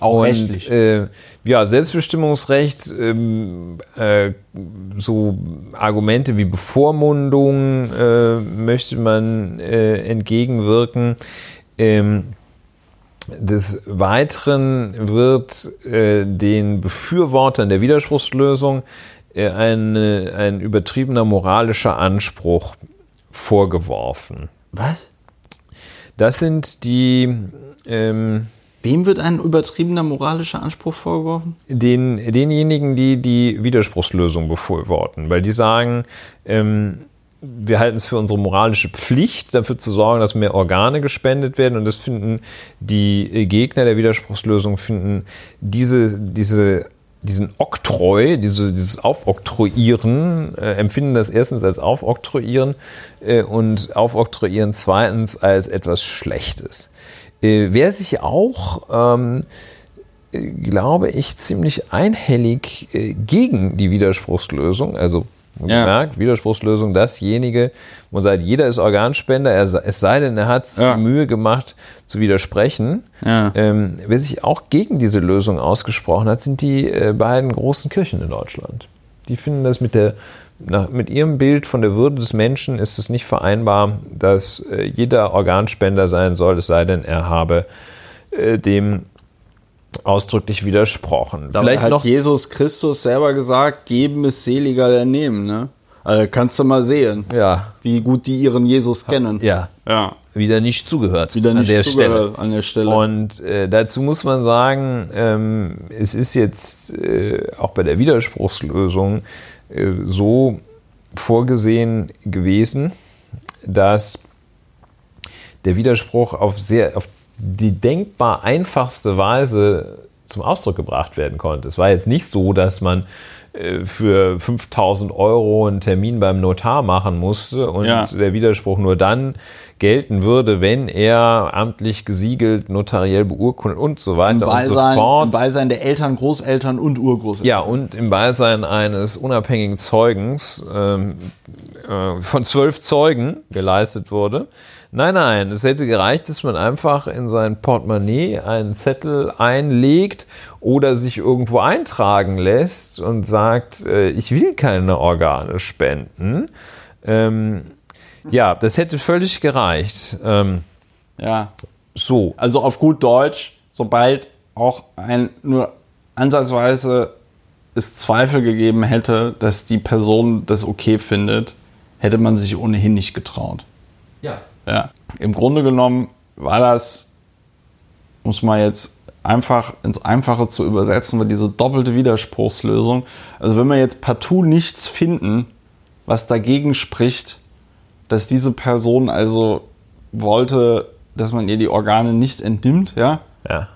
Auch und äh, ja, Selbstbestimmungsrecht, ähm, äh, so Argumente wie Bevormundung äh, möchte man äh, entgegenwirken. Ähm, des Weiteren wird äh, den Befürwortern der Widerspruchslösung eine, ein übertriebener moralischer Anspruch vorgeworfen. Was? Das sind die ähm, Wem wird ein übertriebener moralischer Anspruch vorgeworfen? den, denjenigen, die die Widerspruchslösung befürworten, weil die sagen, ähm, wir halten es für unsere moralische Pflicht, dafür zu sorgen, dass mehr Organe gespendet werden und das finden die Gegner der Widerspruchslösung, finden diese, diese, diesen Oktroi, diese, dieses Aufoktroyieren, äh, empfinden das erstens als Aufoktroyieren äh, und Aufoktroyieren zweitens als etwas Schlechtes. Äh, wer sich auch ähm, glaube ich, ziemlich einhellig äh, gegen die Widerspruchslösung. Also Ja. gemerkt, Widerspruchslösung, dasjenige, wo man sagt, jeder ist Organspender, er, es sei denn, er hat sich Ja. Mühe gemacht zu widersprechen. Ja. Ähm, wer sich auch gegen diese Lösung ausgesprochen hat, sind die äh, beiden großen Kirchen in Deutschland. Die finden das mit der nach, mit ihrem Bild von der Würde des Menschen ist es nicht vereinbar, dass äh, jeder Organspender sein soll, es sei denn, er habe äh, dem ausdrücklich widersprochen. Vielleicht hat Jesus Christus selber gesagt, geben ist seliger der nehmen, ne? Also kannst du mal sehen, ja, wie gut die ihren Jesus kennen. ja, Ja. wieder nicht zugehört Wieder nicht an der zugehört Stelle. an der Stelle. Und äh, dazu muss man sagen, ähm, es ist jetzt äh, auch bei der Widerspruchslösung äh, so vorgesehen gewesen, dass der Widerspruch auf sehr auf die denkbar einfachste Weise zum Ausdruck gebracht werden konnte. Es war jetzt nicht so, dass man äh, für 5000 Euro einen Termin beim Notar machen musste und Ja. der Widerspruch nur dann gelten würde, wenn er amtlich gesiegelt, notariell beurkundet und so weiter und so Beisein, Im fort. Beisein der Eltern, Großeltern und Urgroßeltern. Ja, und im Beisein eines unabhängigen Zeugens ähm, äh, von zwölf Zeugen geleistet wurde. Nein, nein, es hätte gereicht, dass man einfach in sein Portemonnaie einen Zettel einlegt oder sich irgendwo eintragen lässt und sagt, äh, ich will keine Organe spenden. Ähm, ja, das hätte völlig gereicht. Ähm, ja. so, Also auf gut Deutsch, sobald auch ein nur ansatzweise es Zweifel gegeben hätte, dass die Person das okay findet, hätte man sich ohnehin nicht getraut. ja. Ja. Im Grunde genommen war das, muss man jetzt einfach ins Einfache zu übersetzen, war diese doppelte Widerspruchslösung. Also wenn wir jetzt partout nichts finden, was dagegen spricht, dass diese Person also wollte, dass man ihr die Organe nicht entnimmt, ja, Ja.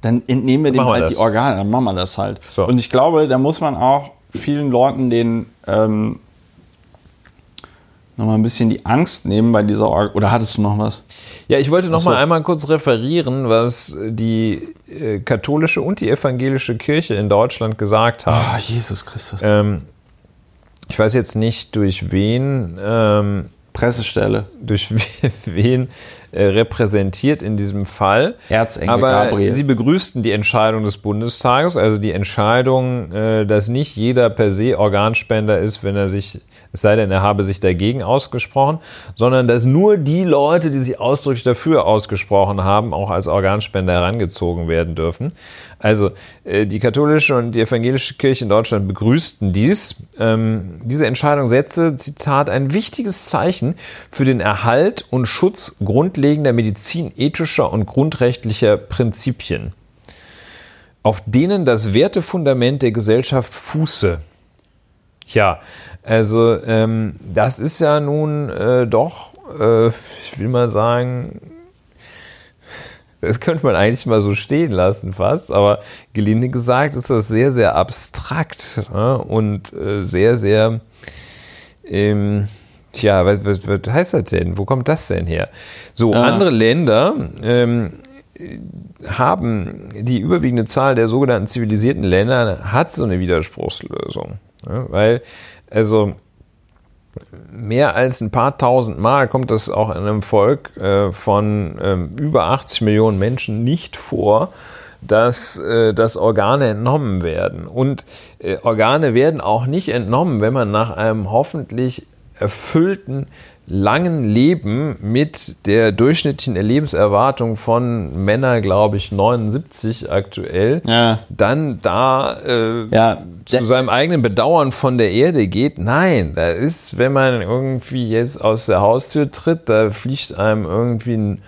dann entnehmen wir dem wir halt das. die Organe, dann machen wir das halt. So. Und ich glaube, da muss man auch vielen Leuten den ähm, nochmal ein bisschen die Angst nehmen bei dieser Organ. Oder hattest du noch was? Ja, ich wollte noch so. mal einmal kurz referieren, was die äh, katholische und die evangelische Kirche in Deutschland gesagt haben. Ah, Jesus Christus. Ähm, ich weiß jetzt nicht, durch wen, ähm, Pressestelle. durch <laughs> wen äh, repräsentiert in diesem Fall. Erzengel Aber Gabriel. sie begrüßten die Entscheidung des Bundestages, also die Entscheidung, äh, dass nicht jeder per se Organspender ist, wenn er sich, es sei denn, er habe sich dagegen ausgesprochen, sondern dass nur die Leute, die sich ausdrücklich dafür ausgesprochen haben, auch als Organspender herangezogen werden dürfen. Also äh, die katholische und die evangelische Kirche in Deutschland begrüßten dies. Ähm, diese Entscheidung setzte, Zitat, ein wichtiges Zeichen für den Erhalt und Schutz grundlegender medizinethischer und grundrechtlicher Prinzipien, auf denen das Wertefundament der Gesellschaft fuße. Tja, also ähm, das ist ja nun äh, doch, äh, ich will mal sagen, das könnte man eigentlich mal so stehen lassen fast, aber gelinde gesagt ist das sehr, sehr abstrakt ja, und äh, sehr, sehr, ähm, tja, was, was, was heißt das denn? Wo kommt das denn her? So, Ja. andere Länder ähm, haben die überwiegende Zahl der sogenannten zivilisierten Länder hat so eine Widerspruchslösung. Ja, weil, also mehr als ein paar tausend Mal kommt das auch in einem Volk äh, von ähm, über 80 Millionen Menschen nicht vor, dass, äh, dass Organe entnommen werden. Und äh, Organe werden auch nicht entnommen, wenn man nach einem hoffentlich erfüllten langen Leben mit der durchschnittlichen Lebenserwartung von Männern, glaube ich, 79 aktuell, Ja. dann da äh, Ja, zu seinem eigenen Bedauern von der Erde geht. Nein, da ist, wenn man irgendwie jetzt aus der Haustür tritt, da fliegt einem irgendwie ein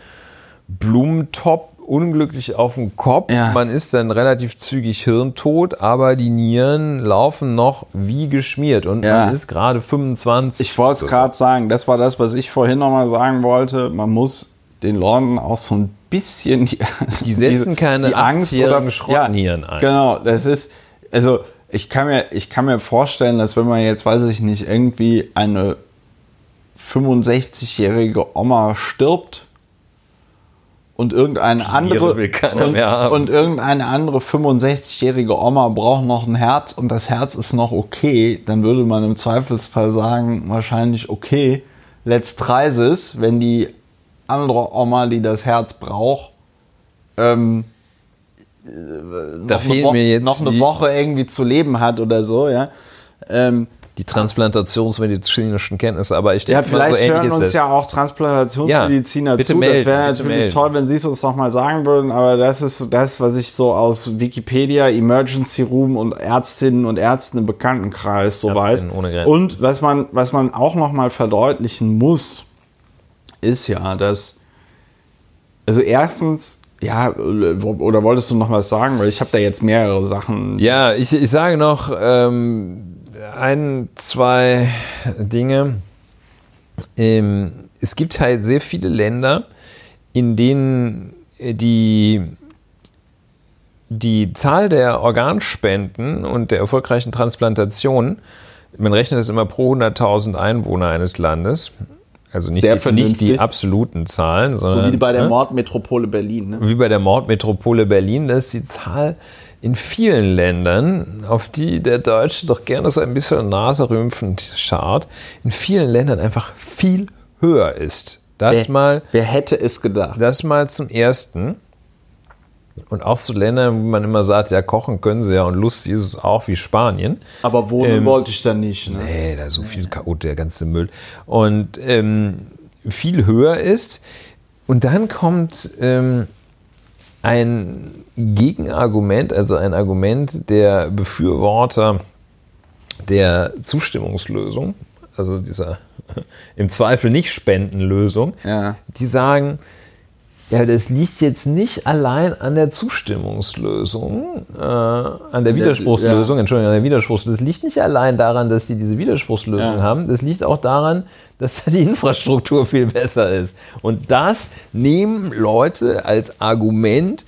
Blumentop unglücklich auf den Kopf. Ja. Man ist dann relativ zügig hirntot, aber die Nieren laufen noch wie geschmiert und Ja. man ist gerade 25. Ich wollte es gerade sagen, das war das, was ich vorhin nochmal sagen wollte. Man muss den Leuten auch so ein bisschen die, Die setzen keine 80-jährigen Schrottnieren ein. Genau, das ist, also ich kann, mir, ich kann mir vorstellen, dass wenn man jetzt, weiß ich nicht, irgendwie eine 65-jährige Oma stirbt und irgendeine andere und, und irgendeine andere 65-jährige Oma braucht noch ein Herz und das Herz ist noch okay, dann würde man im Zweifelsfall sagen, wahrscheinlich okay, let's try this, wenn die andere Oma, die das Herz braucht, ähm, da noch, eine fehlen Woche, mir jetzt noch eine Woche irgendwie zu leben hat oder so, ja. Ähm, die transplantationsmedizinischen Kenntnisse, aber ich ja, denke mal, vielleicht so hören uns das. ja auch Transplantationsmediziner Ja, bitte zu. melden, das wäre natürlich melden. toll, wenn Sie es uns nochmal sagen würden, aber das ist das, was ich so aus Wikipedia, Emergency Room und Ärztinnen und Ärzten im Bekanntenkreis so weiß. Ärztinnen ohne Grenzen. Und was man, was man auch nochmal verdeutlichen muss, ist ja, dass also erstens, ja, oder wolltest du noch was sagen? Weil ich habe da jetzt mehrere Sachen. Ja, ich, ich sage noch ähm, ein, zwei Dinge. Ähm, es gibt halt sehr viele Länder, in denen die, die Zahl der Organspenden und der erfolgreichen Transplantationen, man rechnet das immer pro 100.000 Einwohner eines Landes, also nicht, die, nicht die absoluten Zahlen, sondern So wie bei der ne? Mordmetropole Berlin. Ne? wie bei der Mordmetropole Berlin, da ist die Zahl in vielen Ländern, auf die der Deutsche doch gerne so ein bisschen naserümpfend schaut, in vielen Ländern einfach viel höher ist. Das Wer- mal, Wer hätte es gedacht? das mal zum Ersten. Und auch zu Ländern, wo man immer sagt, ja, kochen können sie ja und lustig ist es auch, wie Spanien. Aber wohnen Ähm, wollte ich da nicht. Ne? Nee, da ist so viel Chaot, der ganze Müll. Und ähm, viel höher ist. Und dann kommt ähm, ein Gegenargument, also ein Argument der Befürworter der Zustimmungslösung, also dieser <laughs> im Zweifel nicht Spendenlösung, Ja. die sagen, ja, das liegt jetzt nicht allein an der Zustimmungslösung, äh, an der Widerspruchslösung, Entschuldigung, an der Widerspruchslösung. Das liegt nicht allein daran, dass sie diese Widerspruchslösung Ja. haben, das liegt auch daran, dass da die Infrastruktur viel besser ist. Und das nehmen Leute als Argument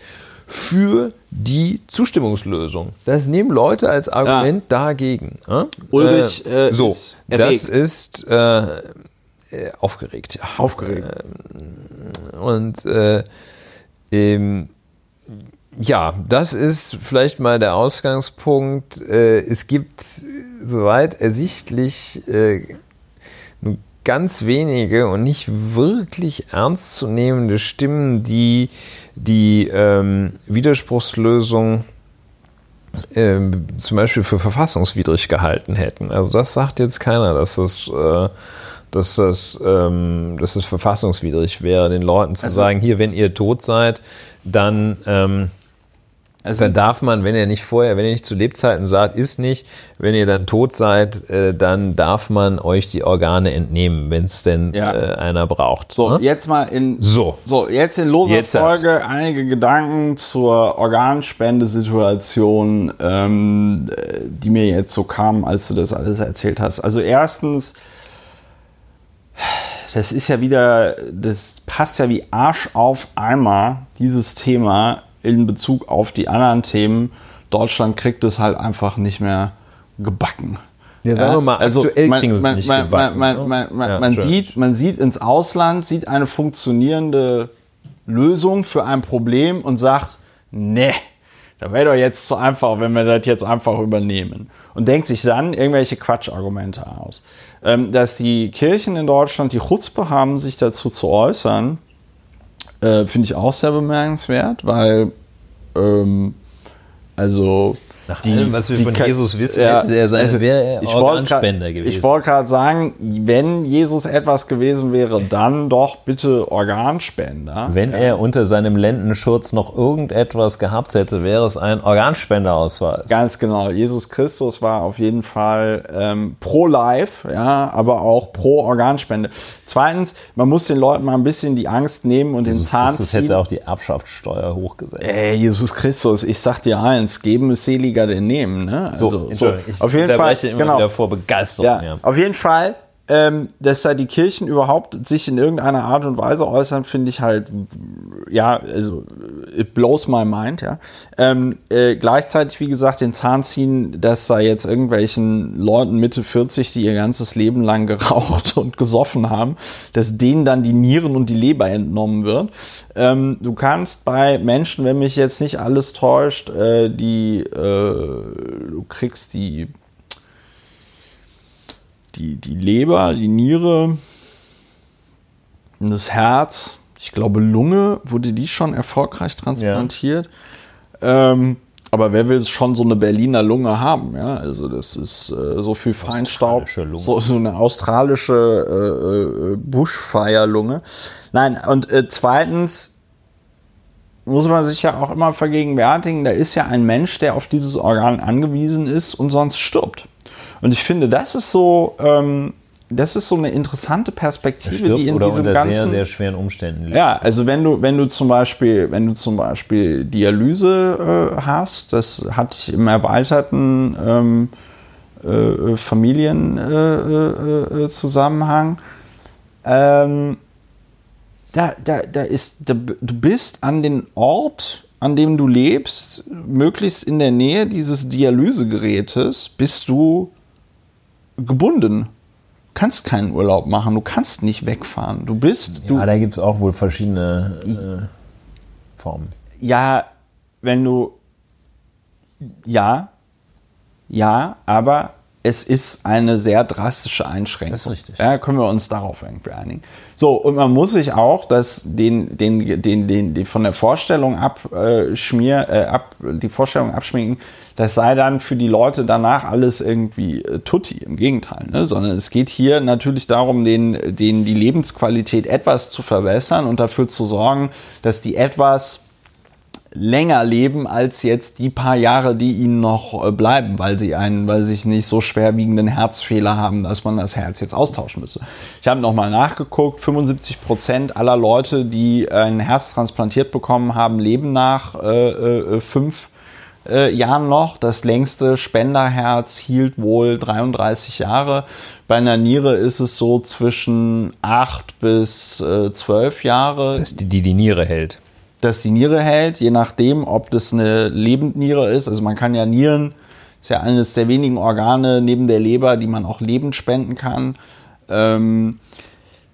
für die Zustimmungslösung. Das nehmen Leute als Argument ja. dagegen. Äh? Ulrich äh, so, ist das ist äh, äh, aufgeregt. Ja. Aufgeregt. Ähm, und äh, ähm, ja, das ist vielleicht mal der Ausgangspunkt. Äh, es gibt soweit ersichtlich ganz wenige und nicht wirklich ernstzunehmende Stimmen, die die ähm, Widerspruchslösung äh, zum Beispiel für verfassungswidrig gehalten hätten. Also das sagt jetzt keiner, dass das, äh, dass das, ähm, dass das verfassungswidrig wäre, den Leuten zu also, sagen, hier, wenn ihr tot seid, dann ähm, also dann darf man, wenn ihr nicht vorher, wenn ihr nicht zu Lebzeiten sagt, ist nicht, wenn ihr dann tot seid, äh, dann darf man euch die Organe entnehmen, wenn es denn ja. äh, einer braucht. So, ne? jetzt mal in so, so jetzt in loser jetzt Folge hat. einige Gedanken zur Organspendesituation, ähm, die mir jetzt so kamen, als du das alles erzählt hast. Also erstens, das ist ja wieder, das passt ja wie Arsch auf Eimer, dieses Thema in Bezug auf die anderen Themen. Deutschland kriegt es halt einfach nicht mehr gebacken. Ja, sagen wir mal, also aktuell man, kriegen sie es nicht man, gebacken. Man, man, man, ja, man sieht, man sieht ins Ausland, sieht eine funktionierende Lösung für ein Problem und sagt, ne, da wäre doch jetzt zu einfach, wenn wir das jetzt einfach übernehmen. Und denkt sich dann irgendwelche Quatschargumente aus. Ähm, dass die Kirchen in Deutschland die Chutzpe haben, sich dazu zu äußern, äh, Finde ich auch sehr bemerkenswert, weil ähm, also nach die, allem, was wir von Jesus wissen, ja, hätte er sein, also, wäre er Organspender gewesen. Ich wollte gerade sagen, wenn Jesus etwas gewesen wäre, dann doch bitte Organspender. Wenn ja. er unter seinem Lendenschutz noch irgendetwas gehabt hätte, wäre es ein Organspenderausweis. Ganz genau. Jesus Christus war auf jeden Fall ähm, pro Life, ja, aber auch pro Organspende. Zweitens, man muss den Leuten mal ein bisschen die Angst nehmen und Jesus den Zahn Christus hätte auch die Erbschaftssteuer hochgesetzt. Ey, Jesus Christus, ich sag dir eins, geben ist seliger Denn nehmen. Ne? Also, so, so. auf jeden Fall. Immer genau. vor Begeisterung. Ja, ja. Auf jeden Fall ähm, dass da die Kirchen überhaupt sich in irgendeiner Art und Weise äußern, finde ich halt, ja, also it blows my mind, ja. Ähm, äh, gleichzeitig, wie gesagt, den Zahn ziehen, dass da jetzt irgendwelchen Leuten Mitte 40, die ihr ganzes Leben lang geraucht <laughs> und gesoffen haben, dass denen dann die Nieren und die Leber entnommen wird. Ähm, du kannst bei Menschen, wenn mich jetzt nicht alles täuscht, äh, die, äh, du kriegst die die, die Leber, die Niere, das Herz, ich glaube Lunge, wurde die schon erfolgreich transplantiert. Ja. Ähm, aber wer will schon so eine Berliner Lunge haben? Ja, also das ist äh, so viel Feinstaub, so, so, eine australische äh, äh. Nein, und äh, zweitens muss man sich ja auch immer vergegenwärtigen, da ist ja ein Mensch, der auf dieses Organ angewiesen ist und sonst stirbt. Und ich finde, das ist so, ähm, das ist so eine interessante Perspektive, die in oder diesem unter ganzen sehr sehr schweren Umständen liegt. Ja, also wenn du wenn du zum Beispiel wenn du zum Beispiel Dialyse äh, hast, das hatte ich im erweiterten ähm, äh, Familienzusammenhang. Äh, äh, äh ähm, da, da, da ist, da, du bist an den Ort, an dem du lebst, möglichst in der Nähe dieses Dialysegerätes, bist du gebunden. Du kannst keinen Urlaub machen, du kannst nicht wegfahren. Du bist. Ja, da gibt es auch wohl verschiedene äh, Formen. Ja, wenn du. Ja, ja, aber es ist eine sehr drastische Einschränkung. Das ist richtig. Ja, können wir uns darauf irgendwie einigen. So, und man muss sich auch das, den, den, den, den, den von der Vorstellung abschmier, äh, ab, die Vorstellung abschminken, das sei dann für die Leute danach alles irgendwie äh, tutti, im Gegenteil, ne? sondern es geht hier natürlich darum, den, den die Lebensqualität etwas zu verbessern und dafür zu sorgen, dass die etwas länger leben als jetzt die paar Jahre, die ihnen noch äh, bleiben, weil sie einen, weil sie nicht so schwerwiegenden Herzfehler haben, dass man das Herz jetzt austauschen müsse. Ich habe nochmal nachgeguckt, 75 Prozent aller Leute, die ein Herz transplantiert bekommen haben, leben nach äh, äh, fünf äh, Jahren noch. Das längste Spenderherz hielt wohl 33 Jahre. Bei einer Niere ist es so zwischen 8 bis äh, 12 Jahre. Das ist die, die die Niere hält. Das die Niere hält, je nachdem, ob das eine Lebendniere ist. Also man kann ja Nieren, ist ja eines der wenigen Organe neben der Leber, die man auch lebend spenden kann. Ähm,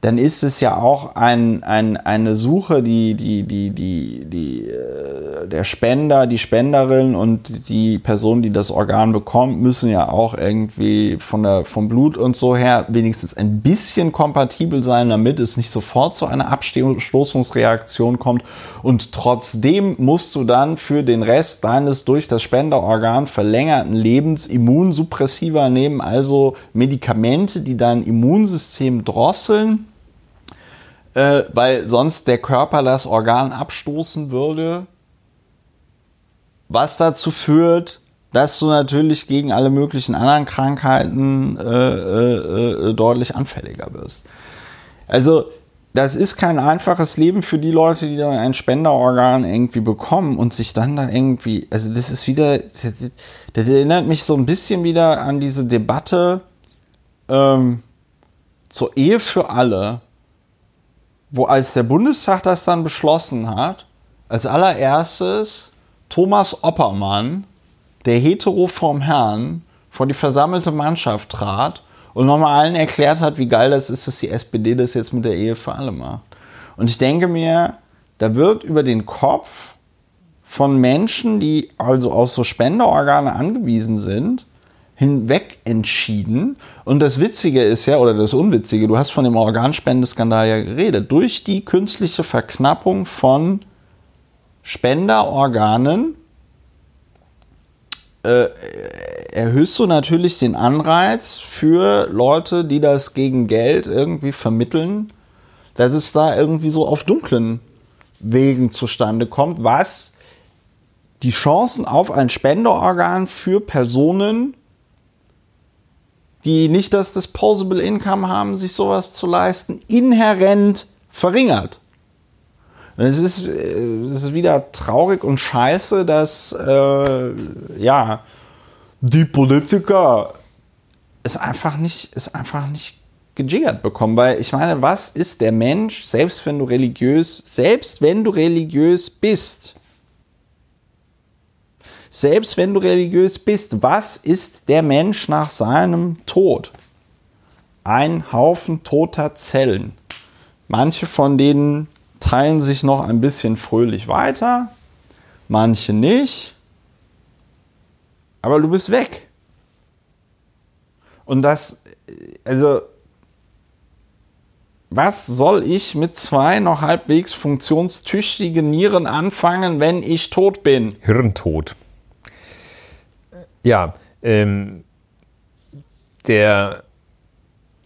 dann ist es ja auch ein, ein, eine Suche, die, die, die, die, die, äh, der Spender, die Spenderin und die Person, die das Organ bekommt, müssen ja auch irgendwie von der, vom Blut und so her wenigstens ein bisschen kompatibel sein, damit es nicht sofort zu einer Abstoßungsreaktion kommt. Und trotzdem musst du dann für den Rest deines durch das Spenderorgan verlängerten Lebens Immunsuppressiva nehmen, also Medikamente, die dein Immunsystem drosseln äh, weil sonst der Körper das Organ abstoßen würde, was dazu führt, dass du natürlich gegen alle möglichen anderen Krankheiten äh, äh, äh, deutlich anfälliger wirst. Also das ist kein einfaches Leben für die Leute, die dann ein Spenderorgan irgendwie bekommen und sich dann da irgendwie, also das ist wieder, das, das erinnert mich so ein bisschen wieder an diese Debatte ähm, zur Ehe für alle, wo als der Bundestag das dann beschlossen hat, als allererstes Thomas Oppermann, der hetero vom Herrn, vor die versammelte Mannschaft trat und nochmal allen erklärt hat, wie geil das ist, dass die SPD das jetzt mit der Ehe für alle macht. Und ich denke mir, da wird über den Kopf von Menschen, die also auf so Spenderorgane angewiesen sind, hinweg entschieden. Und das Witzige ist ja, oder das Unwitzige, du hast von dem Organspendeskandal ja geredet. Durch die künstliche Verknappung von Spenderorganen äh, erhöhst du natürlich den Anreiz für Leute, die das gegen Geld irgendwie vermitteln, dass es da irgendwie so auf dunklen Wegen zustande kommt, was die Chancen auf ein Spenderorgan für Personen die nicht das Disposable Income haben, sich sowas zu leisten, inhärent verringert. es ist, äh, es ist wieder traurig und scheiße, dass äh, ja, die Politiker es einfach nicht, es einfach nicht gejiggert bekommen. Weil ich meine, was ist der Mensch, selbst wenn du religiös, selbst wenn du religiös bist, selbst wenn du religiös bist, was ist der Mensch nach seinem Tod? Ein Haufen toter Zellen. Manche von denen teilen sich noch ein bisschen fröhlich weiter, manche nicht. Aber du bist weg. Und das, also, was soll ich mit zwei noch halbwegs funktionstüchtigen Nieren anfangen, wenn ich tot bin? Hirntod. Ja, ähm, der,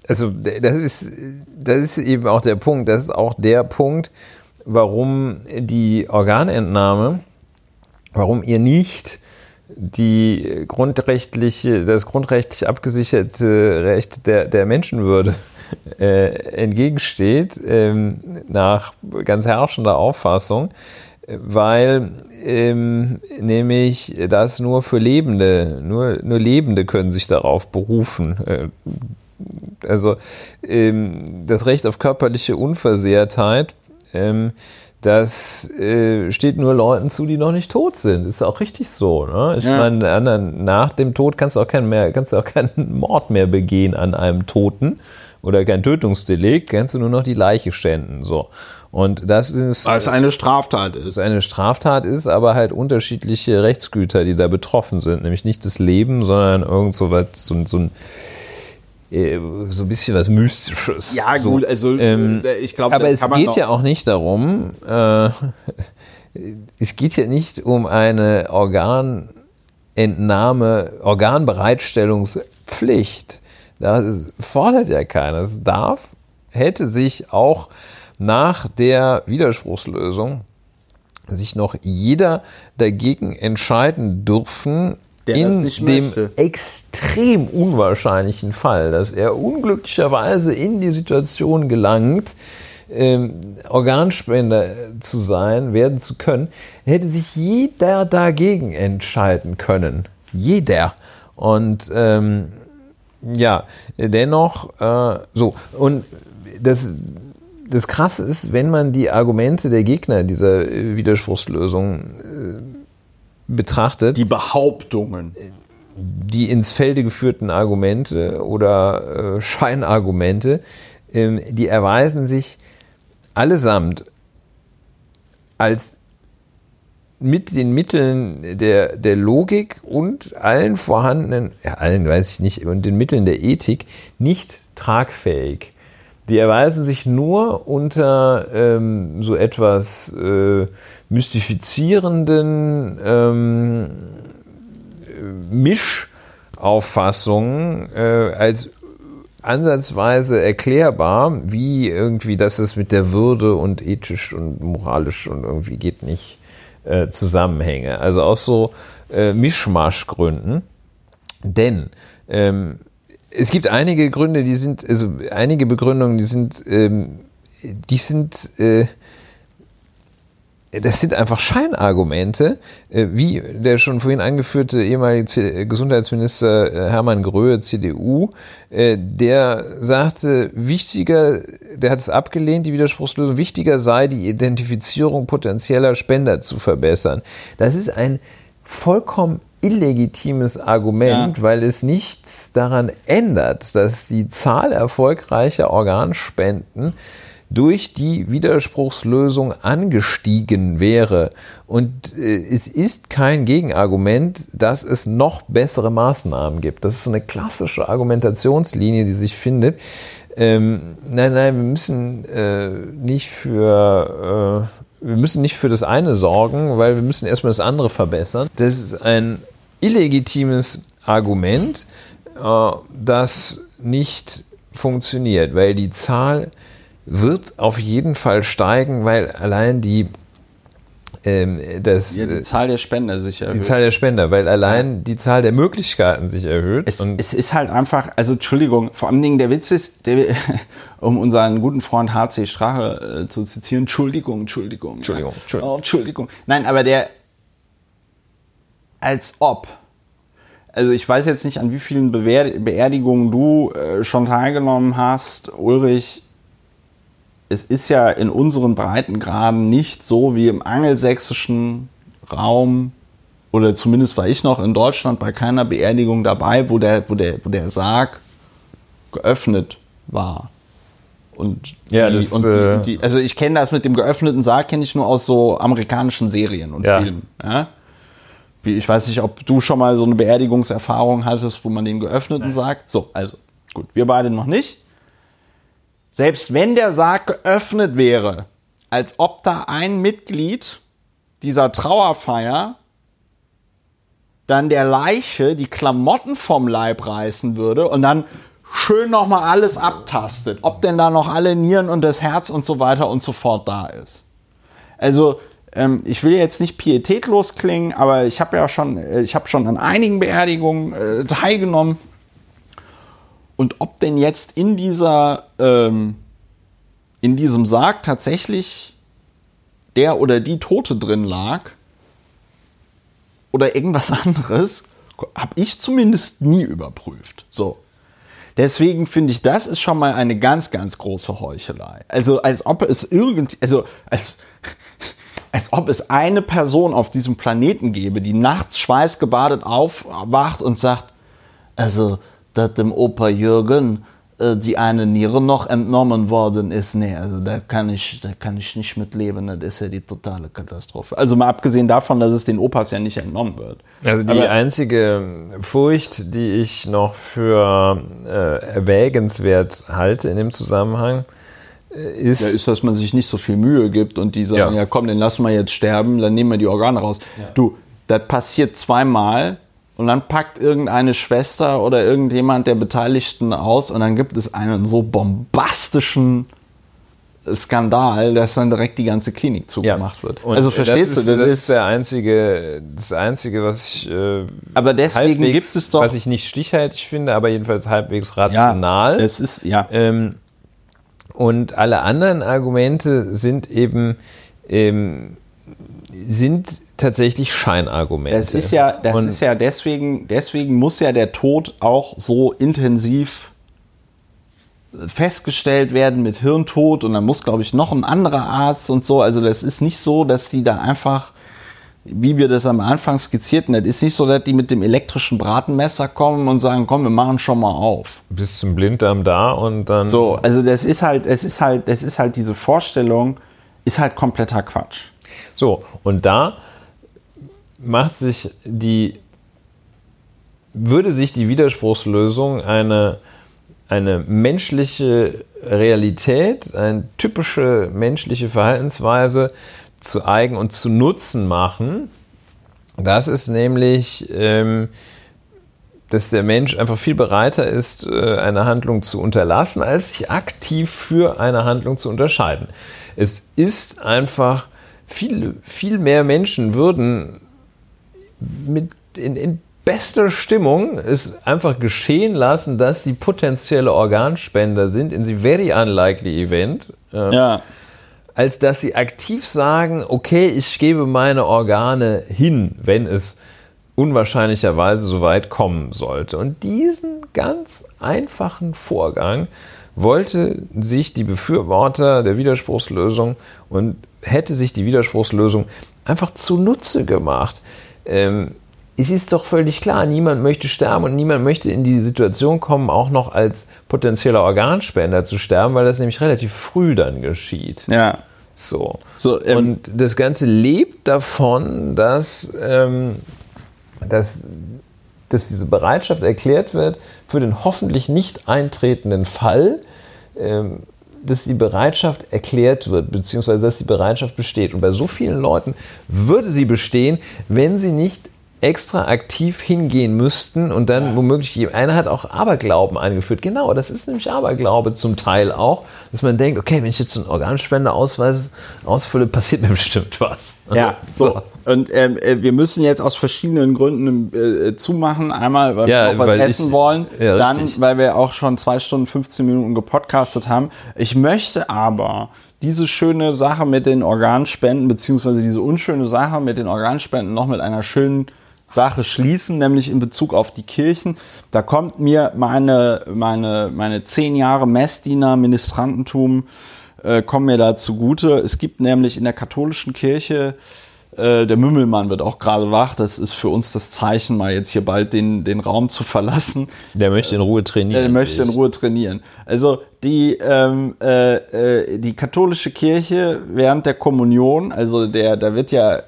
also das ist, das ist eben auch der Punkt, das ist auch der Punkt, warum die Organentnahme, warum ihr nicht die grundrechtliche, das grundrechtlich abgesicherte Recht der, der Menschenwürde äh, entgegensteht, ähm, nach ganz herrschender Auffassung, weil ähm, nämlich dass nur für Lebende, nur, nur Lebende können sich darauf berufen. Äh, also ähm, das Recht auf körperliche Unversehrtheit, ähm, das äh, steht nur Leuten zu, die noch nicht tot sind. Ist auch richtig so. Ne? Ich ja. meine, nach dem Tod kannst du auch keinen mehr, kannst du auch keinen <laughs> Mord mehr begehen an einem Toten oder kein Tötungsdelikt, kannst du nur noch die Leiche schänden. So. Und das ist. Weil es eine Straftat ist. Eine Straftat ist, aber halt unterschiedliche Rechtsgüter, die da betroffen sind. Nämlich nicht das Leben, sondern irgend so was, so, so ein äh, so ein bisschen was Mystisches. Ja, so, gut, also ähm, äh, ich glaube, aber es geht ja auch nicht darum, äh, <laughs> es geht ja nicht um eine Organentnahme, Organbereitstellungspflicht. Das fordert ja keiner. Es darf, hätte sich auch nach der Widerspruchslösung sich noch jeder dagegen entscheiden dürfen, der in dem möchte. extrem unwahrscheinlichen Fall, dass er unglücklicherweise in die Situation gelangt, ähm, Organspender zu sein, werden zu können, hätte sich jeder dagegen entscheiden können. Jeder. Und ähm, ja, dennoch, äh, so, und das das Krasse ist, wenn man die Argumente der Gegner dieser äh, Widerspruchslösung äh, betrachtet. Die Behauptungen. Die ins Felde geführten Argumente oder äh, Scheinargumente, ähm, die erweisen sich allesamt als mit den Mitteln der, der Logik und allen vorhandenen, ja, allen weiß ich nicht, und den Mitteln der Ethik nicht tragfähig. Die erweisen sich nur unter ähm, so etwas äh, mystifizierenden ähm, Mischauffassungen äh, als ansatzweise erklärbar, wie irgendwie, dass es mit der Würde und ethisch und moralisch und irgendwie geht nicht äh, Zusammenhänge. Also aus so äh, Mischmaschgründen. Denn ähm, es gibt einige Gründe, die sind, also einige Begründungen, die sind, ähm, die sind, äh, das sind einfach Scheinargumente, äh, wie der schon vorhin angeführte ehemalige Gesundheitsminister äh, Hermann Gröhe, CDU, äh, der sagte, wichtiger, der hat es abgelehnt, die Widerspruchslösung, wichtiger sei, die Identifizierung potenzieller Spender zu verbessern. Das ist ein vollkommen illegitimes Argument, ja. weil es nichts daran ändert, dass die Zahl erfolgreicher Organspenden durch die Widerspruchslösung angestiegen wäre. Und äh, es ist kein Gegenargument, dass es noch bessere Maßnahmen gibt. Das ist so eine klassische Argumentationslinie, die sich findet. Ähm, nein, nein, wir müssen äh, nicht für äh, wir müssen nicht für das eine sorgen, weil wir müssen erstmal das andere verbessern. Das ist ein illegitimes Argument, äh, das nicht funktioniert, weil die Zahl wird auf jeden Fall steigen, weil allein die ähm, das, ja, die äh, Zahl der Spender sich erhöht. Die Zahl der Spender, weil allein ja. die Zahl der Möglichkeiten sich erhöht. Es, es, ist halt einfach, also Entschuldigung, vor allen Dingen der Witz ist, der, <laughs> um unseren guten Freund HC Strache äh, zu zitieren, Entschuldigung, Entschuldigung. Entschuldigung, Entschuldigung. Oh, Entschuldigung. Nein, aber der, als ob. Also ich weiß jetzt nicht, an wie vielen Beerdigungen du äh, schon teilgenommen hast, Ulrich es ist ja in unseren Breitengraden nicht so wie im angelsächsischen Raum, oder zumindest war ich noch in Deutschland bei keiner Beerdigung dabei, wo der, wo der, wo der Sarg geöffnet war. Und ja, die, das, und äh, die, also ich kenne das mit dem geöffneten Sarg, kenne ich nur aus so amerikanischen Serien und ja. Filmen. Ja? Wie, ich weiß nicht, ob du schon mal so eine Beerdigungserfahrung hattest, wo man den geöffneten Nein. Sarg. So, also gut, wir beide noch nicht selbst wenn der Sarg geöffnet wäre, als ob da ein Mitglied dieser Trauerfeier dann der Leiche die Klamotten vom Leib reißen würde und dann schön nochmal alles abtastet, ob denn da noch alle Nieren und das Herz und so weiter und so fort da ist. Also ähm, ich will jetzt nicht pietätlos klingen, aber ich habe ja schon, äh, ich habe schon an einigen Beerdigungen äh, teilgenommen und ob denn jetzt in dieser, ähm, in diesem Sarg tatsächlich der oder die Tote drin lag oder irgendwas anderes, habe ich zumindest nie überprüft. So. Deswegen finde ich, das ist schon mal eine ganz, ganz große Heuchelei. Also, als ob es irgendwie, also, als, als ob es eine Person auf diesem Planeten gäbe, die nachts schweißgebadet aufwacht und sagt, also, dass dem Opa Jürgen äh, die eine Niere noch entnommen worden ist. Nee, also da kann ich, da kann ich nicht mit leben. Das ist ja die totale Katastrophe. Also mal abgesehen davon, dass es den Opas ja nicht entnommen wird. Also die Aber einzige Furcht, die ich noch für äh, erwägenswert halte in dem Zusammenhang, äh, ist, ja, ist, dass man sich nicht so viel Mühe gibt und die sagen, ja, ja komm, den lassen wir jetzt sterben, dann nehmen wir die Organe raus. Ja. Du, das passiert zweimal und dann packt irgendeine Schwester oder irgendjemand der Beteiligten aus und dann gibt es einen so bombastischen Skandal, dass dann direkt die ganze Klinik zugemacht ja. wird. Und also verstehst das ist, du, das, das ist der einzige, das einzige, was ich äh, aber deswegen gibt es doch, was ich nicht stichhaltig finde, aber jedenfalls halbwegs rational. Ja, es ist ja. Ähm, und alle anderen Argumente sind eben ähm, sind tatsächlich Scheinargumente. Das ist ja, das ist ja deswegen, deswegen muss ja der Tod auch so intensiv festgestellt werden mit Hirntod und dann muss, glaube ich, noch ein anderer Arzt und so. Also das ist nicht so, dass die da einfach, wie wir das am Anfang skizzierten, das ist nicht so, dass die mit dem elektrischen Bratenmesser kommen und sagen, komm, wir machen schon mal auf. Bis zum Blinddarm da und dann. So, also das ist halt, es ist halt, es ist halt diese Vorstellung, ist halt kompletter Quatsch. So, und da macht sich die, würde sich die Widerspruchslösung eine, eine menschliche Realität, eine typische menschliche Verhaltensweise zu eigen und zu Nutzen machen. Das ist nämlich, ähm, dass der Mensch einfach viel bereiter ist, äh, eine Handlung zu unterlassen, als sich aktiv für eine Handlung zu unterscheiden. Es ist einfach, viel, viel mehr Menschen würden mit in, in bester Stimmung es einfach geschehen lassen, dass sie potenzielle Organspender sind, in sie very unlikely event. Äh, ja. Als dass sie aktiv sagen, okay, ich gebe meine Organe hin, wenn es unwahrscheinlicherweise so weit kommen sollte. Und diesen ganz einfachen Vorgang wollte sich die Befürworter der Widerspruchslösung und hätte sich die Widerspruchslösung einfach zunutze gemacht. Ähm, es ist doch völlig klar, niemand möchte sterben und niemand möchte in die Situation kommen, auch noch als potenzieller Organspender zu sterben, weil das nämlich relativ früh dann geschieht. Ja. So. so ähm, und das Ganze lebt davon, dass, ähm, dass, dass diese Bereitschaft erklärt wird für den hoffentlich nicht eintretenden Fall, ähm, dass die Bereitschaft erklärt wird, beziehungsweise dass die Bereitschaft besteht. Und bei so vielen Leuten würde sie bestehen, wenn sie nicht extra aktiv hingehen müssten und dann ja. womöglich, einer hat auch Aberglauben eingeführt. Genau, das ist nämlich Aberglaube zum Teil auch, dass man denkt, okay, wenn ich jetzt einen Organspendeausweis ausfülle, passiert mir <laughs> bestimmt was. Ja, so. so. Und ähm, äh, wir müssen jetzt aus verschiedenen Gründen äh, zumachen. Einmal, weil ja, wir auch was essen ich, wollen. Ja, dann, richtig. weil wir auch schon zwei Stunden, 15 Minuten gepodcastet haben. Ich möchte aber diese schöne Sache mit den Organspenden, beziehungsweise diese unschöne Sache mit den Organspenden noch mit einer schönen Sache schließen, nämlich in Bezug auf die Kirchen. Da kommt mir meine, meine, meine zehn Jahre Messdiener, Ministrantentum, äh, kommen mir da zugute. Es gibt nämlich in der katholischen Kirche äh, der Mümmelmann wird auch gerade wach. Das ist für uns das Zeichen, mal jetzt hier bald den, den Raum zu verlassen. Der möchte in Ruhe trainieren. Der möchte in Ruhe trainieren. Also die, ähm, äh, äh, die katholische Kirche während der Kommunion, also der, da wird ja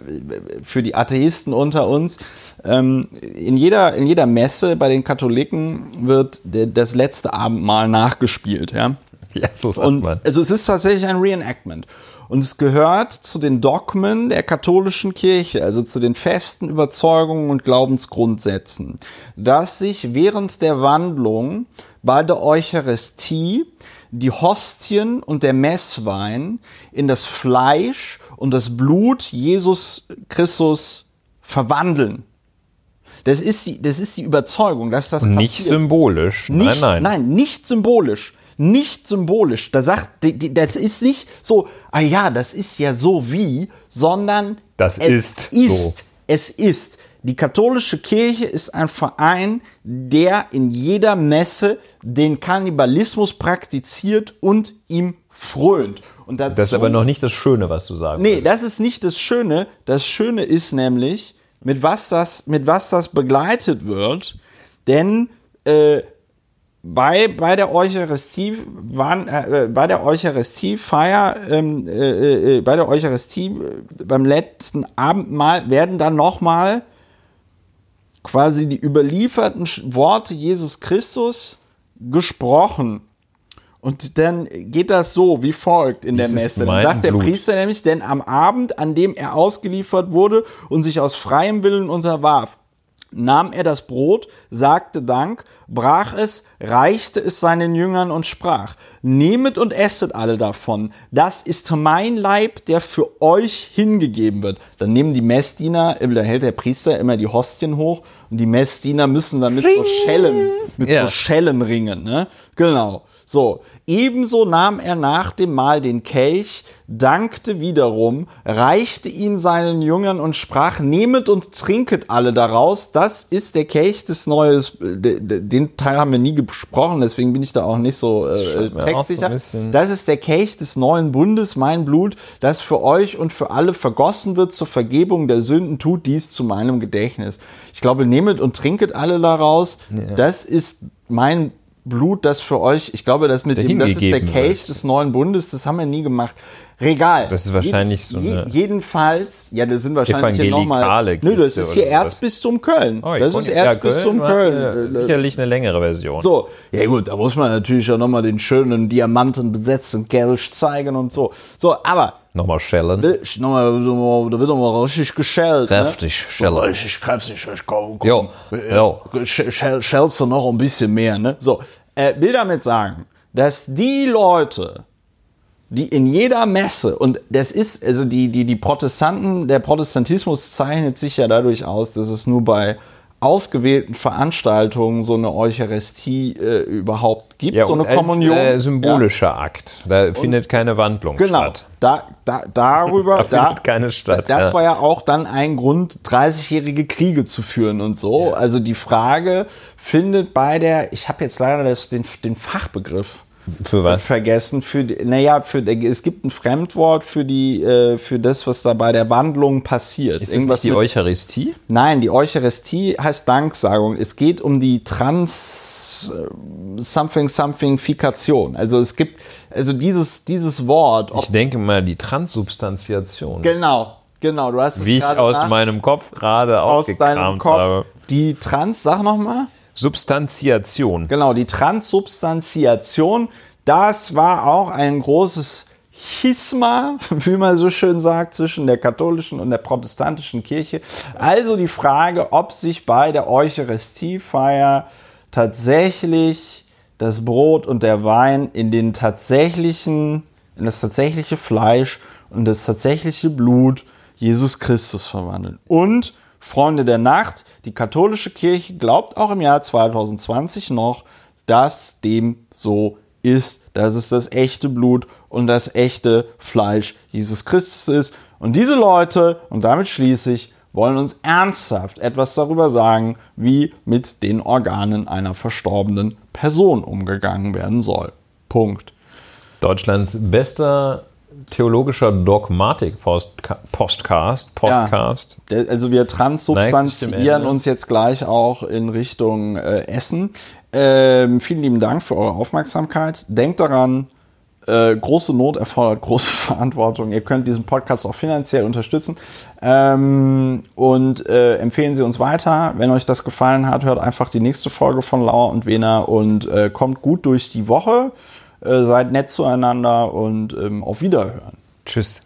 für die Atheisten unter uns, ähm, in, jeder, in jeder Messe bei den Katholiken wird das letzte Abendmahl nachgespielt. Ja, <laughs> ja so sagt Und, man. Also es ist tatsächlich ein Reenactment. Und es gehört zu den Dogmen der katholischen Kirche, also zu den festen Überzeugungen und Glaubensgrundsätzen, dass sich während der Wandlung bei der Eucharistie die Hostien und der Messwein in das Fleisch und das Blut Jesus Christus verwandeln. Das ist die, das ist die Überzeugung, dass das Nicht symbolisch. Nicht, nein, nein. Nein, nicht symbolisch. Nicht symbolisch. Da sagt, das ist nicht so, ah ja, das ist ja so wie, sondern das ist, ist so. Es ist. Die katholische Kirche ist ein Verein, der in jeder Messe den Kannibalismus praktiziert und ihm frönt. Und dazu, das ist aber noch nicht das Schöne, was du sagst. Nee, das ist nicht das Schöne. Das Schöne ist nämlich, mit was das, mit was das begleitet wird. Denn äh, bei, bei der Eucharistie waren, äh, bei der Eucharistiefeier, ähm, äh, äh, bei der Eucharistie äh, beim letzten Abendmahl werden dann nochmal quasi die überlieferten Worte Jesus Christus gesprochen. Und dann geht das so wie folgt in Dies der Messe. Dann sagt der Blut. Priester nämlich, denn am Abend, an dem er ausgeliefert wurde und sich aus freiem Willen unterwarf, nahm er das Brot, sagte Dank, brach es, reichte es seinen Jüngern und sprach, Nehmet und esset alle davon, das ist mein Leib, der für euch hingegeben wird. Dann nehmen die Messdiener, da hält der Priester immer die Hostien hoch und die Messdiener müssen dann mit so Schellen, mit ja. so Schellen ringen, ne? Genau. So, ebenso nahm er nach dem Mahl den Kelch, dankte wiederum, reichte ihn seinen Jüngern und sprach, nehmet und trinket alle daraus, das ist der Kelch des Neues, den Teil haben wir nie gesprochen, deswegen bin ich da auch nicht so äh, textsicher. So das ist der Kelch des neuen Bundes, mein Blut, das für euch und für alle vergossen wird zur Vergebung der Sünden, tut dies zu meinem Gedächtnis. Ich glaube, nehmet und trinket alle daraus, ja. das ist mein Blut, das für euch, ich glaube, das mit dem, das ist der Kelch wird. des neuen Bundes, das haben wir nie gemacht. Regal. Das ist wahrscheinlich je, so eine Jedenfalls, ja, das sind wahrscheinlich hier nochmal. Nö, das ist hier Erzbistum Köln. Oh, das ist Erzbistum ja, Köln. Köln. Sicherlich eine längere Version. So, ja gut, da muss man natürlich auch nochmal den schönen diamantenbesetzten Kelch zeigen und so. So, aber Nochmal schellen. Nochmal, da wird nochmal richtig geschellt. Ne? Kräftig ne? schellen. Richtig kräftig. Komm, komm. Jo, jo. Schellst du noch ein bisschen mehr, ne? So, äh, will damit sagen, dass die Leute, die in jeder Messe, und das ist, also die, die, die Protestanten, der Protestantismus zeichnet sich ja dadurch aus, dass es nur bei ausgewählten Veranstaltungen so eine Eucharistie äh, überhaupt gibt, ja, so eine als, Kommunion. Äh, symbolischer ja. Akt. Da und findet keine Wandlung genau, statt. Da, da, darüber <laughs> da findet da, keine statt. Das ja. war ja auch dann ein Grund, 30-jährige Kriege zu führen und so. Also die Frage findet bei der, ich habe jetzt leider das, den, den Fachbegriff für was? Vergessen. Für, naja, für, es gibt ein Fremdwort für, die, äh, für das, was da bei der Wandlung passiert. Ist Irgendwas die mit, Eucharistie? Nein, die Eucharistie heißt Danksagung. Es geht um die Trans äh. Also es gibt also dieses, dieses Wort. Ich denke mal die Transsubstantiation. Genau, genau. Du hast es Wie ich aus nach, meinem Kopf gerade aus deinem Kopf habe. Die Trans, sag nochmal. Mal. Substantiation. Genau, die Transsubstantiation, das war auch ein großes Schisma, <laughs> wie man so schön sagt, zwischen der katholischen und der protestantischen Kirche. Also die Frage, ob sich bei der Eucharistiefeier tatsächlich das Brot und der Wein in den tatsächlichen, in das tatsächliche Fleisch und das tatsächliche Blut Jesus Christus verwandeln. Und Freunde der Nacht, die katholische Kirche glaubt auch im Jahr 2020 noch, dass dem so ist, dass es das echte Blut und das echte Fleisch Jesus Christus ist. Und diese Leute, und damit schließe ich, wollen uns ernsthaft etwas darüber sagen, wie mit den Organen einer verstorbenen Person umgegangen werden soll. Punkt. Deutschlands bester theologischer Dogmatik-Postcast. Podcast. Ja, also wir transsubstanzieren uns jetzt gleich auch in Richtung äh, Essen. Ähm, vielen lieben Dank für eure Aufmerksamkeit. Denkt daran, äh, große Not erfordert große <laughs> Verantwortung. Ihr könnt diesen Podcast auch finanziell unterstützen. Ähm, und äh, empfehlen Sie uns weiter. Wenn euch das gefallen hat, hört einfach die nächste Folge von Lauer und Wena und äh, kommt gut durch die Woche. Äh, seid nett zueinander und ähm, auf Wiederhören. Tschüss.